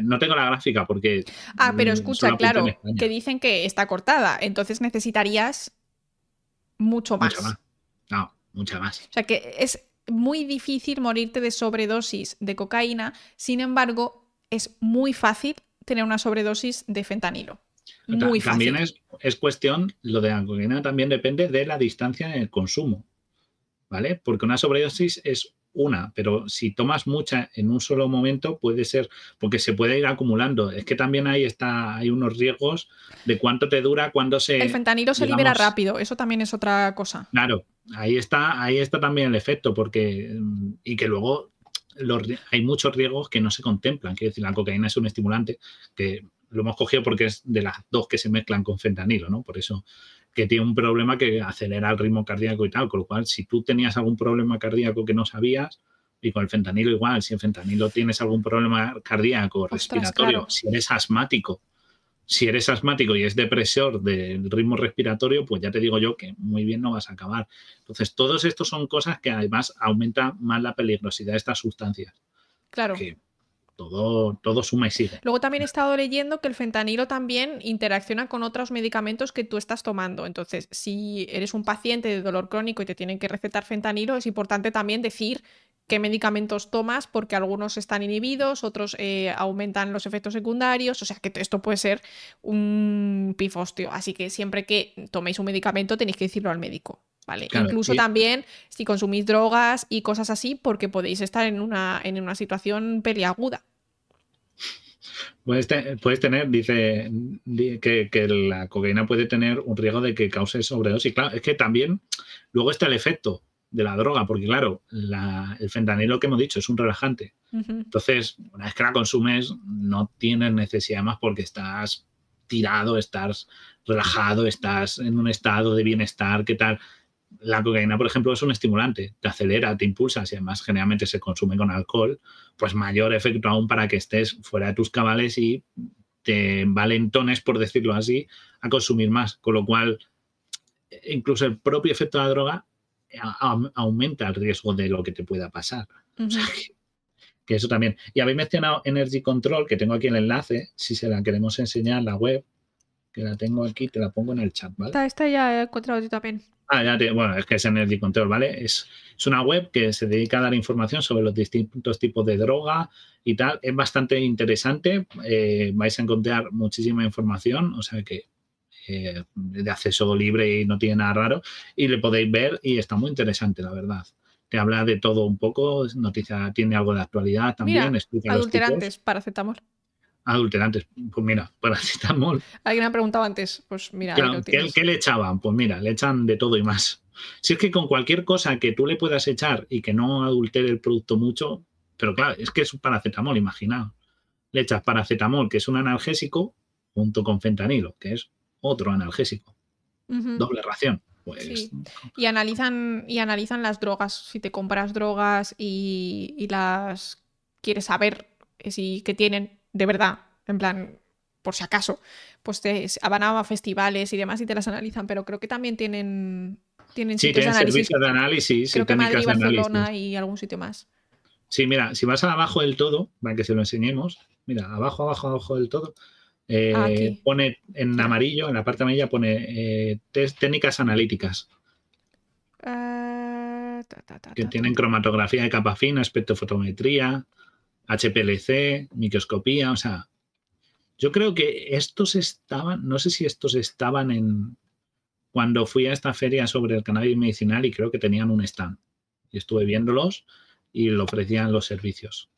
No tengo la gráfica porque. Ah, pero mm, escucha, claro, que dicen que está cortada, entonces necesitarías mucho más. Mucha más. No, mucha más. O sea que es muy difícil morirte de sobredosis de cocaína, sin embargo, es muy fácil tener una sobredosis de fentanilo. Muy fácil. También es, es cuestión, lo de la cocaína también depende de la distancia en el consumo, ¿vale? Porque una sobredosis es una, pero si tomas mucha en un solo momento puede ser, porque se puede ir acumulando. Es que también ahí está, hay unos riesgos de cuánto te dura, cuándo se... El fentanilo se libera rápido, eso también es otra cosa. Claro, ahí está, ahí está también el efecto, porque mm, y que luego los hay muchos riesgos que no se contemplan. Quiero decir, la cocaína es un estimulante que lo hemos cogido porque es de las dos que se mezclan con fentanilo, ¿no? Por eso que tiene un problema que acelera el ritmo cardíaco y tal. Con lo cual, si tú tenías algún problema cardíaco que no sabías, y con el fentanilo igual, si en fentanilo tienes algún problema cardíaco, Ostras, respiratorio, claro. si eres asmático, si eres asmático y es depresor del ritmo respiratorio, pues ya te digo yo que muy bien no vas a acabar. Entonces, todos estos son cosas que además aumentan más la peligrosidad de estas sustancias. Claro. Que todo, todo suma y sigue. Luego también he estado leyendo que el fentanilo también interacciona con otros medicamentos que tú estás tomando. Entonces, si eres un paciente de dolor crónico y te tienen que recetar fentanilo, es importante también decir qué medicamentos tomas, porque algunos están inhibidos, otros eh, aumentan los efectos secundarios. O sea que esto puede ser un pifostio. Así que siempre que toméis un medicamento tenéis que decirlo al médico. ¿Vale? Claro, Incluso y- también si consumís drogas y cosas así, porque podéis estar en una, en una situación peliaguda. Puedes, te- puedes tener, dice, di- que, que la cocaína puede tener un riesgo de que cause sobredosis. Claro, es que también luego está el efecto. de la droga, porque claro, el fentanilo que hemos dicho es un relajante. Entonces, una vez que la consumes, no tienes necesidad más porque estás tirado, estás relajado, estás en un estado de bienestar, ¿qué tal? La cocaína, por ejemplo, es un estimulante, te acelera, te impulsa, si además generalmente se consume con alcohol, pues mayor efecto aún para que estés fuera de tus cabales y te valentones, por decirlo así, a consumir más. Con lo cual, incluso el propio efecto de la droga aumenta el riesgo de lo que te pueda pasar. que, eso también. Y habéis mencionado Energy Control, que tengo aquí el enlace, si se la queremos enseñar, la web, que la tengo aquí, te la pongo en el chat, ¿vale? Esta, ya he encontrado yo también. Ah, ya te, bueno, es que es Energy Control, ¿vale? Es, es, una web que se dedica a dar información sobre los distintos tipos de droga y tal. Es bastante interesante. Eh, vais a encontrar muchísima información, o sea que eh, de acceso libre y no tiene nada raro, y le podéis ver y está muy interesante, la verdad. Te habla de todo un poco, noticia, tiene algo de actualidad también. Mira, adulterantes, paracetamol. Adulterantes, pues mira, paracetamol. Alguien ha preguntado antes, pues mira. ¿qué, le echaban? Pues mira, le echan de todo y más. Si es que con cualquier cosa que tú le puedas echar y que no adultere el producto mucho, pero claro, es que es un paracetamol, imaginaos. Le echas paracetamol, que es un analgésico, junto con fentanilo, que es otro analgésico. Doble ración. Pues, y analizan, y analizan las drogas. Si te compras drogas y, las quieres saber si que tienen de verdad, en plan, por si acaso, pues te van a festivales y demás y te las analizan, pero creo que también tienen tienen sí, tienen servicios de análisis. Creo que Madrid, Barcelona y algún sitio más. Sí, mira, si vas abajo del todo, para que se lo enseñemos, mira, abajo, abajo, abajo del todo, eh, pone en amarillo, en la parte amarilla pone eh, técnicas analíticas. Eh, que tienen cromatografía de capa fina, espectrofotometría, HPLC, microscopía, o sea, yo creo que estos estaban, no sé si estos estaban en cuando fui a esta feria sobre el cannabis medicinal y creo que tenían un stand. Y estuve viéndolos y lo ofrecían los servicios.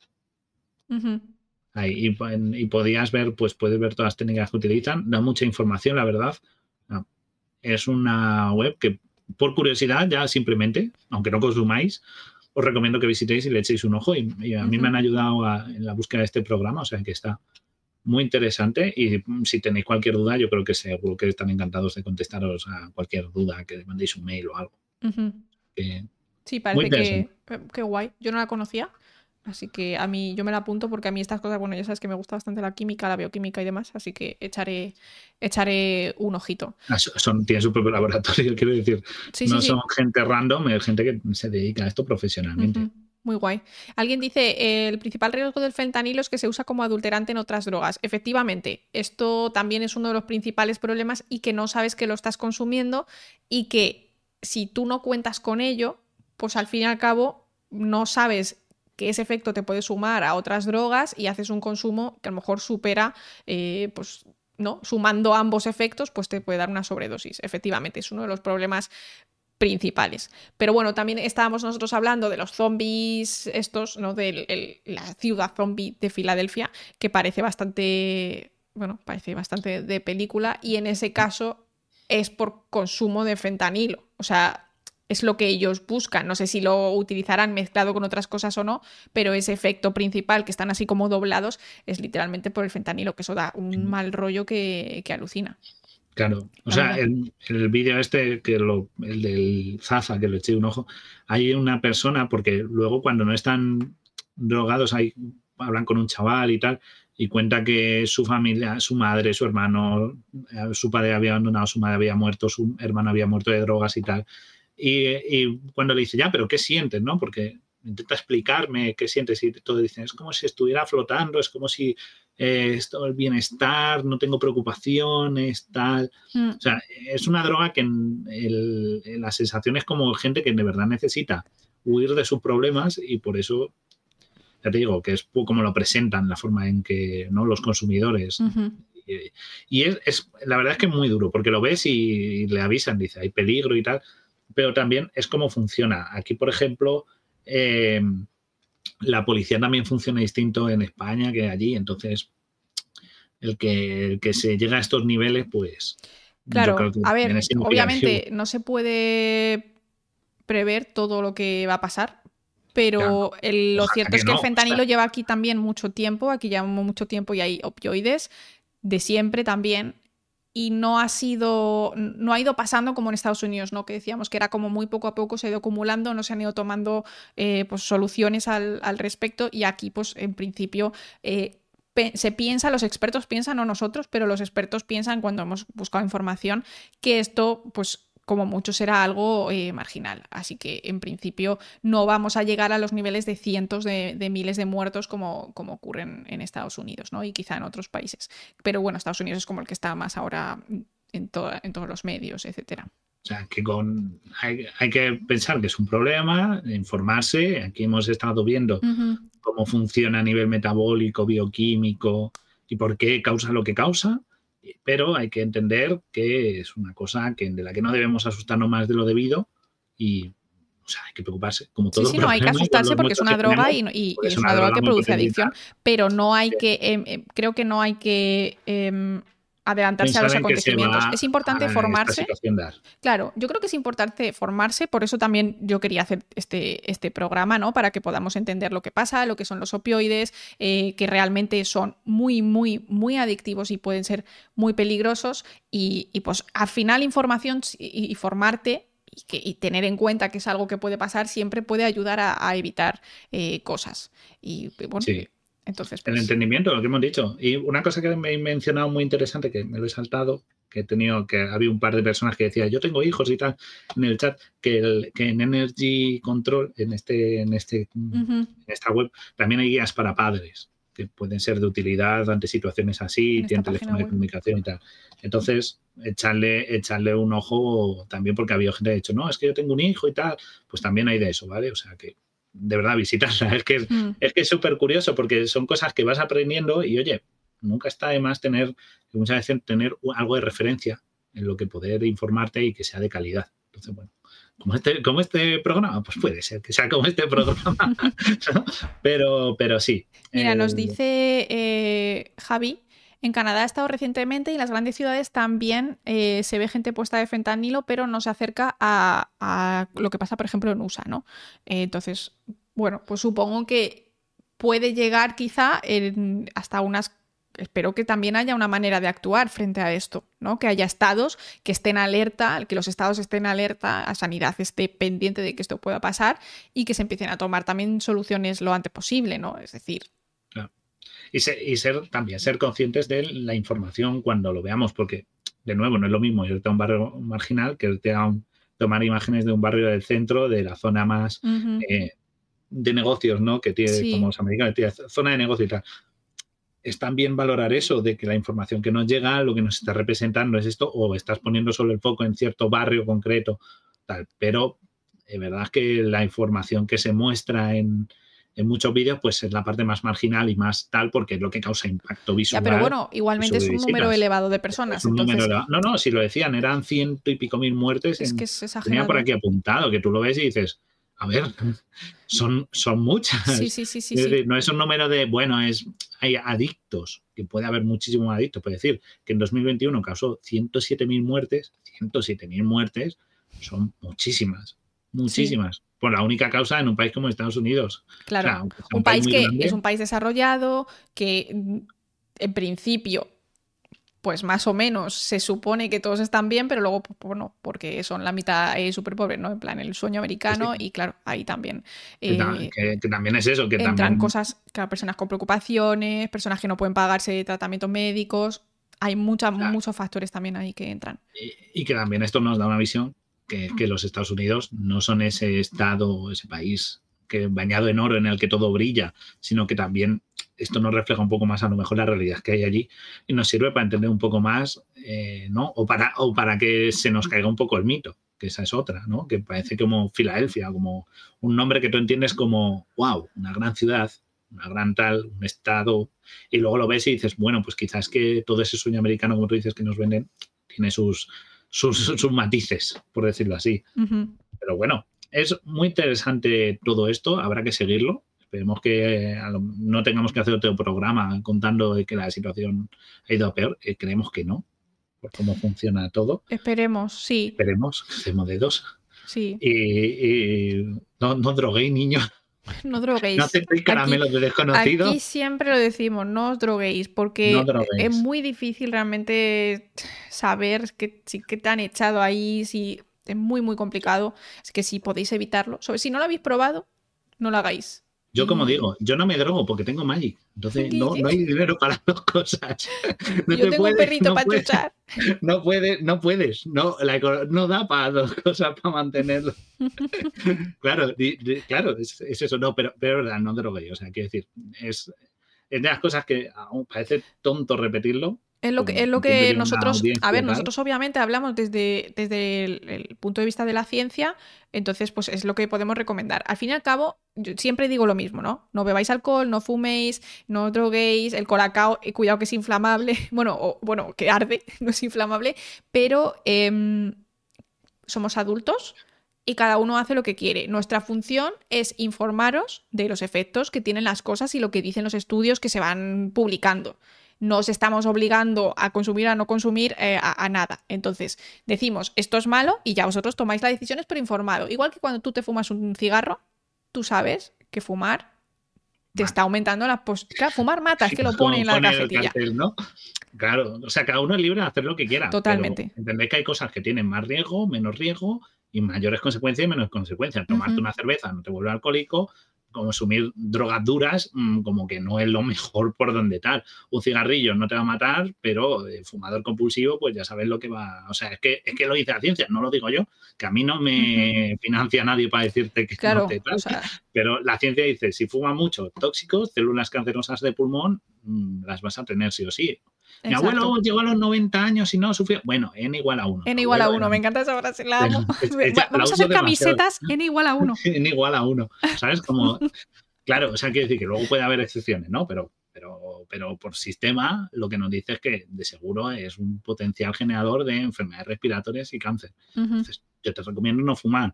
Ahí, y, podías ver, pues puedes ver todas las técnicas que utilizan. Da mucha información, la verdad. Es una web que, por curiosidad, ya simplemente, aunque no consumáis, os recomiendo que visitéis y le echéis un ojo. Y, a mí me han ayudado en la búsqueda de este programa, o sea que está muy interesante. Y si tenéis cualquier duda, yo creo que seguro que están encantados de contestaros a cualquier duda, que mandéis un mail o algo. sí, parece que guay. Yo no la conocía. Así que a mí, yo me la apunto porque a mí estas cosas, bueno, ya sabes que me gusta bastante la química, la bioquímica y demás, así que echaré, echaré un ojito. Ah, son, tienen su propio laboratorio, quiero decir. no son gente random, es gente que se dedica a esto profesionalmente. Muy guay. Alguien dice, el principal riesgo del fentanilo es que se usa como adulterante en otras drogas. Efectivamente, esto también es uno de los principales problemas y que no sabes que lo estás consumiendo y que si tú no cuentas con ello, pues al fin y al cabo no sabes que ese efecto te puede sumar a otras drogas y haces un consumo que a lo mejor supera, eh, pues, ¿no? Sumando ambos efectos, pues te puede dar una sobredosis. Efectivamente, es uno de los problemas principales. Pero bueno, también estábamos nosotros hablando de los zombies, estos, ¿no? De la ciudad zombie de Filadelfia, que parece bastante, bueno, parece bastante de película, y en ese caso es por consumo de fentanilo. O sea, es lo que ellos buscan. No sé si lo utilizarán mezclado con otras cosas o no, pero ese efecto principal que están así como doblados es literalmente por el fentanilo, que eso da un mal rollo que, alucina. Claro, o sea, en, el vídeo este, que lo, el del Zafa, que le eché un ojo, hay una persona, porque luego cuando no están drogados, hay, hablan con un chaval y tal, y cuenta que su familia, su madre, su hermano, eh, su padre había abandonado, su madre había muerto, su hermano había muerto de drogas y tal. Y, cuando le dice, ya, pero ¿qué sientes? ¿no? Porque intenta explicarme qué sientes y todo dicen, es como si estuviera flotando, es como si eh, todo el bienestar, no tengo preocupaciones, tal. Mm. O sea, es una droga que en, la sensación es como gente que de verdad necesita huir de sus problemas y por eso, ya te digo, que es como lo presentan, la forma en que ¿no? los consumidores. Y, es, la verdad es que es muy duro, porque lo ves y le avisan, dice, hay peligro y tal pero también es cómo funciona. Aquí, por ejemplo, eh, la policía también funciona distinto en España que allí, entonces el que, que se llega a estos niveles, pues... Claro, a ver, obviamente no se puede prever todo lo que va a pasar. Pero lo cierto es que el fentanilo lleva aquí también mucho tiempo, aquí llevamos mucho tiempo y hay opioides de siempre también y no ha sido, no ha ido pasando como en Estados Unidos, ¿no? Que decíamos que era como muy poco a poco se ha ido acumulando, no se han ido tomando eh, pues, soluciones al, respecto y aquí pues en principio eh, se piensa, los expertos piensan, no nosotros, pero los expertos piensan cuando hemos buscado información que esto pues como mucho será algo eh, marginal. Así que en principio no vamos a llegar a los niveles de cientos de, miles de muertos como, como ocurren en Estados Unidos ¿no? y quizá en otros países. Pero bueno, Estados Unidos es como el que está más ahora en, en todos los medios, etcétera. O sea, que con, hay, que pensar que es un problema, informarse. Aquí hemos estado viendo cómo funciona a nivel metabólico, bioquímico y por qué causa lo que causa pero hay que entender que es una cosa que, de la que no debemos asustarnos más de lo debido y o sea, hay que preocuparse, como todo. Sí, sí, no, hay que asustarse porque es una droga y, es, una, droga, que produce adicción, pero no hay que, em, em, creo que no hay que em, adelantarse a los acontecimientos. Es importante formarse. Claro, yo creo que es importante formarse, por eso también yo quería hacer este, este programa, ¿no? Para que podamos entender lo que pasa, lo que son los opioides, eh, que realmente son muy, muy, muy adictivos y pueden ser muy peligrosos. Y, pues al final información y, formarte y, que, tener en cuenta que es algo que puede pasar siempre puede ayudar a, evitar eh, cosas. Y bueno, entonces, El pues entendimiento, lo que hemos dicho. Y una cosa que me he mencionado muy interesante, que me lo he saltado, que he tenido, que había un par de personas que decían, yo tengo hijos y tal, en el chat, que, el, que en Energy Control, en, este, en, este, en esta web, también hay guías para padres que pueden ser de utilidad ante situaciones así, tienen teléfono de comunicación y tal. Entonces, echarle, echarle un ojo también porque había gente que ha dicho, no, es que yo tengo un hijo y tal, pues también hay de eso, ¿vale? O sea que de verdad visitarla. Es que mm. es que es súper curioso porque son cosas que vas aprendiendo y oye, nunca está de más tener, muchas veces tener algo de referencia en lo que poder informarte y que sea de calidad. Entonces, bueno, como este, como este programa, pues puede ser que sea como este programa, pero, pero sí. Mira, nos dice eh, Javi en Canadá ha estado recientemente y en las grandes ciudades también eh, se ve gente puesta de fentanilo, pero no se acerca a, lo que pasa, por ejemplo, en USA, ¿no? Eh, entonces, bueno, pues supongo que puede llegar quizá hasta unas espero que también haya una manera de actuar frente a esto, ¿no? Que haya estados que estén alerta, que los estados estén alerta, a sanidad esté pendiente de que esto pueda pasar y que se empiecen a tomar también soluciones lo antes posible, ¿no? Es decir, y ser, también ser conscientes de la información cuando lo veamos, porque de nuevo no es lo mismo irte a un barrio marginal que irte a tomar imágenes de un barrio del centro, de la zona más eh, de negocios, ¿no? Que tiene, como los americanos, tiene zona de negocio y tal. Es también valorar eso, de que la información que nos llega, lo que nos está representando es esto, o estás poniendo solo el foco en cierto barrio concreto, tal. Pero es verdad que la información que se muestra en, en muchos vídeos, pues es la parte más marginal y más tal, porque es lo que causa impacto visual. pero bueno, igualmente es un número elevado de personas. No, no, si lo decían, eran ciento y pico mil muertes. Es que es exagerado. Tenía por aquí apuntado, que tú lo ves y dices, a ver, son, son muchas. Sí, sí, sí, sí, No es un número de, bueno, es hay adictos, que puede haber muchísimos adictos. Puede decir que en 2021 causó 107.000 muertes, 107.000 muertes son muchísimas, muchísimas por la única causa en un país como Estados Unidos. Claro, un, país, que es un país desarrollado, que mm, en principio, pues más o menos se supone que todos están bien, pero luego, pues, bueno, porque son la mitad eh, súper pobres, ¿no? En plan, el sueño americano, y claro, ahí también. que, eh, también es eso, que entran también... cosas, claro, personas con preocupaciones, personas que no pueden pagarse tratamientos médicos. Hay muchas, muchos factores también ahí que entran. y que también esto nos da una visión que, los Estados Unidos no son ese estado, ese país que bañado en oro en el que todo brilla, sino que también esto nos refleja un poco más a lo mejor la realidad que hay allí y nos sirve para entender un poco más, eh, ¿no? O para, o para que se nos caiga un poco el mito, que esa es otra, ¿no? Que parece como Filadelfia, como un nombre que tú entiendes como, wow, una gran ciudad, una gran tal, un estado, y luego lo ves y dices, bueno, pues quizás que todo ese sueño americano, como tú dices, que nos venden, tiene sus, sus, matices, por decirlo así. Pero bueno, es muy interesante todo esto, habrá que seguirlo. Esperemos que no tengamos que hacer otro programa contando que la situación ha ido a peor. Eh, creemos que no, por cómo funciona todo. Esperemos, sí. Esperemos, hacemos dedos. Sí. Y, no, no droguéis, niños. No droguéis. No aceptéis caramelos de desconocidos. Aquí siempre lo decimos, no os droguéis, porque No droguéis. es muy difícil realmente saber si, qué te han echado ahí, si es muy, muy complicado. Es que si podéis evitarlo, sobre, si no lo habéis probado, no lo hagáis. Yo, como Y- digo, yo no me drogo porque tengo Magic. Entonces, no, no hay dinero para dos cosas. No Yo te tengo un perrito no para puedes- chuchar. No puedes, no puedes. No, la no da para dos cosas para mantenerlo. claro, di- di- claro, es, es eso. No, pero, pero es verdad, no droguéis. O sea, quiero decir, es, es de las cosas que aún parece tonto repetirlo. Es lo que, es lo que nosotros, a ver, nosotros obviamente hablamos desde, desde el, el punto de vista de la ciencia, entonces pues es lo que podemos recomendar. Al fin y al cabo, yo siempre digo lo mismo, ¿no? No bebáis alcohol, no fuméis, no droguéis, el colacao, eh, cuidado que es inflamable, bueno, o- bueno, que arde, no es inflamable, pero em, somos adultos y cada uno hace lo que quiere. Nuestra función es informaros de los efectos que tienen las cosas y lo que dicen los estudios que se van publicando no os estamos obligando a consumir o a no consumir eh, a, a nada. Entonces, decimos, esto es malo y ya vosotros tomáis las decisiones, pero informado. Igual que cuando tú te fumas un cigarro, tú sabes que fumar te Mata. está aumentando la posibilidad. Fumar mata, es que lo pone en la cajetilla. ¿no? Claro, o sea, cada uno es libre de hacer lo que quiera. Totalmente. Entendéis que hay cosas que tienen más riesgo, menos riesgo y mayores consecuencias y menos consecuencias. Tomarte una cerveza no te vuelve alcohólico, consumir drogas duras mm, como que no es lo mejor por donde tal. Un cigarrillo no te va a matar, pero eh, fumador compulsivo, pues ya sabes lo que va. O sea, es que, es que lo dice la ciencia, no lo digo yo, que a mí no me financia nadie para decirte que Claro, no te tal. o sea, Pero la ciencia dice, si fuma mucho tóxicos, células cancerosas de pulmón, mm, las vas a tener sí o sí. Mi exacto. abuelo llegó a los 90 años y no sufrió. Bueno, n igual a 1. N igual a uno, me encanta esa frase, la amo. La Vamos a hacer demasiado. camisetas N igual a uno. n igual a 1. ¿Sabes? Como, claro, o sea, quiere decir que luego puede haber excepciones, ¿no? Pero, pero, pero por sistema, lo que nos dice es que de seguro es un potencial generador de enfermedades respiratorias y cáncer. Entonces, yo te recomiendo no fumar.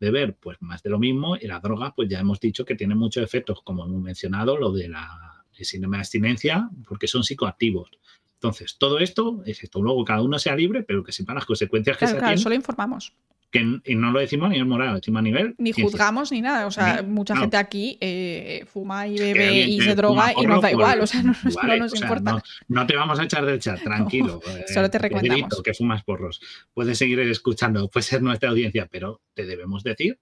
Beber, pues más de lo mismo. Y las drogas, pues ya hemos dicho que tienen muchos efectos, como hemos mencionado, lo de la síndrome de abstinencia, porque son psicoactivos. Entonces, todo esto es esto. Luego cada uno sea libre, pero que sepa las consecuencias que se claro, tienen, solo informamos. que y no lo decimos a nivel moral, lo decimos a nivel Ni ciencia. juzgamos ni nada. O sea, mucha no. gente aquí eh, fuma y bebe y se droga y nos da pues, igual. O sea, no, nos- vale, no nos o sea, importa. no, no te vamos a echar del chat, tranquilo. eh, solo te Pedrito, recomendamos. que fumas porros. Puedes seguir escuchando, puede ser nuestra audiencia, pero te debemos decir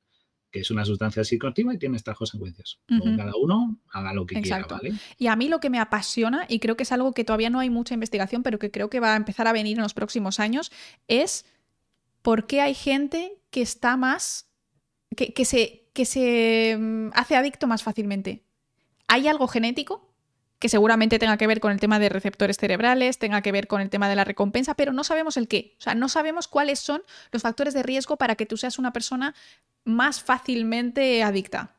que es una sustancia psicoactiva y tiene estas consecuencias. Cada uno haga lo que Exacto. quiera, ¿vale? Y a mí lo que me apasiona, y creo que es algo que todavía no hay mucha investigación, pero que creo que va a empezar a venir en los próximos años, es por qué hay gente que está más, que, que se, que se mm, hace adicto más fácilmente. ¿Hay algo genético? Que seguramente tenga que ver con el tema de receptores cerebrales, tenga que ver con el tema de la recompensa, pero no sabemos el qué. O sea, no sabemos cuáles son los factores de riesgo para que tú seas una persona más fácilmente adicta.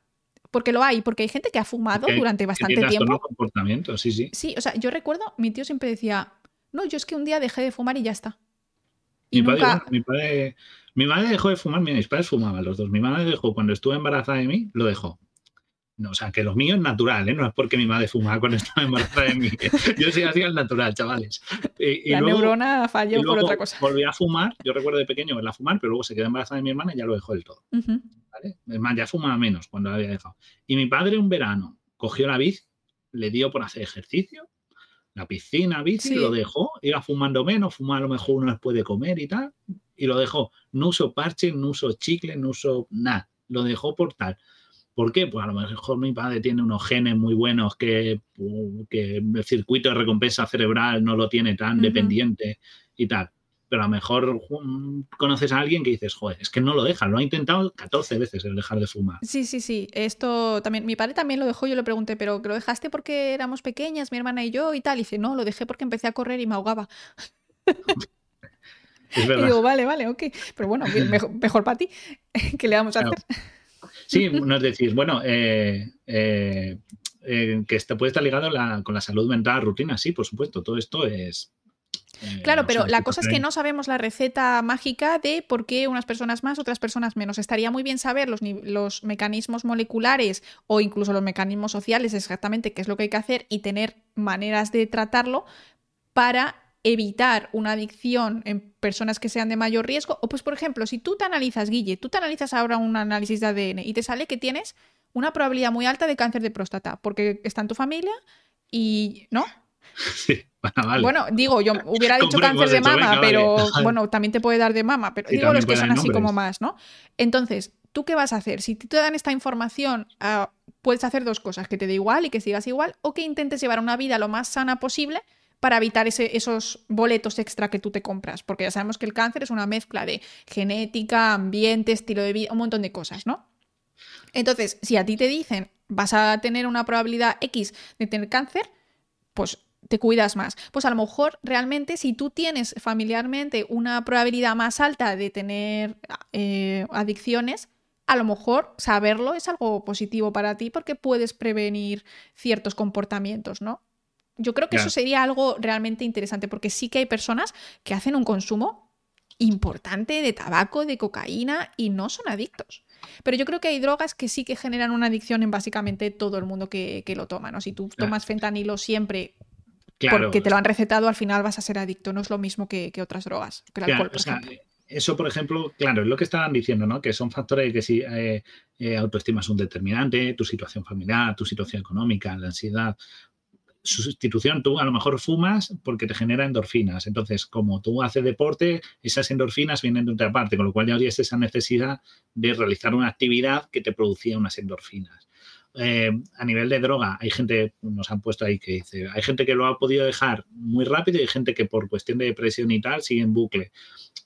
Porque lo hay, porque hay gente que ha fumado durante bastante tiempo. comportamiento, sí, sí. Sí, o sea, yo recuerdo, mi tío siempre decía, no, yo es que un día dejé de fumar y ya está. Y Mi padre, nunca... mi padre, mi madre dejó de fumar, mira, mis padres fumaban los dos. Mi madre dejó cuando estuvo embarazada de mí, lo dejó. No, o sea, que lo mío es natural, ¿eh? no es porque mi madre fumaba cuando estaba embarazada de mí. Yo sí hacía el natural, chavales. Y, y la luego, neurona y falló por luego otra cosa. volví a fumar. Yo recuerdo de pequeño verla fumar, pero luego se quedó embarazada de mi hermana y ya lo dejó del todo. Ujú. ¿vale? Es más, ya fumaba menos cuando la había dejado. Y mi padre un verano cogió la bici, le dio por hacer ejercicio, la piscina, bici, Sí. lo dejó, iba fumando menos, fumar a lo mejor uno después de comer y tal, y lo dejó. No uso parche, no uso chicle, no uso nada. Lo dejó por tal. ¿Por qué? Pues a lo mejor mi padre tiene unos genes muy buenos que, que el circuito de recompensa cerebral no lo tiene tan dependiente y tal. Pero a lo mejor mm, conoces a alguien que dices, joder, es que no lo deja, lo ha intentado 14 veces el dejar de fumar. Sí, sí, sí. Esto también, mi padre también lo dejó, yo le pregunté, pero ¿lo dejaste porque éramos pequeñas, mi hermana y yo y tal? Y dice, no, lo dejé porque empecé a correr y me ahogaba. Y digo, vale, vale, ok. Pero bueno, mejor, mejor para ti. ¿Qué le vamos a Claro. hacer? Sí, nos decís, bueno, eh, eh, eh, que esto puede estar ligado la- con la salud mental, rutina, sí, por supuesto, todo esto es... eh, Claro, pero la cosa es que no sabemos la receta mágica de por qué unas personas más, otras personas menos. Estaría muy bien saber los, los mecanismos moleculares o incluso los mecanismos sociales, exactamente qué es lo que hay que hacer y tener maneras de tratarlo para evitar una adicción en personas que sean de mayor riesgo. O pues, por ejemplo, si tú te analizas, Guille, tú te analizas ahora un análisis de ADN y te sale que tienes una probabilidad muy alta de cáncer de próstata, porque está en tu familia y, ¿no? Sí, vale. Bueno, digo, yo hubiera dicho cáncer de mama, pero bueno, también te puede dar de mama, pero digo los que son así como más, ¿no? Entonces, ¿tú qué vas a hacer? Si te dan esta información, ah, puedes hacer dos cosas, que te dé igual y que sigas igual, o que intentes llevar una vida lo más sana posible para evitar esos boletos extra que tú te compras, porque ya sabemos que el cáncer es una mezcla de genética, ambiente, estilo de vida, un montón de cosas, ¿no? Entonces, si a ti te dicen vas a tener una probabilidad X de tener cáncer, pues te cuidas más. Pues a lo mejor realmente si tú tienes familiarmente una probabilidad más alta de tener eh, adicciones, a lo mejor saberlo es algo positivo para ti porque puedes prevenir ciertos comportamientos, ¿no? Yo creo que eso sería algo realmente interesante porque sí que hay personas que hacen un consumo importante de tabaco, de cocaína y no son adictos. Pero yo creo que hay drogas que sí que generan una adicción en básicamente todo el mundo que, lo toma, ¿no? Si tú tomas fentanilo siempre porque te lo han recetado, al final vas a ser adicto. No es lo mismo que, otras drogas, que el alcohol, Eso, por ejemplo, claro, es lo que estaban diciendo, ¿no? Que son factores que si eh, eh, autoestima es un determinante, tu situación familiar, tu situación económica, la ansiedad, sustitución, tú a lo mejor fumas porque te genera endorfinas. Entonces, como tú haces deporte, esas endorfinas vienen de otra parte, con lo cual ya es esa necesidad de realizar una actividad que te producía unas endorfinas. Eh, a nivel de droga, hay gente, nos han puesto ahí que dice, hay gente que lo ha podido dejar muy rápido y hay gente que por cuestión de depresión y tal sigue en bucle.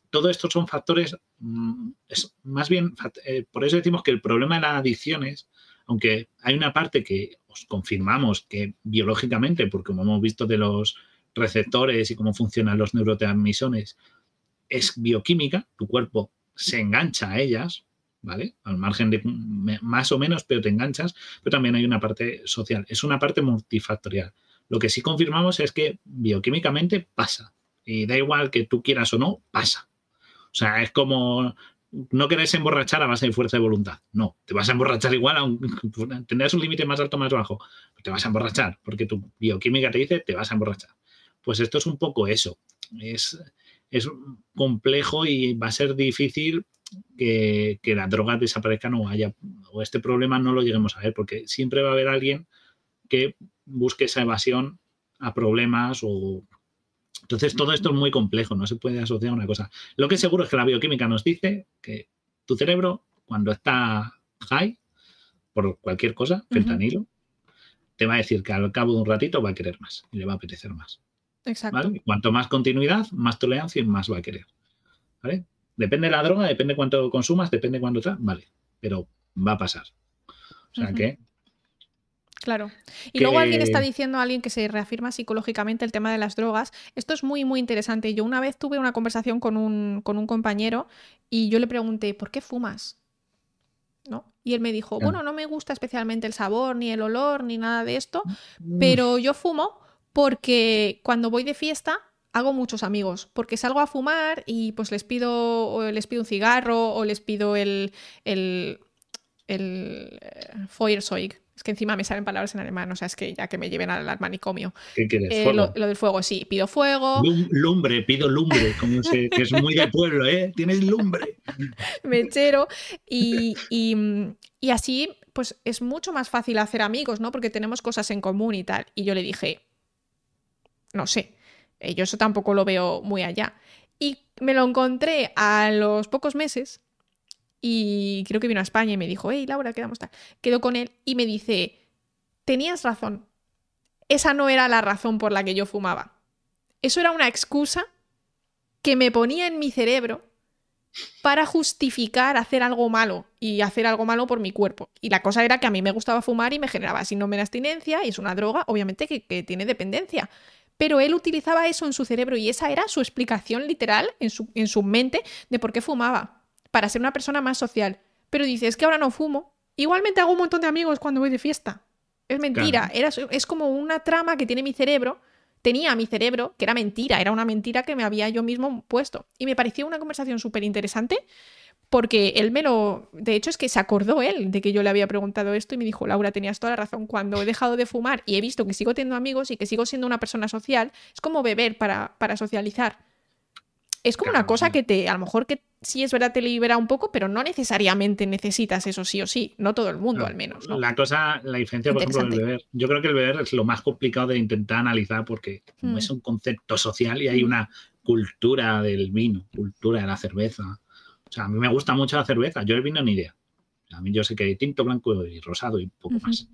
Todo esto son factores, mm, es más bien, eh, por eso decimos que el problema de las adicciones, aunque hay una parte que confirmamos que biológicamente, porque como hemos visto de los receptores y cómo funcionan los neurotransmisores, es bioquímica, tu cuerpo se engancha a ellas, ¿vale? Al margen de más o menos, pero te enganchas, pero también hay una parte social, es una parte multifactorial. Lo que sí confirmamos es que bioquímicamente pasa, y da igual que tú quieras o no, pasa. O sea, es como no querés emborrachar a base de fuerza de voluntad. No, te vas a emborrachar igual, aunque tendrás un límite más alto más bajo. Te vas a emborrachar, porque tu bioquímica te dice te vas a emborrachar. Pues esto es un poco eso. Es, es complejo y va a ser difícil que, que las drogas desaparezcan o haya, o este problema no lo lleguemos a ver, porque siempre va a haber alguien que busque esa evasión a problemas o entonces, todo esto es muy complejo, no se puede asociar a una cosa. Lo que es seguro es que la bioquímica nos dice que tu cerebro, cuando está high, por cualquier cosa, fentanilo, te va a decir que al cabo de un ratito va a querer más y le va a apetecer más. Exacto. cuanto más continuidad, más tolerancia y más va a querer. ¿Vale? Depende de la droga, depende cuánto consumas, depende cuánto está, vale, pero va a pasar. O sea que Claro. Y luego alguien está diciendo a alguien que se reafirma psicológicamente el tema de las drogas. Esto es muy, muy interesante. Yo una vez tuve una conversación con un, con un compañero y yo le pregunté, ¿por qué fumas? ¿No? Y él me dijo, bueno, no me gusta especialmente el sabor, ni el olor, ni nada de esto, mm. pero yo fumo porque cuando voy de fiesta hago muchos amigos, porque salgo a fumar y pues les pido, o les pido un cigarro o les pido el, el, el eh, Feuerzeug, que encima me salen palabras en alemán, o sea, es que ya que me lleven al, manicomio. ¿Qué quieres? Eh, lo, del fuego, sí. Pido fuego. lumbre, pido lumbre, como que es muy de pueblo, ¿eh? Tienes lumbre. Mechero. Y, y, y así, pues es mucho más fácil hacer amigos, ¿no? Porque tenemos cosas en común y tal. Y yo le dije, no sé, eh, yo eso tampoco lo veo muy allá. Y me lo encontré a los pocos meses y creo que vino a España y me dijo, hey Laura, quedamos tal. Quedo con él y me dice, tenías razón. Esa no era la razón por la que yo fumaba. Eso era una excusa que me ponía en mi cerebro para justificar hacer algo malo y hacer algo malo por mi cuerpo. Y la cosa era que a mí me gustaba fumar y me generaba síndrome de abstinencia y es una droga, obviamente, que, tiene dependencia. Pero él utilizaba eso en su cerebro y esa era su explicación literal en su mente de por qué fumaba para ser una persona más social. Pero dices, es que ahora no fumo. Igualmente hago un montón de amigos cuando voy de fiesta. Es mentira. Era, es como una trama que tiene mi cerebro. Tenía mi cerebro, que era mentira. Era una mentira que me había yo mismo puesto. Y me pareció una conversación súper interesante porque él me lo... De hecho, es que se acordó él de que yo le había preguntado esto y me dijo, Laura, tenías toda la razón, cuando he dejado de fumar y he visto que sigo teniendo amigos y que sigo siendo una persona social, es como beber para, para socializar. Es como una cosa que te, a lo mejor que sí es verdad te libera un poco, pero no necesariamente necesitas eso sí o sí, no todo el mundo al menos. La cosa, la diferencia, por ejemplo, del beber, yo creo que el beber es lo más complicado de intentar analizar porque mm. es un concepto social y hay mm. una cultura del vino, cultura de la cerveza. O sea, a mí me gusta mucho la cerveza, yo el vino ni idea. A mí yo sé que hay tinto, blanco y rosado y poco más.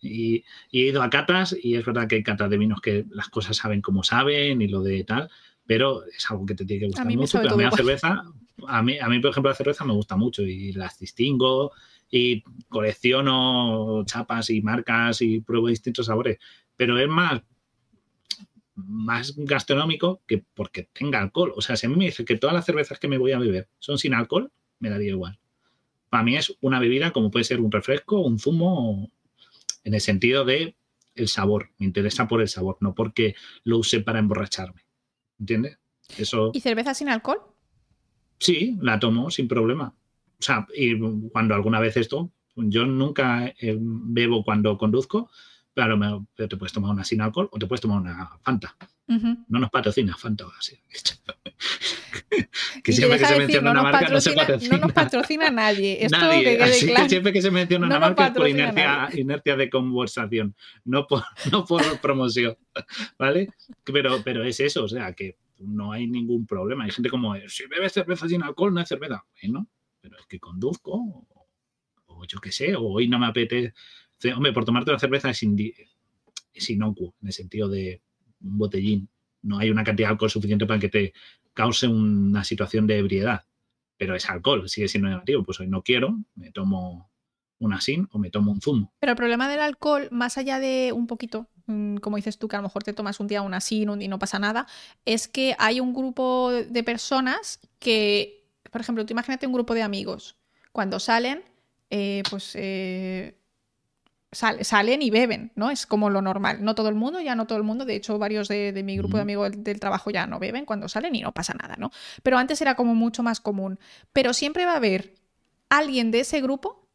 Y, y, he ido a catas y es verdad que hay catas de vinos que las cosas saben como saben y lo de tal, pero es algo que te tiene que gustar mucho. a mí la cerveza, a mí, a mí, por ejemplo, la cerveza me gusta mucho y las distingo y colecciono chapas y marcas y pruebo distintos sabores, pero es más más gastronómico que porque tenga alcohol. O sea, si a mí me dice que todas las cervezas que me voy a beber son sin alcohol, me daría igual. Para mí es una bebida como puede ser un refresco, un zumo, en el sentido de el sabor. Me interesa por el sabor, no porque lo use para emborracharme. ¿Entiendes? Eso... ¿Y cerveza sin alcohol? Sí, la tomo sin problema. O sea, y cuando alguna vez esto, yo nunca eh, bebo cuando conduzco, pero, te puedes tomar una sin alcohol o te puedes tomar una Fanta. No nos patrocina Fanta. Así. que siempre que se menciona una marca no se patrocina. No nos patrocina nadie. Esto nadie. Así que siempre que se menciona una marca es por inercia, inercia, de conversación, no por, no por promoción. ¿Vale? Pero, pero es eso, o sea, que no hay ningún problema. Hay gente como, si bebes cerveza sin alcohol, no es cerveza. Bueno, pero es que conduzco, o, yo qué sé, o hoy no me apetece. Hombre, por tomarte la cerveza es, es inocuo, en el sentido de un botellín. No hay una cantidad de alcohol suficiente para que te cause una situación de ebriedad. Pero es alcohol, sigue siendo negativo. Pues hoy no quiero, me tomo una sin o me tomo un zumo. Pero el problema del alcohol, más allá de un poquito, mm, como dices tú, que a lo mejor te tomas un día una sin y no pasa nada, es que hay un grupo de personas que, por ejemplo, tú imagínate un grupo de amigos, cuando salen, eh, pues eh, salen y beben, ¿no? Es como lo normal. No todo el mundo, ya no todo el mundo. De hecho, varios de, mi grupo de amigos del, trabajo ya no beben cuando salen y no pasa nada, ¿no? Pero antes era como mucho más común. Pero siempre va a haber alguien de ese grupo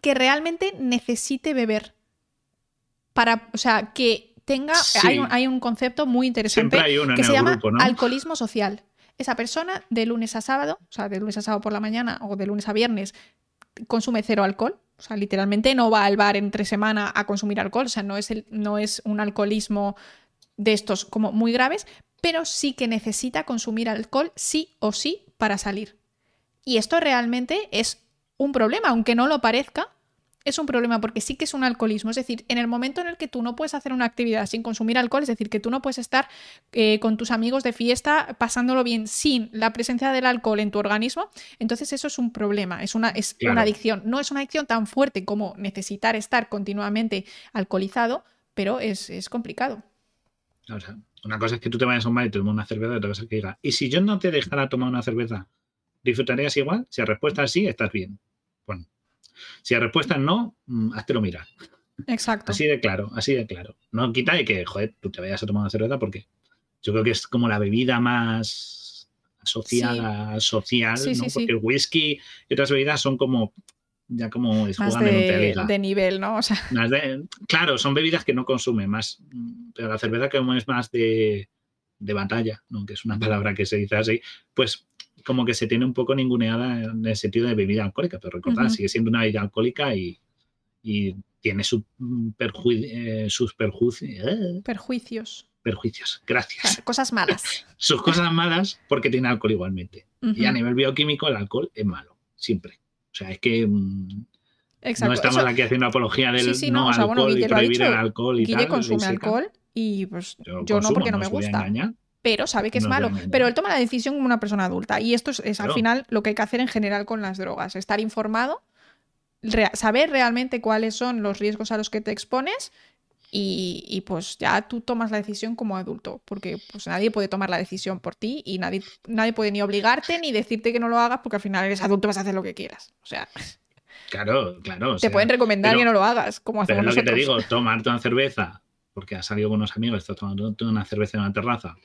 que realmente necesite beber. Para, o sea, que tenga. Hay, un, concepto muy interesante que se llama alcoholismo social. Esa persona de lunes a sábado, o sea, de lunes a sábado por la mañana o de lunes a viernes, consume cero alcohol o sea, literalmente no va al bar entre semana a consumir alcohol. O sea, no es, el, no es un alcoholismo de estos como muy graves, pero sí que necesita consumir alcohol sí o sí para salir. Y esto realmente es un problema, aunque no lo parezca, es un problema porque sí que es un alcoholismo. Es decir, en el momento en el que tú no puedes hacer una actividad sin consumir alcohol, es decir, que tú no puedes estar eh, con tus amigos de fiesta pasándolo bien sin la presencia del alcohol en tu organismo, entonces eso es un problema, es una, es una adicción. No es una adicción tan fuerte como necesitar estar continuamente alcoholizado, pero es, complicado. una cosa es que tú te vayas a un bar y te tomas una cerveza y otra cosa es que diga, ¿y si yo no te dejara tomar una cerveza, disfrutarías igual? Si la respuesta es sí, estás bien. Bueno, si la respuesta es no, mm, lo mirar. Exacto. Así de claro, así de claro. No quita de que, joder, tú te vayas a tomar una cerveza porque yo creo que es como la bebida más asociada, social, ¿no? porque el whisky y otras bebidas son como ya como es más de, de, nivel, ¿no? claro, son bebidas que no consumen más, pero la cerveza como es más de, de batalla, ¿no? que es una palabra que se dice así, pues como que se tiene un poco ninguneada en el sentido de bebida alcohólica, pero recordad, sigue siendo una bebida alcohólica y, tiene eh, sus perjuicios. Perjuicios, gracias. cosas malas. sus cosas malas porque tiene alcohol igualmente. Y a nivel bioquímico el alcohol es malo, siempre. O sea, es que... Mm, no estamos aquí haciendo apología del no, alcohol y prohibir el alcohol y Guille consume alcohol y pues yo, no porque no, me gusta pero sabe que es malo. Pero él toma la decisión como una persona adulta. Y esto es, al final lo que hay que hacer en general con las drogas. Estar informado, saber realmente cuáles son los riesgos a los que te expones y, pues ya tú tomas la decisión como adulto. Porque pues nadie puede tomar la decisión por ti y nadie, nadie puede ni obligarte ni decirte que no lo hagas porque al final eres adulto vas a hacer lo que quieras. O sea... Claro, claro. te pueden recomendar que no lo hagas, como hacemos pero lo que te digo, tomarte una cerveza porque has salido con unos amigos, estás tomando una cerveza en una terraza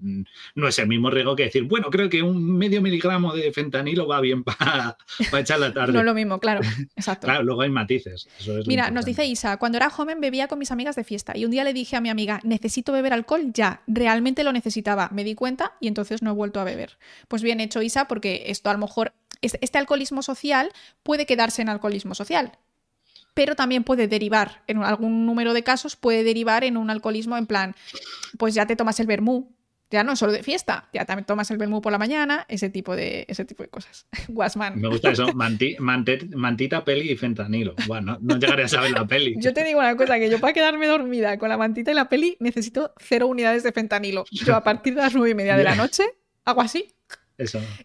no es el mismo riesgo que decir, bueno, creo que un medio miligramo de fentanilo va bien para, echar la tarde. no es lo mismo, claro. Exacto. claro, luego hay matices. Mira, nos dice Isa, cuando era joven bebía con mis amigas de fiesta y un día le dije a mi amiga, necesito beber alcohol ya, realmente lo necesitaba. Me di cuenta y entonces no he vuelto a beber. Pues bien hecho, Isa, porque esto a lo mejor, este alcoholismo social puede quedarse en alcoholismo social pero también puede derivar, en algún número de casos, puede derivar en un alcoholismo en plan, pues ya te tomas el vermú, ya no solo de fiesta, ya también tomas el vermú por la mañana, ese tipo de, ese tipo de cosas. Guasman. Me gusta eso, mantita, peli y fentanilo. Bueno, no, llegaré a saber la peli. Yo te digo una cosa, que yo para quedarme dormida con la mantita y la peli necesito cero unidades de fentanilo. Yo a partir de las nueve y media de la noche hago así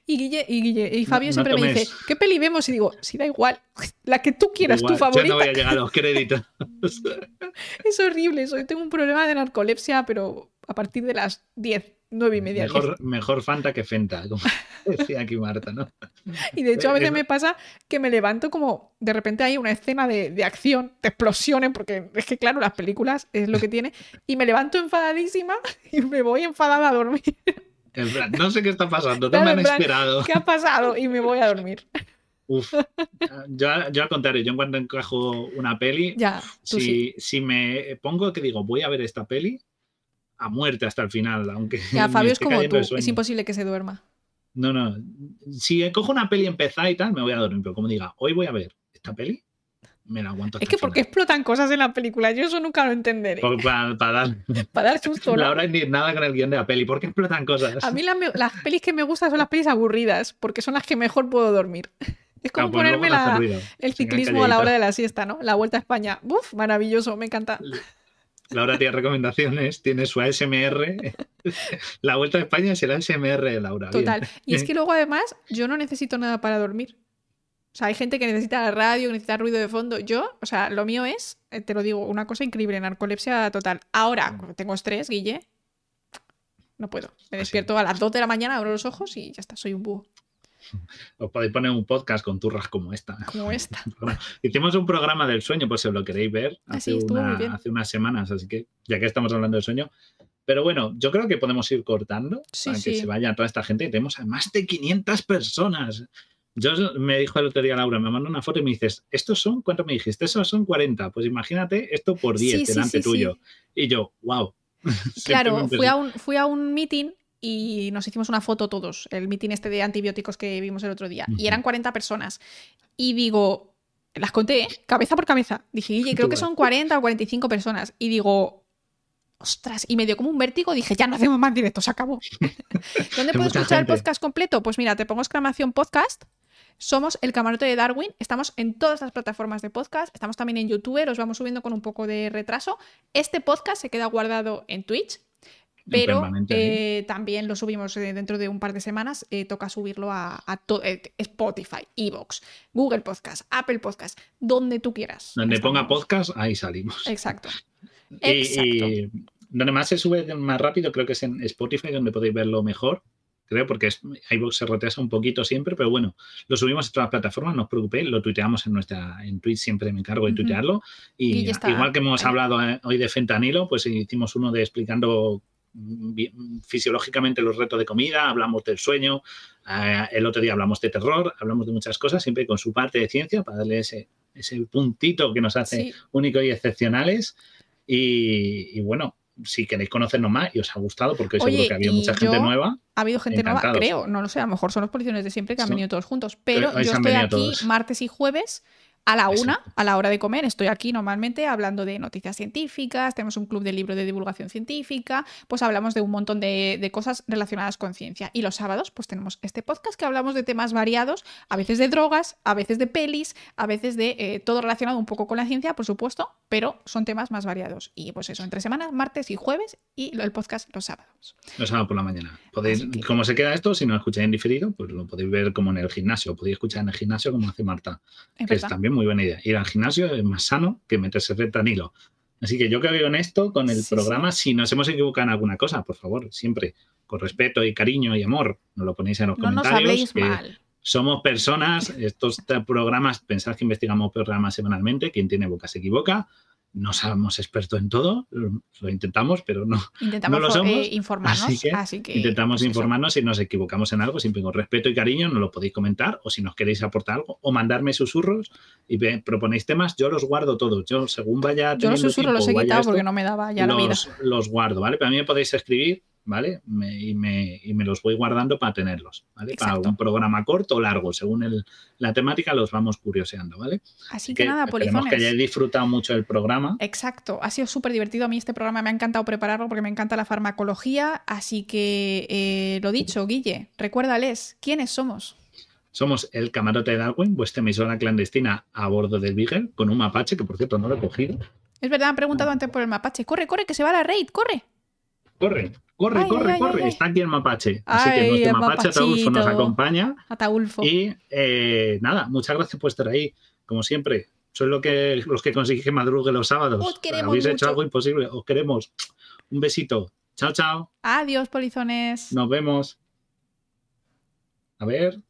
y Guille, y, Guille, y Fabio siempre me dice, ¿qué peli vemos? Y digo, sí, da igual, la que tú quieras, tu favorita. Yo no voy a llegar a los créditos. es horrible, eso. tengo un problema de narcolepsia, pero a partir de las 10, 9 y media. Mejor, mejor Fanta que Fenta, como decía aquí Marta, ¿no? Y de hecho a veces me pasa que me levanto como, de repente hay una escena de, de acción, de explosiones, porque es que claro, las películas es lo que tiene, y me levanto enfadadísima y me voy enfadada a dormir no sé qué está pasando, no me han esperado. ¿Qué ha pasado? Y me voy a dormir. Uf, yo, al contrario, yo en cuanto encajo una peli, ya, si, si, me pongo que digo, voy a ver esta peli, a muerte hasta el final, aunque... Ya, Fabio es como tú, es imposible que se duerma. No, no, si cojo una peli empezada y tal, me voy a dormir, pero como diga, hoy voy a ver esta peli, me la aguanto. Es que porque explotan cosas en la película, yo eso nunca lo entenderé. Para, para, dar, para dar susto. ¿no? ni nada con el guion de la peli, ¿por qué explotan cosas? A mí las, pelis que me gustan son las pelis aburridas, porque son las que mejor puedo dormir. Es como pues ponerme el ciclismo a la hora de la siesta, ¿no? La vuelta a España. ¡Uf! Maravilloso, me encanta. Laura tiene recomendaciones, tiene su ASMR. La vuelta a España es el ASMR de Laura. Total. Y es que luego además yo no necesito nada para dormir. O sea, hay gente que necesita la radio, que necesita ruido de fondo. Yo, o sea, lo mío es, eh, te lo digo, una cosa increíble, narcolepsia total. Ahora, tengo estrés, Guille, no puedo. Me despierto a las 2 de la mañana, abro los ojos y ya está, soy un búho. Os podéis poner un podcast con turras como esta. Como esta. Hicimos un programa del sueño, pues si os lo queréis ver, ah, hace, hace unas semanas, así que ya que estamos hablando del sueño. Pero bueno, yo creo que podemos ir cortando para que se vaya toda esta gente. Tenemos a más de 500 personas. Yo me dijo el otro día Laura, me mandó una foto y me dices, ¿estos son? ¿Cuánto me dijiste? Estos son 40. Pues imagínate esto por 10 delante tuyo. Y yo, wow. Claro, fui a, un, fui a un meeting y nos hicimos una foto todos, el meeting este de antibióticos que vimos el otro día. Y eran 40 personas. Y digo, las conté, ¿eh? cabeza por cabeza. Dije, oye, creo que son 40 o 45 personas. Y digo, ostras, y me dio como un vértigo, dije, ya no hacemos más directos, se acabó. ¿Dónde puedo escuchar el podcast completo? Pues mira, te pongo exclamación podcast somos el camarote de Darwin, estamos en todas las plataformas de podcast, estamos también en YouTube, los vamos subiendo con un poco de retraso. Este podcast se queda guardado en Twitch, pero eh, también lo subimos eh, dentro de un par de semanas. Eh, toca subirlo a, Spotify, Evox, Google Podcast, Apple Podcast, donde tú quieras. Donde ponga podcast, ahí salimos. Exacto. y, donde más se sube más rápido, creo que es en Spotify, donde podéis verlo mejor creo, porque iVoox se retrasa un poquito siempre, pero bueno, lo subimos a todas las plataformas, no os preocupéis, lo tuiteamos en nuestra, en Twitch, siempre me encargo de tuitearlo. Y, igual que hemos hablado hoy de fentanilo, pues hicimos uno de explicando fisiológicamente los retos de comida, hablamos del sueño, eh, el otro día hablamos de terror, hablamos de muchas cosas, siempre con su parte de ciencia para darle ese, ese puntito que nos hace únicos y excepcionales. y bueno, si queréis conocernos más y os ha gustado, porque seguro que ha habido mucha gente nueva. Ha habido gente nueva, creo, no lo sé, a lo mejor son los posiciones de siempre que han venido todos juntos, pero yo estoy aquí martes y jueves a la una, a la hora de comer, estoy aquí normalmente hablando de noticias científicas, tenemos un club de libro de divulgación científica, pues hablamos de un montón de, cosas relacionadas con ciencia. Y los sábados, pues tenemos este podcast que hablamos de temas variados, a veces de drogas, a veces de pelis, a veces de eh, todo relacionado un poco con la ciencia, por supuesto, pero son temas más variados. Y pues eso, entre semanas, martes y jueves, y el podcast los sábados. Los sábados por la mañana. Podéis, ¿Cómo se queda esto? Si no lo escucháis en diferido, pues lo podéis ver como en el gimnasio, podéis escuchar en el gimnasio como hace Marta, que es también muy buena idea. Ir al gimnasio es más sano que meterse fentanilo. Así que yo creo en esto con el programa. Si nos hemos equivocado en alguna cosa, por favor, siempre con respeto y cariño y amor, nos lo ponéis en los comentarios. Somos personas, estos programas, pensad que investigamos programas semanalmente, quien tiene boca se equivoca. No somos expertos en todo, lo intentamos, pero no, intentamos no lo somos. informarnos. Así que, intentamos pues informarnos si nos equivocamos en algo, siempre con respeto y cariño, nos lo podéis comentar o si nos queréis aportar algo o mandarme susurros y proponéis temas, yo los guardo todos. Yo según vaya... Yo los susurros los he quitado porque no me daba ya la vida. Los guardo, ¿vale? Pero a mí me podéis escribir ¿vale? y, me, y, me, los voy guardando para tenerlos, ¿vale? Para un programa corto o largo, según el, la temática los vamos curioseando, ¿vale? Así que, nada, polizones. que hayáis disfrutado mucho del programa. Exacto, ha sido súper divertido. A mí este programa me ha encantado prepararlo porque me encanta la farmacología, así que eh, lo dicho, Guille, recuérdales, ¿quiénes somos? Somos el camarote de Darwin, vuestra emisora clandestina a bordo del Beagle, con un mapache, que por cierto no lo he cogido. Es verdad, han preguntado antes por el mapache. Corre, corre, que se va a la raid, corre. Corre, corre, corre, corre. Está aquí el mapache. Así que nuestro mapache Ataulfo nos acompaña. Ataulfo. Y eh, nada, muchas gracias por estar ahí. Como siempre, sois lo que, los que consiguen que madrugue los sábados. Os queremos Habéis hecho algo imposible. Os queremos. Un besito. Chao, chao. Adiós, polizones. Nos vemos. A ver.